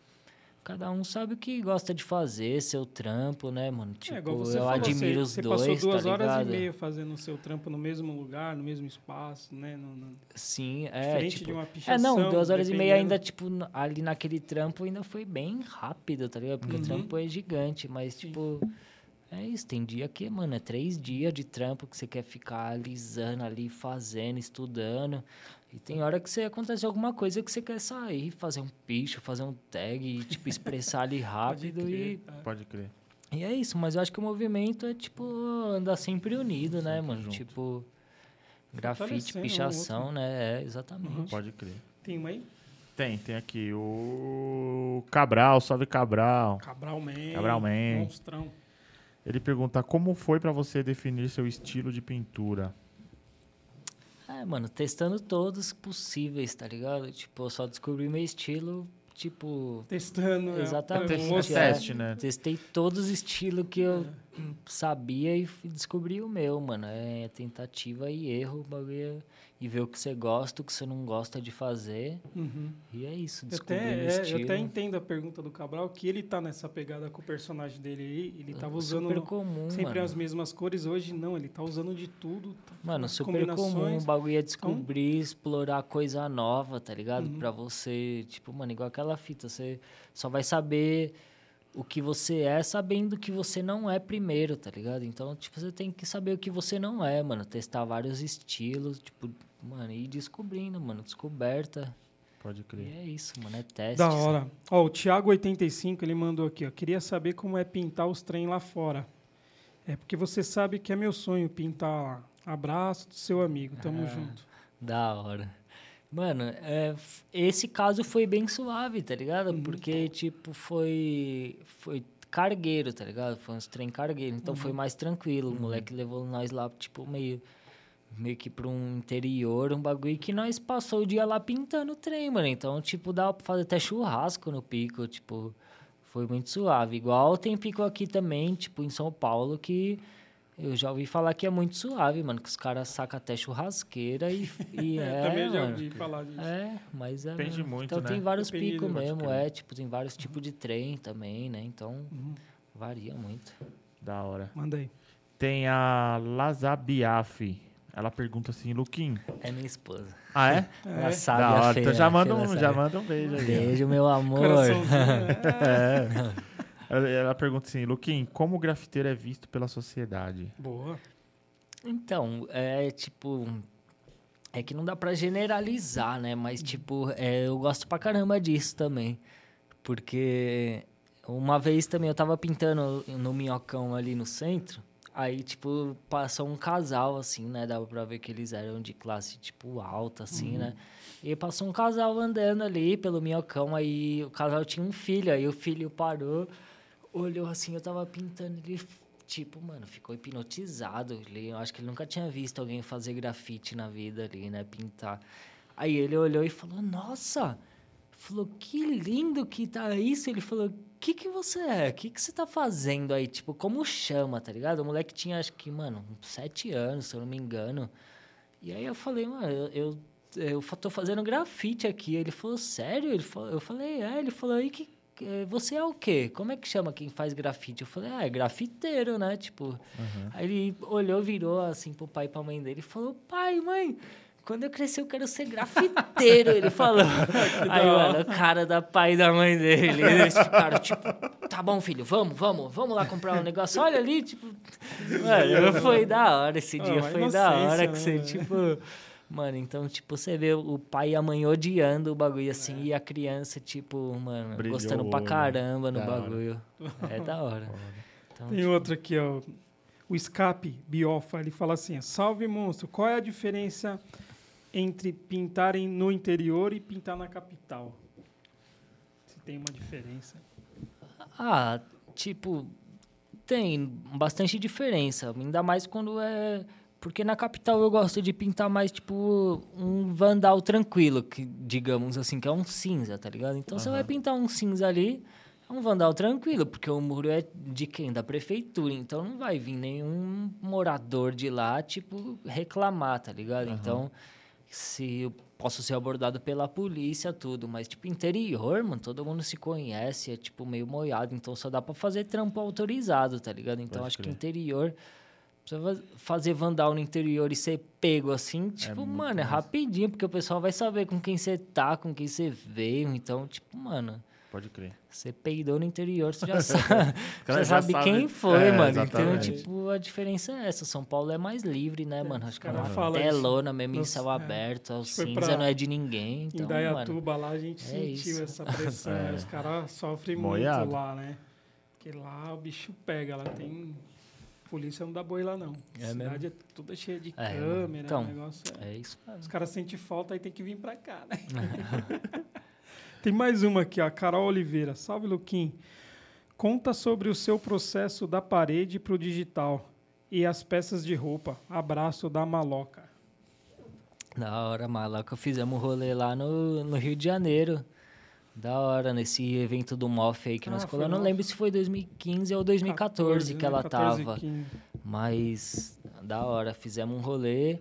Speaker 3: cada um sabe o que gosta de fazer, seu trampo, né, mano?
Speaker 2: É,
Speaker 3: Tipo,
Speaker 2: igual você
Speaker 3: eu
Speaker 2: falou,
Speaker 3: admiro
Speaker 2: você,
Speaker 3: os
Speaker 2: você
Speaker 3: dois,
Speaker 2: passou duas
Speaker 3: tá
Speaker 2: horas
Speaker 3: ligado?
Speaker 2: e meia fazendo o seu trampo no mesmo lugar, no mesmo espaço, né? No, no-
Speaker 3: Sim, é,
Speaker 2: diferente
Speaker 3: tipo...
Speaker 2: de uma
Speaker 3: É,
Speaker 2: pichação.
Speaker 3: não, duas horas e meia
Speaker 2: dependendo.
Speaker 3: ainda, tipo, ali naquele trampo ainda foi bem rápido, tá ligado? Porque
Speaker 2: Uhum.
Speaker 3: o trampo é gigante, mas,
Speaker 2: Sim.
Speaker 3: tipo... É isso, tem dia que, mano, é três dias de trampo que você quer ficar alisando ali, fazendo, estudando. E tem hora que você acontece alguma coisa que você quer sair, fazer um picho, fazer um tag, e, tipo, expressar ali
Speaker 2: Pode
Speaker 3: rápido e...
Speaker 2: crer, é.
Speaker 1: Pode crer.
Speaker 3: E é isso, mas eu acho que o movimento é, tipo, andar sempre unido, né, mano?
Speaker 1: junto.
Speaker 3: Tipo, grafite,
Speaker 2: um
Speaker 3: pichação,
Speaker 2: outro.
Speaker 3: né? É, exatamente.
Speaker 1: Pode crer.
Speaker 2: Tem uma aí?
Speaker 1: Tem, tem aqui o Cabral, salve Cabral.
Speaker 2: Cabral Man.
Speaker 1: Cabral Man.
Speaker 2: Monstrão.
Speaker 1: Ele pergunta como foi pra você definir seu estilo de pintura.
Speaker 3: É, mano, testando todos possíveis, tá ligado? Tipo, eu só descobri meu estilo, tipo,
Speaker 2: Testando. é,
Speaker 3: Exatamente.
Speaker 1: Teste,
Speaker 2: mostrar.
Speaker 1: teste, né?
Speaker 3: testei todos os estilos que eu hum, sabia e descobri o meu, mano. É tentativa e erro, o bagulho é- e ver o que você gosta, o que você não gosta de fazer.
Speaker 2: Uhum.
Speaker 3: E é isso, descobrir
Speaker 2: até,
Speaker 3: o
Speaker 2: é, eu
Speaker 3: estilo.
Speaker 2: até entendo a pergunta do Cabral, que ele tá nessa pegada com o personagem dele aí. Ele tava usando
Speaker 3: Super comum,
Speaker 2: sempre
Speaker 3: mano.
Speaker 2: as mesmas cores. Hoje não, ele tá usando de tudo. tá-
Speaker 3: Mano, super comum, o bagulho é descobrir, explorar coisa nova, tá ligado?
Speaker 2: Uhum.
Speaker 3: Pra você, tipo, mano, igual aquela fita, você só vai saber o que você é sabendo o que você não é primeiro, tá ligado? Então, tipo, você tem que saber o que você não é, mano, testar vários estilos, tipo, mano, e ir descobrindo, mano, descoberta.
Speaker 1: Pode
Speaker 3: E
Speaker 1: crer.
Speaker 3: é isso, mano, é teste.
Speaker 2: Da hora. Ó, o Thiago85, ele mandou aqui, ó. Queria saber como é pintar os trem lá fora. É porque você sabe que é meu sonho pintar lá. Abraço do seu amigo. Tamo
Speaker 3: Ah.
Speaker 2: junto.
Speaker 3: Da hora. Mano, é, esse caso foi bem suave, tá ligado?
Speaker 2: Uhum.
Speaker 3: Porque, tipo, foi, foi cargueiro, tá ligado? Foi uns trem cargueiro. Então
Speaker 2: Uhum.
Speaker 3: foi mais tranquilo. O moleque levou nós lá, tipo, meio, meio que pra um interior, um bagulho que nós passou o dia lá pintando o trem, mano. Então, tipo, dava pra fazer até churrasco no pico, tipo, foi muito suave. Igual tem pico aqui também, tipo, em São Paulo, que eu já ouvi falar que é muito suave, mano. Que os caras sacam até churrasqueira e, e é,
Speaker 2: Também já
Speaker 3: mano.
Speaker 2: ouvi falar disso.
Speaker 3: É, mas é.
Speaker 1: Depende muito,
Speaker 3: Então
Speaker 1: né?
Speaker 3: tem vários
Speaker 2: Depende
Speaker 3: picos mesmo, é. Tipo, tem vários tipos de trem também, né? Então
Speaker 2: Uhum.
Speaker 3: varia muito.
Speaker 1: Da hora.
Speaker 2: Manda aí.
Speaker 1: Tem a Lazabiaf. Ela pergunta assim, Luquim.
Speaker 3: É minha esposa.
Speaker 1: Ah, é?
Speaker 3: Ela sabe
Speaker 1: da
Speaker 3: a
Speaker 1: hora.
Speaker 3: feia,
Speaker 1: Então já
Speaker 3: a
Speaker 1: manda um, já manda um beijo aí.
Speaker 3: Beijo, meu amor.
Speaker 2: É.
Speaker 1: É. Ela, ela pergunta assim, Luquim, como o grafiteiro é visto pela sociedade?
Speaker 2: Boa.
Speaker 3: Então, é tipo. É que não dá pra generalizar, né? Mas, tipo, é, eu gosto pra caramba disso também. Porque uma vez também eu tava pintando no minhocão ali no centro. Aí, tipo, passou um casal, assim, né? Dava pra ver que eles eram de classe, tipo, alta, assim, né? E passou um casal andando ali pelo minhocão. Aí o casal tinha um filho. Aí o filho parou, olhou assim, eu tava pintando. Ele, tipo, mano, ficou hipnotizado. Ele, eu acho que ele nunca tinha visto alguém fazer grafite na vida ali, né? Pintar. Aí ele olhou e falou, nossa... Falou, que lindo que tá isso. Ele falou, que que você é? O que que você tá fazendo aí? Tipo, como chama, tá ligado? O moleque tinha, acho que, mano, sete anos, se eu não me engano. E aí eu falei, mano, eu, eu, eu tô fazendo grafite aqui. Ele falou, sério? Ele falou, eu falei, é. Ele falou, e que, você é o quê? Como é que chama quem faz grafite? Eu falei, ah, é grafiteiro, né? Tipo, aí ele olhou, virou assim pro pai e pra mãe dele e falou, pai, mãe... Quando eu crescer, eu quero ser grafiteiro, ele falou. Aí, mano, o cara da pai e da mãe dele, eles ficaram tipo, tá bom, filho, vamos, vamos, vamos lá comprar um negócio. Olha ali, tipo. Mano, foi da hora esse
Speaker 2: Ah,
Speaker 3: dia, foi da hora que você,
Speaker 2: né,
Speaker 3: tipo. Mano, então, tipo, você vê o pai e a mãe odiando o bagulho assim e a criança, tipo, mano,
Speaker 1: Brilhou
Speaker 3: gostando pra
Speaker 1: olho.
Speaker 3: caramba no
Speaker 1: Da hora.
Speaker 3: bagulho. É da hora. Então,
Speaker 2: Tem outro aqui, ó. O Escape Biofa, ele fala assim: Salve monstro, qual é a diferença entre pintarem no interior e pintar na capital? Se tem uma diferença.
Speaker 3: Ah, tipo, tem bastante diferença. Ainda mais quando é Porque na capital eu gosto de pintar mais, tipo, um vandal tranquilo, que digamos assim, que é um cinza, tá ligado? Então você vai pintar um cinza ali, é um vandal tranquilo, porque o muro é de quem? Da prefeitura. Então não vai vir nenhum morador de lá, tipo, reclamar, tá ligado? Então, se eu posso ser abordado pela polícia, tudo, mas, tipo, interior, mano, todo mundo se conhece, é, tipo, meio moiado, então só dá pra fazer trampo autorizado, tá ligado? Então,
Speaker 1: Pode
Speaker 3: acho que
Speaker 1: crer.
Speaker 3: interior, pra você fazer vandal no interior e ser pego assim, tipo,
Speaker 1: muito
Speaker 3: mano, é rapidinho, porque o pessoal vai saber com quem você tá, com quem você veio, então, tipo, mano...
Speaker 1: Pode crer.
Speaker 3: Você peidou no interior, você já sabe,
Speaker 1: cara
Speaker 3: já
Speaker 1: já
Speaker 3: sabe
Speaker 1: sabe-
Speaker 3: quem foi,
Speaker 1: É,
Speaker 3: mano. Então,
Speaker 1: exatamente.
Speaker 3: tipo, a diferença é essa. São Paulo é mais livre, né, mano? Acho que é
Speaker 2: cara
Speaker 3: uma
Speaker 2: fala
Speaker 3: telona mesmo em céu
Speaker 2: é.
Speaker 3: aberto. O
Speaker 2: foi
Speaker 3: cinza não é de ninguém.
Speaker 2: Em
Speaker 3: Então, mano,
Speaker 2: Dayatuba lá a gente
Speaker 3: é
Speaker 2: sentiu
Speaker 3: isso.
Speaker 2: essa pressão.
Speaker 1: É.
Speaker 2: Os caras sofrem
Speaker 1: Moiado.
Speaker 2: muito lá, né? Porque lá o bicho pega, lá tem. Polícia não dá boi lá, não.
Speaker 3: É
Speaker 2: a cidade é toda cheia de
Speaker 3: É,
Speaker 2: câmera,
Speaker 3: então,
Speaker 2: negócio é.
Speaker 3: é isso mesmo.
Speaker 2: Os caras sentem falta e tem que vir pra cá, né? tem mais uma aqui, ó. Carol Oliveira. Salve, Luquim. Conta sobre o seu processo da parede pro digital e as peças de roupa. Abraço da maloca.
Speaker 3: Da hora, maluco. Fizemos um rolê lá no, no Rio de Janeiro. Da hora, nesse evento do MOF aí que nós
Speaker 2: Ah, foi
Speaker 3: colamos. Não lembro se foi 2015 ou 2014 que ela
Speaker 2: 14,
Speaker 3: tava.
Speaker 2: 15.
Speaker 3: Mas da hora, fizemos um rolê.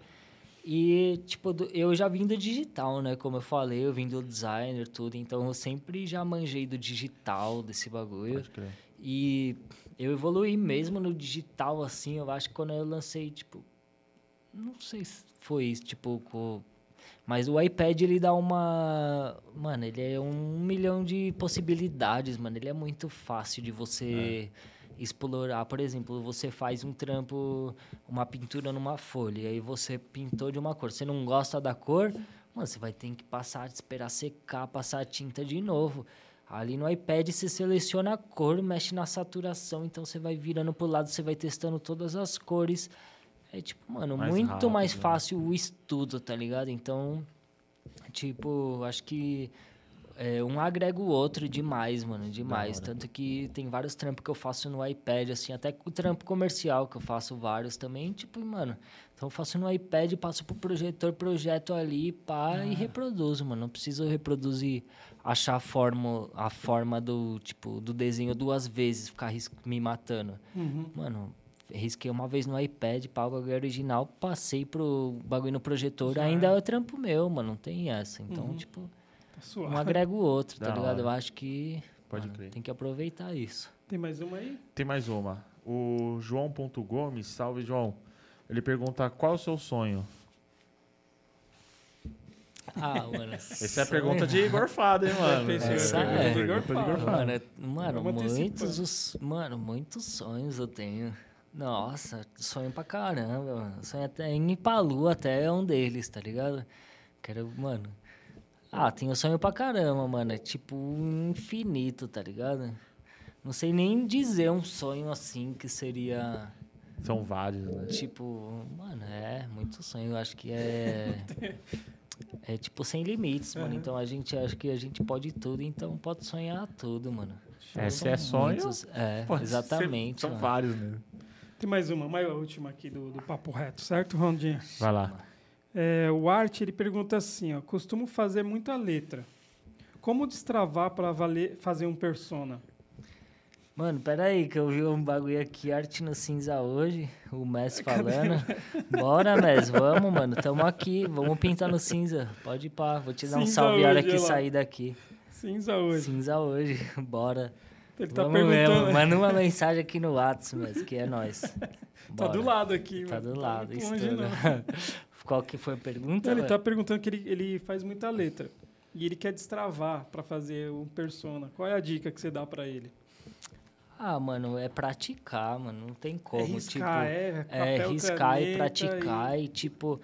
Speaker 3: E, tipo, eu já vim do digital, né? Como eu falei, eu vim do designer, tudo. Então, eu sempre já manjei do digital, desse bagulho.
Speaker 1: Pode crer.
Speaker 3: E eu evoluí mesmo no digital, assim. Eu acho que quando eu lancei, tipo... Não sei se foi isso, tipo... com- Mas o iPad, ele dá uma... Mano, ele é um milhão de possibilidades, mano. Ele é muito fácil de você explorar. Por exemplo, você faz um trampo, uma pintura numa folha, e aí você pintou de uma cor. Você não gosta da cor, mano, você vai ter que passar, esperar secar, passar a tinta de novo. Ali no iPad você seleciona a cor, mexe na saturação, então você vai virando pro lado, você vai testando todas as cores. É tipo, mano,
Speaker 1: Mais
Speaker 3: muito
Speaker 1: rápido,
Speaker 3: mais
Speaker 1: né?
Speaker 3: fácil o estudo, tá ligado? Então, tipo, acho que é, um agrega o outro demais, mano, demais. Tanto que tem vários trampos que eu faço no iPad, assim, até o trampo comercial que eu faço vários também, tipo, mano. Então eu faço no iPad, passo pro projetor, projeto ali, pá,
Speaker 1: Ah.
Speaker 3: e reproduzo, mano. Não preciso reproduzir, achar a forma, a forma do, tipo, do desenho duas vezes, ficar me matando.
Speaker 2: Uhum.
Speaker 3: Mano, risquei uma vez no iPad, pá, o bagulho original, passei pro bagulho no projetor,
Speaker 2: Já
Speaker 3: ainda
Speaker 2: é.
Speaker 3: é trampo meu, mano, não tem essa. Então,
Speaker 2: Uhum.
Speaker 3: tipo,
Speaker 2: suave.
Speaker 3: um agrega o outro, tá
Speaker 1: Da
Speaker 3: ligado?
Speaker 1: hora.
Speaker 3: Eu acho que
Speaker 1: Pode
Speaker 3: mano,
Speaker 1: crer.
Speaker 3: tem que aproveitar isso.
Speaker 2: Tem mais uma aí?
Speaker 1: Tem mais uma. O João.gomes, salve João. Ele pergunta qual é o seu sonho?
Speaker 3: Ah, mano.
Speaker 1: Essa é a pergunta de gorfado, hein, mano?
Speaker 3: Essa é.
Speaker 2: gorfado.
Speaker 1: gorfado.
Speaker 3: Mano, é- mano muitos, os, mano, muitos sonhos eu tenho. Nossa, sonho pra caramba, mano. Sonho até em ir pra lua, até é um deles, tá ligado? Quero, mano. Ah, tenho sonho pra caramba, mano. É tipo infinito, tá ligado? Não sei nem dizer um sonho assim que seria.
Speaker 1: São vários, né?
Speaker 3: Tipo, mano, é muito sonho. Eu acho que é. É tipo sem limites, mano.
Speaker 2: Aham.
Speaker 3: Então a gente acha que a gente pode tudo, então pode sonhar tudo, mano.
Speaker 1: É, se
Speaker 3: São
Speaker 1: é sonho,
Speaker 3: muitos- é,
Speaker 1: Pode ser-
Speaker 3: exatamente.
Speaker 1: São
Speaker 3: mano.
Speaker 1: vários, né?
Speaker 2: Tem mais uma, mais a última aqui do, do Papo Reto, certo, Rondinha?
Speaker 1: Vai lá.
Speaker 2: É, o Art, ele pergunta assim, ó, costumo fazer muita letra. Como destravar para fazer um persona?
Speaker 3: Mano, peraí, que eu vi um bagulho aqui, arte no cinza hoje, o Messi falando. Bora, Messi, vamos, mano, tamo aqui, vamos pintar no cinza. Pode ir pá, vou te dar um
Speaker 2: Cinza
Speaker 3: salve a hora que sair daqui.
Speaker 2: Cinza hoje.
Speaker 3: Cinza hoje, bora.
Speaker 2: Ele tá
Speaker 3: vamos
Speaker 2: perguntando.
Speaker 3: mesmo, manda uma mensagem aqui no WhatsApp, Messi, que é nóis.
Speaker 2: Tá do lado aqui,
Speaker 3: Tá do lado, isso
Speaker 2: longe,
Speaker 3: tudo.
Speaker 2: não.
Speaker 3: Qual que foi a pergunta?
Speaker 2: Ele
Speaker 3: velho?
Speaker 2: tá perguntando que ele, ele faz muita letra. E ele quer destravar para fazer um persona. Qual é a dica que você dá para ele?
Speaker 3: Ah, mano, é praticar, mano, não tem como.
Speaker 2: é riscar,
Speaker 3: tipo,
Speaker 2: é,
Speaker 3: É,
Speaker 2: papel,
Speaker 3: riscar e praticar e... tipo.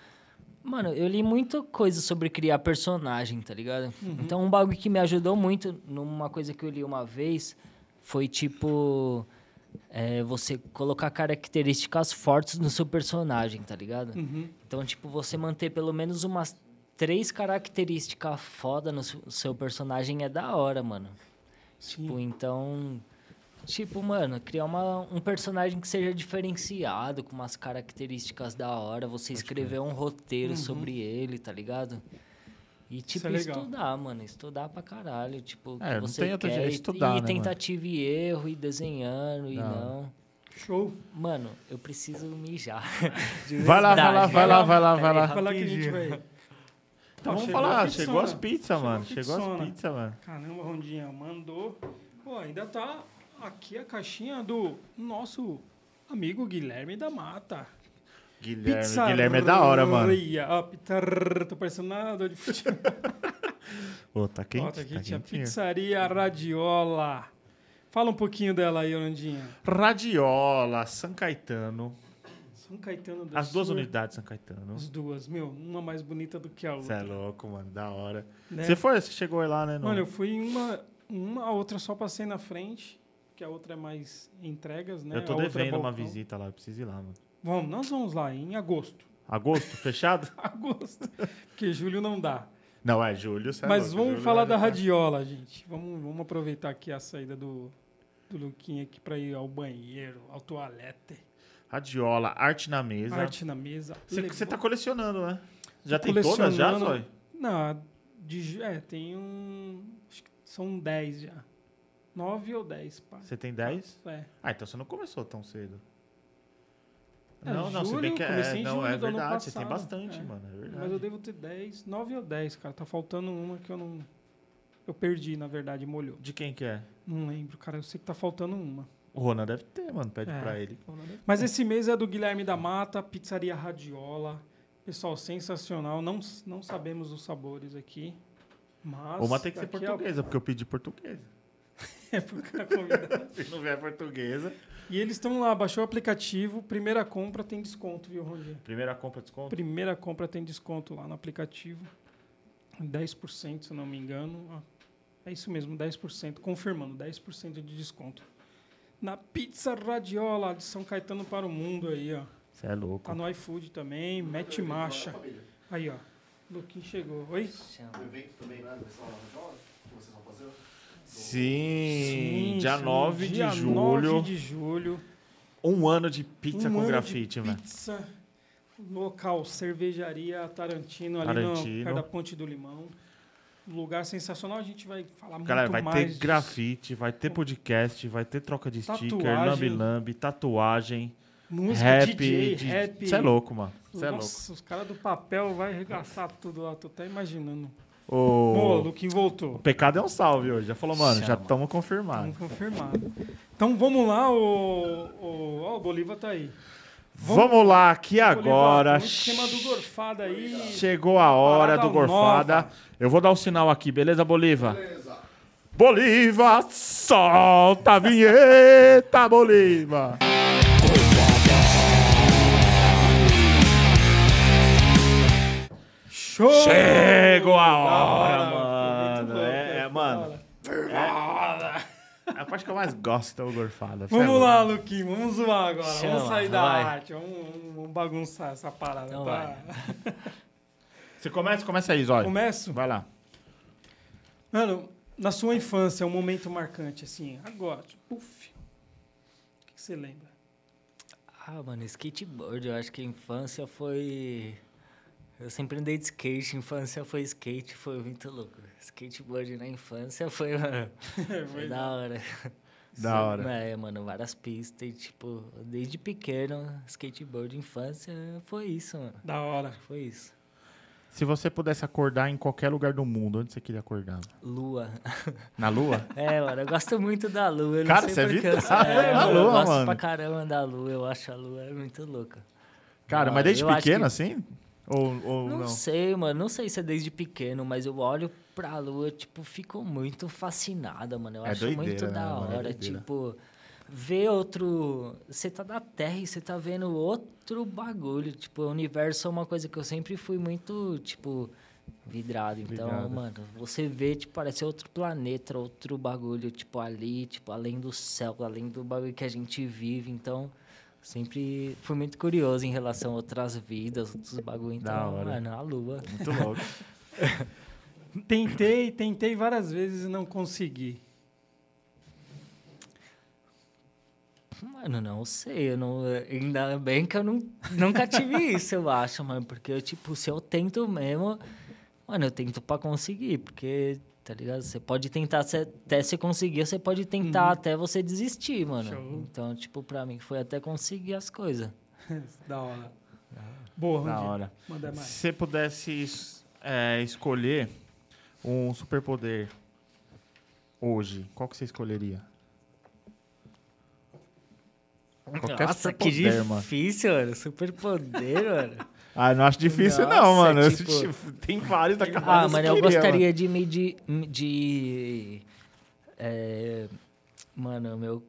Speaker 3: Mano, eu li muita coisa sobre criar personagem, tá ligado?
Speaker 2: Uhum.
Speaker 3: Então, um bagulho que me ajudou muito numa coisa que eu li uma vez foi tipo. é, você colocar características fortes no seu personagem, tá ligado?
Speaker 2: Uhum.
Speaker 3: Então, tipo, você manter pelo menos umas três características foda no seu- personagem é da hora, mano.
Speaker 2: Sim.
Speaker 3: Tipo, então. Tipo, mano, criar uma, um personagem que seja diferenciado, com umas características da hora, você escrever um roteiro
Speaker 2: Uhum.
Speaker 3: sobre ele, tá ligado? E, tipo,
Speaker 2: é
Speaker 3: estudar, mano, estudar pra caralho, tipo, o que
Speaker 1: É, não
Speaker 3: você
Speaker 1: tem
Speaker 3: quer.
Speaker 1: jeito,
Speaker 3: e-
Speaker 1: estudar,
Speaker 3: e
Speaker 1: né,
Speaker 3: tentativa e erro, e desenhando, e
Speaker 1: Não.
Speaker 2: Show.
Speaker 3: Mano, eu preciso mijar.
Speaker 1: Vai lá, vai lá, vai lá, vai lá, vai lá.
Speaker 2: Vai lá que a gente vai.
Speaker 1: Então, vamos falar, chegou as pizzas, mano. Chegou as pizzas, mano.
Speaker 2: Caramba, Rondinha, mandou. Pô, ainda tá aqui a caixinha do nosso amigo Guilherme da Mata.
Speaker 1: Guilherme, Guilherme é da hora, mano.
Speaker 2: Ó, pitar, tô parecendo nada de futebol.
Speaker 1: Ô, tá quente,
Speaker 2: Ó, tá aqui,
Speaker 1: tá
Speaker 2: tinha
Speaker 1: quentinho.
Speaker 2: Pizzaria Radiola. Fala um pouquinho dela aí, Rondinha.
Speaker 1: Radiola, São Caetano.
Speaker 2: São Caetano do
Speaker 1: As duas
Speaker 2: Sul.
Speaker 1: unidades de São Caetano.
Speaker 2: As duas, meu, uma mais bonita do que a
Speaker 1: Você
Speaker 2: outra.
Speaker 1: é louco, mano, da hora.
Speaker 2: né?
Speaker 1: Você foi, você chegou lá, né? no-
Speaker 2: Olha, eu fui em uma, uma, a outra só passei na frente, que a outra é mais entregas, né?
Speaker 1: eu tô
Speaker 2: A é
Speaker 1: devendo uma
Speaker 2: balcão.
Speaker 1: visita lá, eu preciso ir lá, mano.
Speaker 2: Vamos, nós vamos lá em agosto.
Speaker 1: Agosto, fechado?
Speaker 2: Agosto. Porque julho não dá.
Speaker 1: Não, é julho, cê é
Speaker 2: Mas vamos
Speaker 1: julho
Speaker 2: falar da radiola, gente. Vamos, vamos aproveitar aqui a saída do, do Luquinha aqui pra ir ao banheiro, ao toalete.
Speaker 1: Radiola, arte na mesa.
Speaker 2: Arte na mesa.
Speaker 1: Você
Speaker 2: Levou-
Speaker 1: tá colecionando, né? Já
Speaker 2: Tô
Speaker 1: tem todas já. Zói?
Speaker 2: Não, de, é, tem um... Acho que são 10 já. 9 ou 10, pá.
Speaker 1: Você tem 10?
Speaker 2: É.
Speaker 1: Ah, então você não começou tão cedo.
Speaker 2: É,
Speaker 1: não, não, se bem
Speaker 2: julho,
Speaker 1: que é, não,
Speaker 2: julho
Speaker 1: é verdade, você tem bastante,
Speaker 2: É.
Speaker 1: mano, é verdade.
Speaker 2: Mas eu devo ter 10, 9 ou 10, cara. Tá faltando uma que eu não. Eu perdi, na verdade, molhou.
Speaker 1: De quem que é?
Speaker 2: Não lembro, cara. Eu sei que tá faltando uma.
Speaker 1: O Ronan deve ter, mano, pede
Speaker 2: É.
Speaker 1: pra ele.
Speaker 2: Mas esse mês é do Guilherme da Mata, Pizzaria Radiola. Pessoal, sensacional. Não, não sabemos os sabores aqui. Mas.
Speaker 1: Uma tem que ser portuguesa, porque eu pedi portuguesa.
Speaker 2: É porque a convidada.
Speaker 1: Se não vier portuguesa...
Speaker 2: E eles estão lá, baixou o aplicativo. Primeira compra tem desconto, viu, Rogério?
Speaker 1: Primeira compra, desconto?
Speaker 2: Primeira compra tem desconto lá no aplicativo. 10%, se não me engano. Ó, É isso mesmo, 10%. Confirmando, 10% de desconto. Na Pizza Radiola de São Caetano para o Mundo aí, ó.
Speaker 1: Você é louco.
Speaker 2: Tá no iFood também, mete marcha. Aí, ó. Luquinho chegou. Oi?
Speaker 3: Chama.
Speaker 4: O evento também, né? Vocês vão fazer?
Speaker 1: Sim, dia
Speaker 2: sim,
Speaker 1: 9
Speaker 2: dia
Speaker 1: de julho.
Speaker 2: 9 de julho.
Speaker 1: Um ano de pizza
Speaker 2: um
Speaker 1: com grafite,
Speaker 2: de
Speaker 1: velho.
Speaker 2: Pizza. Local, cervejaria Tarantino, ali
Speaker 1: Tarantino.
Speaker 2: no, perto da Ponte do Limão. Lugar sensacional, a gente vai falar
Speaker 1: Galera,
Speaker 2: muito
Speaker 1: vai
Speaker 2: mais
Speaker 1: ter
Speaker 2: disso.
Speaker 1: grafite, vai ter podcast, vai ter troca de sticker,
Speaker 2: Tatuagem.
Speaker 1: lambi-lambi, tatuagem,
Speaker 2: Música,
Speaker 1: rap.
Speaker 2: DJ,
Speaker 1: de-
Speaker 2: rap.
Speaker 1: Você é louco, mano. Você é louco.
Speaker 2: Nossa, os caras do papel vai arregaçar tudo lá, tô até imaginando.
Speaker 1: O...
Speaker 2: Ô, o Luquinho
Speaker 1: o
Speaker 2: voltou.
Speaker 1: pecado é um salve hoje. Já falou, mano, já
Speaker 3: Chama.
Speaker 1: estamos confirmados.
Speaker 2: Estamos confirmados. Então vamos lá, o, o, ó, o Bolívar tá aí.
Speaker 1: Vamos lá, aqui
Speaker 2: Bolívar,
Speaker 1: agora.
Speaker 2: um esquema do Gorfada aí.
Speaker 1: Chegou a hora
Speaker 2: Parada
Speaker 1: do Gorfada.
Speaker 2: nova.
Speaker 1: Eu vou dar o sinal aqui, beleza, Bolívar?
Speaker 4: Beleza.
Speaker 1: Bolívar, solta a vinheta, Bolívar.
Speaker 2: Show!
Speaker 1: Chegou a hora,
Speaker 2: hora,
Speaker 1: mano.
Speaker 2: muito
Speaker 1: É, é,
Speaker 2: louco,
Speaker 1: mano.
Speaker 2: Gorfada.
Speaker 1: A parte que eu mais gosto é o Gorfada. é
Speaker 2: Vamos lá, Luquinho, vamos zoar agora.
Speaker 3: Chama,
Speaker 2: vamos sair da
Speaker 3: vai.
Speaker 2: arte, vamos, vamos- bagunçar essa parada.
Speaker 3: Então
Speaker 2: tá?
Speaker 1: Você começa? Começa aí, Zóio.
Speaker 2: Começo?
Speaker 1: Vai lá.
Speaker 2: Mano, na sua infância, um momento marcante, assim, agora, tipo, puf. O que que você lembra?
Speaker 3: Ah, mano, skateboard, eu acho que a infância foi. Eu sempre andei de skate, infância foi skate, foi muito louco. Skateboard na infância foi, mano, foi da hora.
Speaker 1: Da hora.
Speaker 3: É, mano, várias pistas e, tipo, desde pequeno, skateboard, infância, foi isso, mano.
Speaker 2: Da hora.
Speaker 3: Foi isso.
Speaker 1: Se você pudesse acordar em qualquer lugar do mundo, onde você queria acordar?
Speaker 3: Lua.
Speaker 1: Na Lua?
Speaker 3: É, mano, eu gosto muito da lua. Eu
Speaker 1: Cara,
Speaker 3: não
Speaker 1: você
Speaker 3: sei
Speaker 1: é
Speaker 3: porque eu,
Speaker 1: vidrado
Speaker 3: é,
Speaker 1: na
Speaker 3: mano, eu
Speaker 1: lua,
Speaker 3: gosto
Speaker 1: mano.
Speaker 3: pra caramba da lua. Eu acho a lua muito louca.
Speaker 1: Cara, mas desde
Speaker 3: Eu
Speaker 1: pequeno,
Speaker 3: que-
Speaker 1: assim? Ou, ou
Speaker 3: Não,
Speaker 1: não?
Speaker 3: sei, mano. Não sei se é desde pequeno, mas eu olho pra lua, tipo, fico muito fascinada, mano. Eu
Speaker 1: É
Speaker 3: acho
Speaker 1: doideira,
Speaker 3: muito
Speaker 1: né,
Speaker 3: da
Speaker 1: mano? É
Speaker 3: hora.
Speaker 1: doideira.
Speaker 3: tipo, ver outro. Você tá da Terra e você tá vendo outro bagulho. Tipo, o universo é uma coisa que eu sempre fui muito, tipo, vidrado. Então, mano, você vê, tipo, parece outro planeta, outro bagulho, tipo, ali, tipo, além do céu, além do bagulho que a gente vive. Então. Sempre fui muito curioso em relação a outras vidas, outros bagulho. Então,
Speaker 1: Da hora.
Speaker 3: mano, a lua.
Speaker 1: Muito louco.
Speaker 2: Tentei, tentei várias vezes e não consegui.
Speaker 3: Mano, não sei. Eu não, ainda bem que eu não, nunca tive isso, eu acho, mano. Porque, tipo, se eu tento mesmo, mano, eu tento pra conseguir. Porque, tá ligado? Você pode tentar cê- até você conseguir, você pode tentar até você desistir, mano.
Speaker 2: Show.
Speaker 3: Então, tipo, pra mim foi até conseguir as coisas.
Speaker 2: da hora. Boa,
Speaker 1: Da hora.
Speaker 2: Manda
Speaker 1: Se você pudesse es- é, escolher um superpoder hoje, qual que você escolheria? Qualquer
Speaker 3: Nossa, que difícil, mano. Superpoder, mano.
Speaker 1: Ah, não acho difícil
Speaker 3: Nossa,
Speaker 1: não, mano. Eu
Speaker 3: tipo-
Speaker 1: Tem vários da cabeça.
Speaker 3: Ah, mano, eu gostaria de me de, de é, mano, meu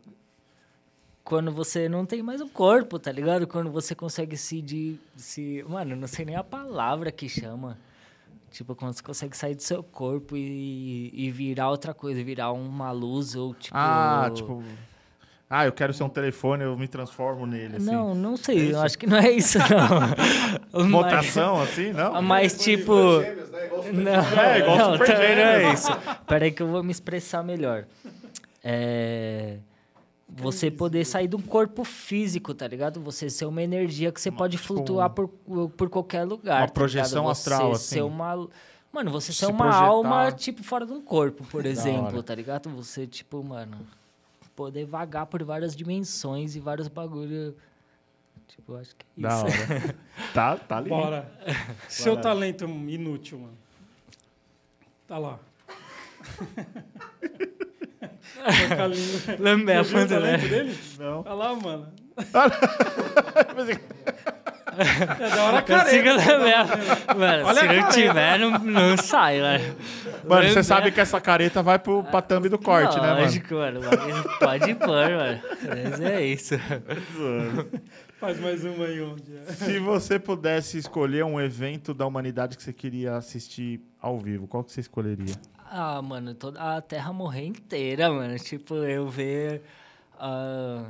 Speaker 3: quando você não tem mais um corpo, tá ligado? Quando você consegue se de se, mano, não sei nem a palavra que chama. Tipo, quando você consegue sair do seu corpo e, e virar outra coisa, virar uma luz ou tipo
Speaker 1: Ah, tipo... Ah, eu quero ser um telefone, eu me transformo nele, assim.
Speaker 3: Não, não sei, eu acho que não é isso não. Mas-
Speaker 1: Mutação, assim, não?
Speaker 3: Mas tipo,
Speaker 4: Gêmeos, né?
Speaker 3: Não,
Speaker 1: É, igual
Speaker 3: não,
Speaker 1: Super
Speaker 3: também não é
Speaker 1: Gêmeos.
Speaker 3: isso. Peraí que eu vou me expressar melhor. É... Você poder sair de um corpo físico, tá ligado? Você ser uma energia que você pode
Speaker 1: tipo,
Speaker 3: flutuar por, por qualquer lugar.
Speaker 1: uma
Speaker 3: tá
Speaker 1: projeção
Speaker 3: ligado?
Speaker 1: astral,
Speaker 3: você
Speaker 1: assim.
Speaker 3: Ser uma... Mano, você ser
Speaker 1: Se
Speaker 3: uma
Speaker 1: projetar.
Speaker 3: alma, tipo, fora de um corpo, por exemplo, tá ligado? Você, tipo, mano, poder vagar por várias dimensões e vários bagulho. Tipo, acho que é
Speaker 1: Da
Speaker 3: isso.
Speaker 1: hora. tá, tá lindo.
Speaker 2: Bora. Seu talento inútil, mano. Tá lá. Toca a.
Speaker 3: Lambé, né?
Speaker 2: talento dele?
Speaker 1: Não.
Speaker 2: Olha lá, mano. É da hora
Speaker 3: Consigo
Speaker 2: careta.
Speaker 3: lembrar. Mano,
Speaker 2: Olha
Speaker 3: se não tiver, não, não sai, mano.
Speaker 1: Mano, você sabe que essa careta vai pro, pra thumb do corte, né, mano?
Speaker 3: Lógico, mano. Pode pôr, mano. Mas é isso.
Speaker 2: Faz mais uma aí onde é.
Speaker 1: Se você pudesse escolher um evento da humanidade que você queria assistir ao vivo, qual que você escolheria?
Speaker 3: Ah, mano, toda a Terra morrer inteira, mano. Tipo, eu ver. ah,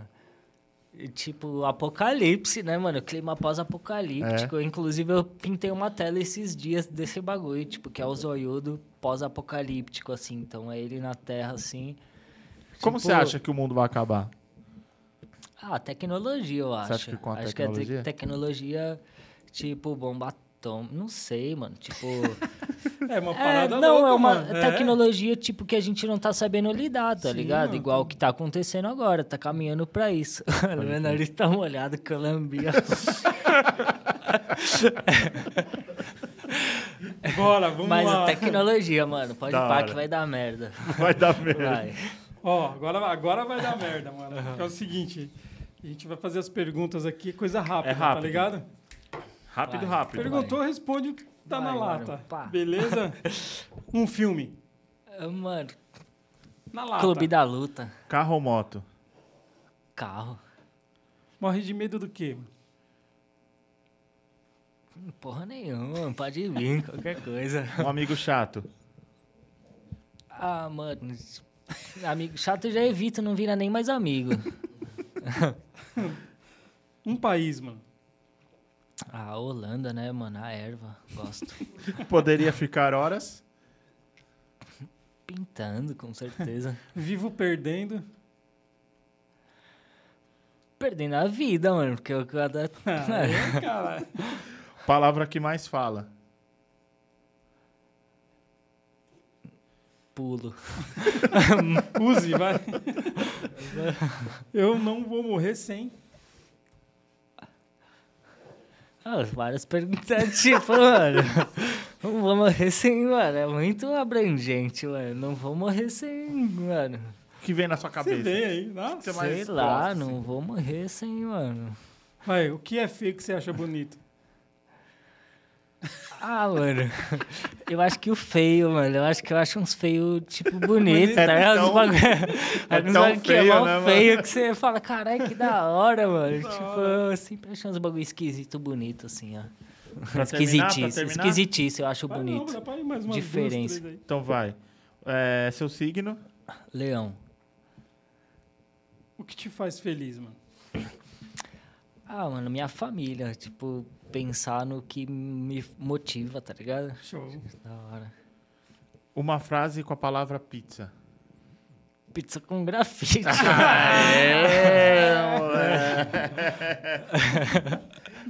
Speaker 3: tipo, apocalipse, né, mano? Clima pós-apocalíptico. Inclusive, eu pintei uma tela esses dias desse bagulho, tipo, que é o zoiudo pós-apocalíptico, assim. Então, é ele na Terra, assim.
Speaker 1: Como
Speaker 3: Tipo,
Speaker 1: você acha que o mundo vai acabar?
Speaker 3: Ah, tecnologia, eu acho.
Speaker 1: acha que com a
Speaker 3: acho
Speaker 1: tecnologia?
Speaker 3: que a te- tecnologia, tipo, bomba atômica. Não sei, mano. Tipo.
Speaker 2: É uma
Speaker 3: é,
Speaker 2: parada
Speaker 3: não,
Speaker 2: louca,
Speaker 3: é uma
Speaker 2: mano. É.
Speaker 3: tecnologia, tipo, que a gente não tá sabendo lidar, tá
Speaker 2: Sim,
Speaker 3: ligado?
Speaker 2: mano.
Speaker 3: Igual o que tá acontecendo agora, tá caminhando pra isso. o meu nariz tá molhado que eu lambia.
Speaker 2: Bora, vamos
Speaker 3: Mas
Speaker 2: lá.
Speaker 3: a tecnologia, mano, pode
Speaker 1: hora.
Speaker 3: que vai dar merda.
Speaker 1: Vai dar merda.
Speaker 3: Vai.
Speaker 2: Ó, agora, agora vai dar merda, mano. Porque é o seguinte, a gente vai fazer as perguntas aqui, coisa rápida,
Speaker 1: É rápido.
Speaker 2: tá ligado?
Speaker 1: Rápido,
Speaker 3: Vai.
Speaker 1: rápido.
Speaker 2: Perguntou, responde tá
Speaker 3: Vai,
Speaker 2: na
Speaker 3: mano,
Speaker 2: lata.
Speaker 3: pá.
Speaker 2: Beleza? Um filme.
Speaker 3: Ah, Mano,
Speaker 2: Na lata.
Speaker 3: Clube da Luta.
Speaker 1: Carro ou moto?
Speaker 3: Carro.
Speaker 2: Morre de medo do quê? mano?
Speaker 3: Porra nenhuma, pode vir, qualquer coisa.
Speaker 1: Um amigo chato?
Speaker 3: Ah, mano. Amigo chato eu já evito, não vira nem mais amigo.
Speaker 2: Um país, mano.
Speaker 3: A Holanda, né, mano? A erva. Gosto.
Speaker 1: Poderia ficar horas?
Speaker 3: Pintando, com certeza.
Speaker 2: Vivo perdendo.
Speaker 3: Perdendo a vida, mano. Porque eu cada.
Speaker 2: Ah, cara.
Speaker 1: Palavra que mais fala?
Speaker 3: Pulo.
Speaker 2: Use, vai. Eu não vou morrer sem.
Speaker 3: Ah, várias perguntas, tipo, mano. Não vou morrer sem, mano. É muito abrangente, mano. Não vou morrer sem, mano.
Speaker 1: O que vem na sua
Speaker 2: Você
Speaker 1: cabeça?
Speaker 2: vem aí, né?
Speaker 1: Você
Speaker 3: Sei
Speaker 1: mais
Speaker 3: lá,
Speaker 1: gosta,
Speaker 3: não
Speaker 1: assim?
Speaker 3: vou morrer sem, mano.
Speaker 2: Vai, o que é feio que você acha bonito?
Speaker 3: Ah, mano. Eu acho que o feio, mano. Eu acho que eu acho uns feios, tipo, bonitos,
Speaker 1: É
Speaker 3: tá ligado?
Speaker 1: tão-
Speaker 3: Uns bagulho-
Speaker 1: é
Speaker 3: uns
Speaker 1: tão
Speaker 3: bagulho que é mó
Speaker 1: né, mano?
Speaker 3: feio que você fala, caralho, que da hora, mano. tipo, eu sempre achei uns bagulho esquisito bonito, assim, ó.
Speaker 1: Pra
Speaker 3: Esquisitice.
Speaker 1: terminar?
Speaker 3: Esquisitice, eu acho
Speaker 2: Vai, não,
Speaker 3: bonito.
Speaker 2: ir mais umas duas,
Speaker 3: Diferença.
Speaker 2: aí.
Speaker 1: Então vai. É, seu signo?
Speaker 3: Leão.
Speaker 2: O que te faz feliz, mano?
Speaker 3: Ah, mano, minha família. Tipo, pensar no que me motiva, tá ligado?
Speaker 2: Show.
Speaker 3: Da hora.
Speaker 1: Uma frase com a palavra pizza.
Speaker 3: Pizza com grafite.
Speaker 1: É,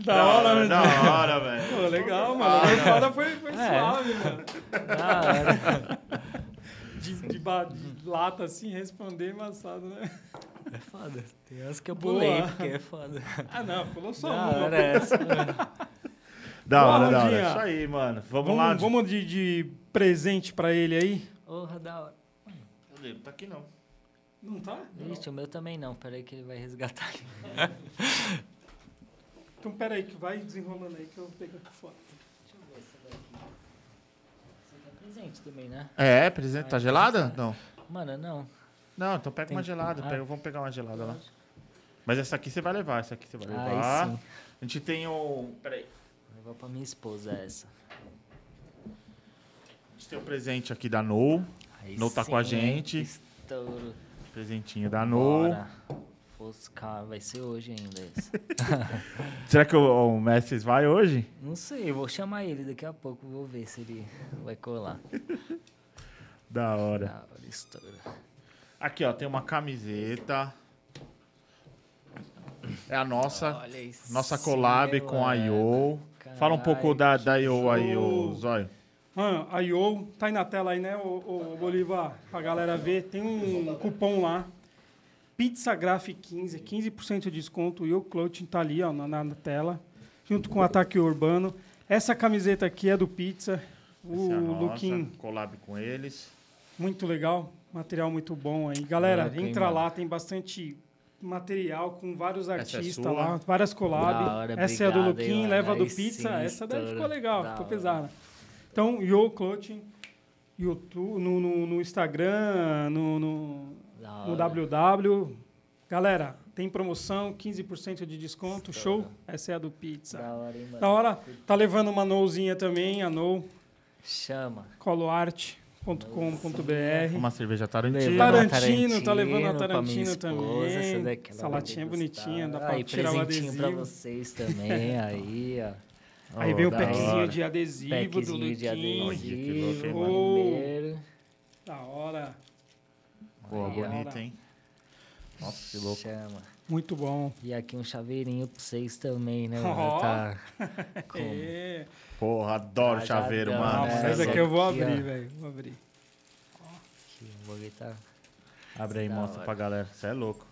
Speaker 2: Da hora, né?
Speaker 1: Da hora, velho.
Speaker 2: Pô, legal, mano. A foda foi, foi
Speaker 3: É.
Speaker 2: suave, mano.
Speaker 3: Da hora.
Speaker 2: De, de, ba- de lata assim, responder embaçado, né?
Speaker 3: É foda. Tem umas que eu
Speaker 2: Boa.
Speaker 3: pulei, porque é foda.
Speaker 2: Ah, não, pulou só
Speaker 3: Da
Speaker 2: uma.
Speaker 3: hora essa.
Speaker 1: Da
Speaker 2: Boa,
Speaker 1: hora, da hora. Isso aí, mano. Vamos, lá.
Speaker 2: Vamos, vamos de, de presente pra ele aí?
Speaker 3: Porra, da hora.
Speaker 1: Cadê? Não tá aqui não.
Speaker 2: Não tá?
Speaker 3: Ixi, o meu também não. Peraí que ele vai resgatar.
Speaker 2: Então, pera aí, que vai desenrolando aí que eu pego aqui fora.
Speaker 3: Deixa eu ver essa daqui. Também, né?
Speaker 1: É, presente. Tá gelada? Não.
Speaker 3: Mano, não.
Speaker 1: Não, então pega
Speaker 3: Tem-
Speaker 1: uma gelada. Pega, vamos pegar uma gelada lá. Mas essa aqui você vai levar, essa aqui você vai levar.
Speaker 3: sim.
Speaker 1: A gente tem um. Peraí.
Speaker 3: Vou levar pra minha esposa essa.
Speaker 1: A gente tem um presente aqui da Nou.
Speaker 3: Aí
Speaker 1: No tá
Speaker 3: sim,
Speaker 1: com a gente.
Speaker 3: Estouro.
Speaker 1: Presentinho da Nou.
Speaker 3: Bora. Vai ser hoje ainda esse.
Speaker 1: Será que o, o Messi vai hoje?
Speaker 3: Não sei, vou chamar ele daqui a pouco, vou ver se ele vai colar.
Speaker 1: Da hora.
Speaker 3: Da hora.
Speaker 1: Aqui, ó, tem uma camiseta. É a nossa.
Speaker 3: Olha isso.
Speaker 1: Nossa collab com a IO. Fala um pouco da, da IO aí, ô. Zóio.
Speaker 2: Mano, a IO tá aí na tela aí, né, o, Bolívar? Pra galera ver. Tem um cupom lá. Pizza Graph 15, 15% de desconto. O IO Clothing tá ali, ó, na, na tela. Junto com o Ataque Urbano. Essa camiseta aqui é do Pizza. O
Speaker 1: é
Speaker 2: lookinho
Speaker 1: collab com eles.
Speaker 2: muito legal. Material muito bom aí. Galera,
Speaker 3: hein,
Speaker 2: entra
Speaker 3: mano?
Speaker 2: lá, tem bastante material com vários
Speaker 1: é
Speaker 2: artistas
Speaker 1: sua?
Speaker 2: lá, várias collab.
Speaker 3: Da hora,
Speaker 2: essa é a do
Speaker 3: mano.
Speaker 2: leva do Pizza.
Speaker 3: sim,
Speaker 2: essa daí ficou legal,
Speaker 3: Da
Speaker 2: ficou pesada. Então, Yo Clothing, YouTube, no, no, no Instagram, no, no, No. WW. Galera, tem promoção, 15% de desconto,
Speaker 3: Estoura.
Speaker 2: show? Essa é a do Pizza.
Speaker 3: Da hora, hein, mano.
Speaker 2: Da hora, tá levando uma nouzinha também, a nou,
Speaker 3: Chama.
Speaker 2: coloarte.com.br.
Speaker 1: Uma cerveja Tarantino.
Speaker 3: A
Speaker 2: Tarantino, tá levando a Tarantino
Speaker 3: esposa,
Speaker 2: também.
Speaker 3: essa daqui ela
Speaker 2: Essa
Speaker 3: vai
Speaker 2: latinha
Speaker 3: degustar.
Speaker 2: bonitinha, dá pra
Speaker 3: Aí,
Speaker 2: tirar o
Speaker 3: presentinho pra
Speaker 2: adesivo.
Speaker 3: vocês também, aí, ó.
Speaker 2: Aí
Speaker 1: Oh,
Speaker 2: vem o packzinho
Speaker 1: hora.
Speaker 2: de adesivo do
Speaker 3: Packzinho de
Speaker 2: Luquinho.
Speaker 1: Que
Speaker 3: adesivo, primeiro.
Speaker 2: Da hora.
Speaker 1: Pô,
Speaker 3: Aí, ó.
Speaker 1: bonita, hein? Nossa, que louco.
Speaker 3: Chama.
Speaker 2: Muito bom.
Speaker 3: E aqui um chaveirinho pra vocês também, né? Mano? Tá como?
Speaker 2: É.
Speaker 1: Porra, adoro
Speaker 3: Tá
Speaker 1: chaveiro, mano.
Speaker 3: Né?
Speaker 1: é
Speaker 2: esse aqui eu vou
Speaker 3: Aqui,
Speaker 2: abrir, velho. Vou abrir.
Speaker 3: Aqui, o bagulho tá...
Speaker 1: Abre aí, mostra
Speaker 3: hora.
Speaker 1: pra galera. Você é louco.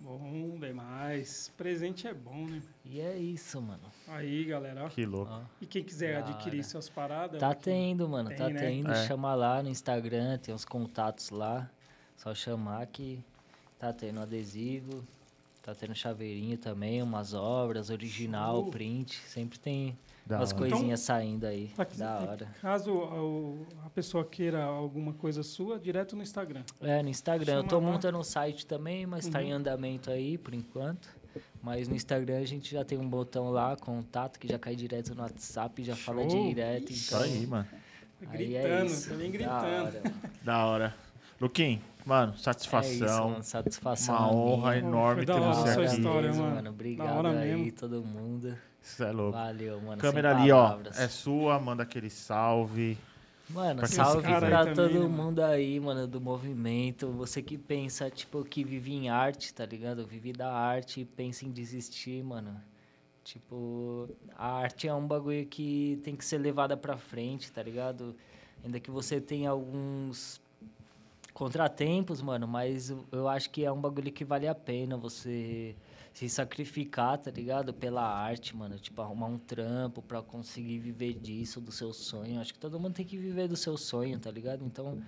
Speaker 2: Bom demais. Presente é bom, né?
Speaker 3: E é isso, mano.
Speaker 2: Aí, galera. ó.
Speaker 1: Que louco.
Speaker 3: Ó.
Speaker 2: E quem quiser
Speaker 3: Da
Speaker 2: adquirir suas paradas.
Speaker 3: Tá
Speaker 2: aqui,
Speaker 3: tendo, mano.
Speaker 2: Tem,
Speaker 3: tá
Speaker 2: né?
Speaker 3: tendo.
Speaker 1: É.
Speaker 3: Chama lá no Instagram, tem uns contatos lá. Só chamar que tá tendo adesivo, tá tendo chaveirinho também, umas obras, original,
Speaker 2: Show.
Speaker 3: print. Sempre tem
Speaker 1: Da
Speaker 3: umas
Speaker 1: hora.
Speaker 3: coisinhas saindo aí.
Speaker 2: Tá aqui-
Speaker 3: da hora.
Speaker 2: Caso o- a pessoa queira alguma coisa sua, direto no Instagram.
Speaker 3: É, no Instagram. Eu
Speaker 2: Chama
Speaker 3: tô
Speaker 2: lá.
Speaker 3: montando um site também, mas tá em
Speaker 2: Uhum.
Speaker 3: andamento aí por enquanto. Mas no Instagram a gente já tem um botão lá, contato, que já cai direto no WhatsApp, já fala
Speaker 2: Show.
Speaker 3: direto.
Speaker 2: Ixi.
Speaker 3: Então,
Speaker 1: Isso aí, mano.
Speaker 3: aí é
Speaker 2: Gritando,
Speaker 3: isso.
Speaker 2: tá nem
Speaker 3: Da
Speaker 2: gritando.
Speaker 3: hora, mano.
Speaker 1: Da hora. Luquim, mano,
Speaker 3: É isso,
Speaker 1: satisfação.
Speaker 3: mano, satisfação.
Speaker 1: uma honra
Speaker 3: minha.
Speaker 1: enorme ter você aqui.
Speaker 2: história, mano.
Speaker 3: Obrigado aí,
Speaker 2: mesmo.
Speaker 3: todo mundo.
Speaker 1: Isso é louco.
Speaker 3: Valeu, mano.
Speaker 1: Câmera ali, ó. É sua, manda aquele salve.
Speaker 3: Mano,
Speaker 1: pra
Speaker 3: salve pra
Speaker 2: também,
Speaker 3: todo
Speaker 2: né, mano?
Speaker 3: mundo aí, mano, do movimento. Você que pensa, tipo, que vive em arte, tá ligado? Vive da arte e pensa em desistir, mano. Tipo, a arte é um bagulho que tem que ser levada pra frente, tá ligado? Ainda que você tenha alguns contratempos, mano, mas eu- acho que é um bagulho que vale a pena você se sacrificar, tá ligado? Pela arte, mano. Tipo, arrumar um trampo pra conseguir viver disso, do seu sonho. Acho que todo mundo tem que viver do seu sonho, tá ligado? Então,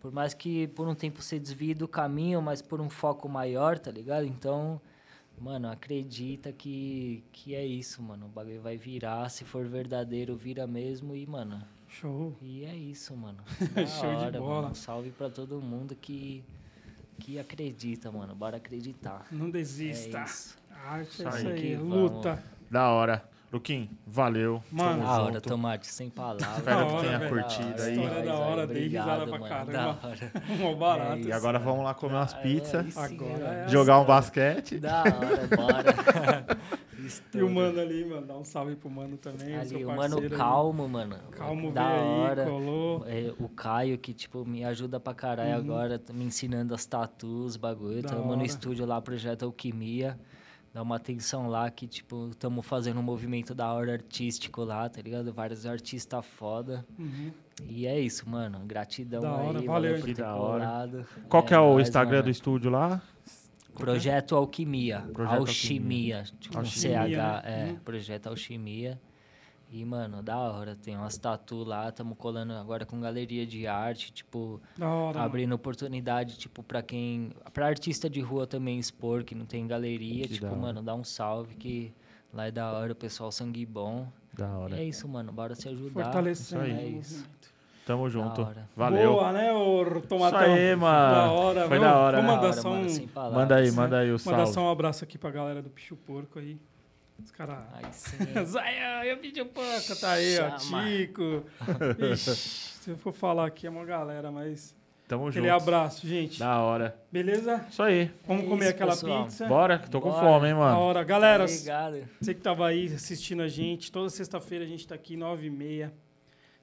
Speaker 3: por mais que por um tempo você desvie do caminho, mas por um foco maior, tá ligado? Então, mano, acredita que, que é isso, mano. O bagulho vai virar. Se for verdadeiro, vira mesmo. E, mano,
Speaker 2: Show.
Speaker 3: e é isso, mano.
Speaker 2: Show de
Speaker 3: hora,
Speaker 2: bola.
Speaker 3: Mano. Um salve pra todo mundo que, que acredita, mano. Bora acreditar.
Speaker 2: Não
Speaker 3: É
Speaker 2: desista.
Speaker 3: isso.
Speaker 2: A arte é
Speaker 1: Isso
Speaker 2: isso
Speaker 1: aí.
Speaker 2: aí. Luta.
Speaker 1: Da hora. Luquim, valeu.
Speaker 2: Mano,
Speaker 3: Da hora. Tomate, sem palavras.
Speaker 1: Espero que tenha
Speaker 2: velho.
Speaker 1: curtido aí.
Speaker 2: História da hora, dei risada pra caramba.
Speaker 3: Da hora.
Speaker 2: Mó barato.
Speaker 3: É
Speaker 1: E
Speaker 3: isso,
Speaker 1: agora vamos lá comer umas pizzas,
Speaker 3: é, aí sim,
Speaker 2: Agora é
Speaker 1: jogar um basquete.
Speaker 3: Da hora, bora.
Speaker 2: E
Speaker 3: Estouro.
Speaker 2: o mano ali, mano, dá um salve pro mano também.
Speaker 3: Ali,
Speaker 2: seu
Speaker 3: o mano calmo, mano.
Speaker 2: Calmo
Speaker 3: da hora.
Speaker 2: aí, colou.
Speaker 3: É, o Caio, que, tipo, me ajuda pra caralho
Speaker 2: Uhum.
Speaker 3: agora, tá me ensinando as tatuas, bagulho.
Speaker 2: Da
Speaker 3: Tamo no
Speaker 2: hora.
Speaker 3: estúdio lá, Projeto Alquimia. dar uma atenção lá que, tipo, estamos fazendo um movimento da hora artístico lá, tá ligado? Vários artistas foda.
Speaker 2: Uhum.
Speaker 3: E é isso, mano. Gratidão
Speaker 2: Da hora,
Speaker 3: aí,
Speaker 2: valeu,
Speaker 3: valeu por ter
Speaker 1: da hora. Qual que é o
Speaker 3: nóis,
Speaker 1: Instagram do
Speaker 3: mano.
Speaker 1: estúdio lá?
Speaker 3: Projeto Alquimia.
Speaker 1: Projeto
Speaker 3: Alchimia. Com
Speaker 2: Alchimia,
Speaker 3: CH, é.
Speaker 2: né? Uhum.
Speaker 3: Projeto Alchimia. E, mano, da hora. Tem umas tatu lá. Tamo colando agora com galeria de arte. Tipo,
Speaker 2: hora. mano.
Speaker 3: abrindo oportunidade, tipo, pra quem. Pra artista de rua também expor, que não tem galeria.
Speaker 1: Que
Speaker 3: tipo, mano, dá um salve que lá é da hora, o pessoal sangue bom.
Speaker 1: Da hora.
Speaker 3: É isso, mano. Bora se ajudar.
Speaker 2: O
Speaker 3: É isso.
Speaker 1: Tamo junto. Valeu.
Speaker 2: Boa, né, ô Tomatão?
Speaker 1: Isso aí, mano.
Speaker 2: Da hora.
Speaker 1: Foi
Speaker 2: Vou-
Speaker 1: da hora,
Speaker 2: Vou
Speaker 1: né?
Speaker 2: mandar
Speaker 3: Da hora,
Speaker 2: só um...
Speaker 3: palavras.
Speaker 1: Manda aí, manda aí o
Speaker 2: Mandar
Speaker 1: salve.
Speaker 2: só um abraço aqui pra galera do Pichu Porco aí. Os caras...
Speaker 3: Aí sim.
Speaker 2: Zaya, eu Porco, tá aí, ó. Tico. Ixi, se eu for falar aqui é uma galera, mas...
Speaker 1: Tamo
Speaker 2: Aquele
Speaker 1: junto.
Speaker 2: abraço, gente.
Speaker 1: Da hora.
Speaker 2: Beleza?
Speaker 1: Isso aí.
Speaker 2: Vamos
Speaker 3: É
Speaker 2: comer
Speaker 3: isso,
Speaker 2: aquela
Speaker 3: pessoal.
Speaker 2: pizza.
Speaker 1: Bora, que tô com
Speaker 3: Bora.
Speaker 1: fome, hein,
Speaker 2: Da
Speaker 1: mano.
Speaker 2: hora. Galera,
Speaker 3: Obrigado.
Speaker 2: Você que estava aí assistindo a gente, toda sexta-feira a gente está aqui, 9h30.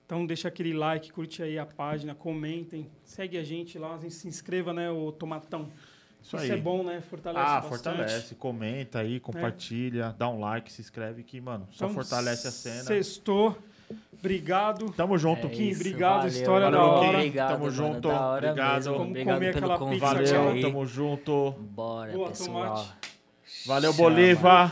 Speaker 2: Então deixa aquele like, curte aí a página, comentem, segue a gente lá, se inscreva, né, o Tomatão.
Speaker 1: Isso
Speaker 2: Isso
Speaker 1: aí.
Speaker 2: é bom, né? Fortalece
Speaker 1: Ah,
Speaker 2: bastante.
Speaker 1: fortalece. Comenta aí, compartilha, dá um like, se inscreve que, mano, só
Speaker 2: Então,
Speaker 1: fortalece a cena.
Speaker 2: Sextou. Obrigado.
Speaker 1: Tamo junto.
Speaker 3: É
Speaker 2: Kim,
Speaker 3: isso,
Speaker 2: obrigado,
Speaker 3: valeu,
Speaker 2: história
Speaker 1: da
Speaker 3: valeu,
Speaker 1: hora.
Speaker 3: Obrigado,
Speaker 1: Tamo
Speaker 3: mano,
Speaker 1: junto,
Speaker 3: da hora
Speaker 1: obrigado.
Speaker 3: mesmo.
Speaker 2: Vamos
Speaker 3: Obrigado
Speaker 2: comer
Speaker 3: pelo
Speaker 2: aquela
Speaker 3: convite
Speaker 2: pizza
Speaker 1: Valeu, tamo junto.
Speaker 3: Bora,
Speaker 2: Boa,
Speaker 3: pessoal.
Speaker 2: tomate.
Speaker 1: Valeu,
Speaker 3: Chama.
Speaker 1: Bolívar.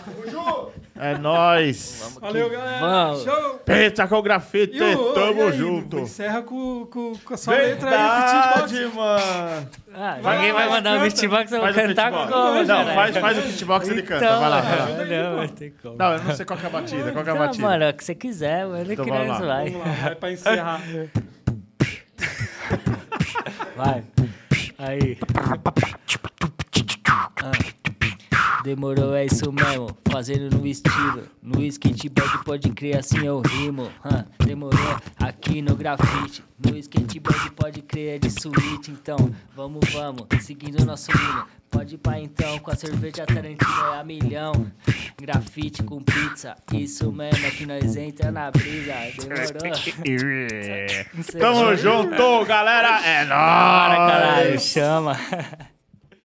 Speaker 1: É nóis.
Speaker 3: Vamos
Speaker 2: Valeu,
Speaker 3: que
Speaker 2: galera.
Speaker 3: vamos.
Speaker 2: Show!
Speaker 1: Peta com o grafite,
Speaker 2: E o- e
Speaker 1: tamo
Speaker 2: aí,
Speaker 1: junto.
Speaker 2: Encerra com, com, com a sua letra aí,
Speaker 1: Verdade,
Speaker 2: Beatbox.
Speaker 1: mano.
Speaker 3: Ah,
Speaker 2: Vai
Speaker 3: ninguém
Speaker 2: lá,
Speaker 3: vai mandar o
Speaker 2: canta.
Speaker 3: beatbox, eu vou cantar
Speaker 1: beatbox.
Speaker 3: como,
Speaker 1: Não,
Speaker 3: caralho?
Speaker 1: faz, faz o beatbox e ele canta.
Speaker 3: Então,
Speaker 1: Vai lá,
Speaker 3: mano,
Speaker 1: vai lá.
Speaker 3: Não, vai ter como.
Speaker 1: Não, eu não sei qual que é a batida. Qual que é a
Speaker 3: Tá,
Speaker 1: batida?
Speaker 3: mano, é o que você quiser, mano,
Speaker 1: Então
Speaker 3: que
Speaker 1: vamos
Speaker 3: nós
Speaker 1: lá.
Speaker 3: vai.
Speaker 2: Vamos lá, vai pra encerrar.
Speaker 3: Vai. Aí. Ah. Demorou, é isso mesmo. Fazendo no estilo. No skateboard pode crer assim eu rimo. Demorou aqui no grafite. No skateboard pode crer é de suíte. Então, vamos, vamos. Seguindo nosso linha. Pode ir pra então com a cerveja Tarantino é a milhão. Grafite com pizza. Isso mesmo, é que nós entra na brisa. Demorou.
Speaker 1: Tamo junto, galera. É nóis.
Speaker 3: Bora, caralho. Chama.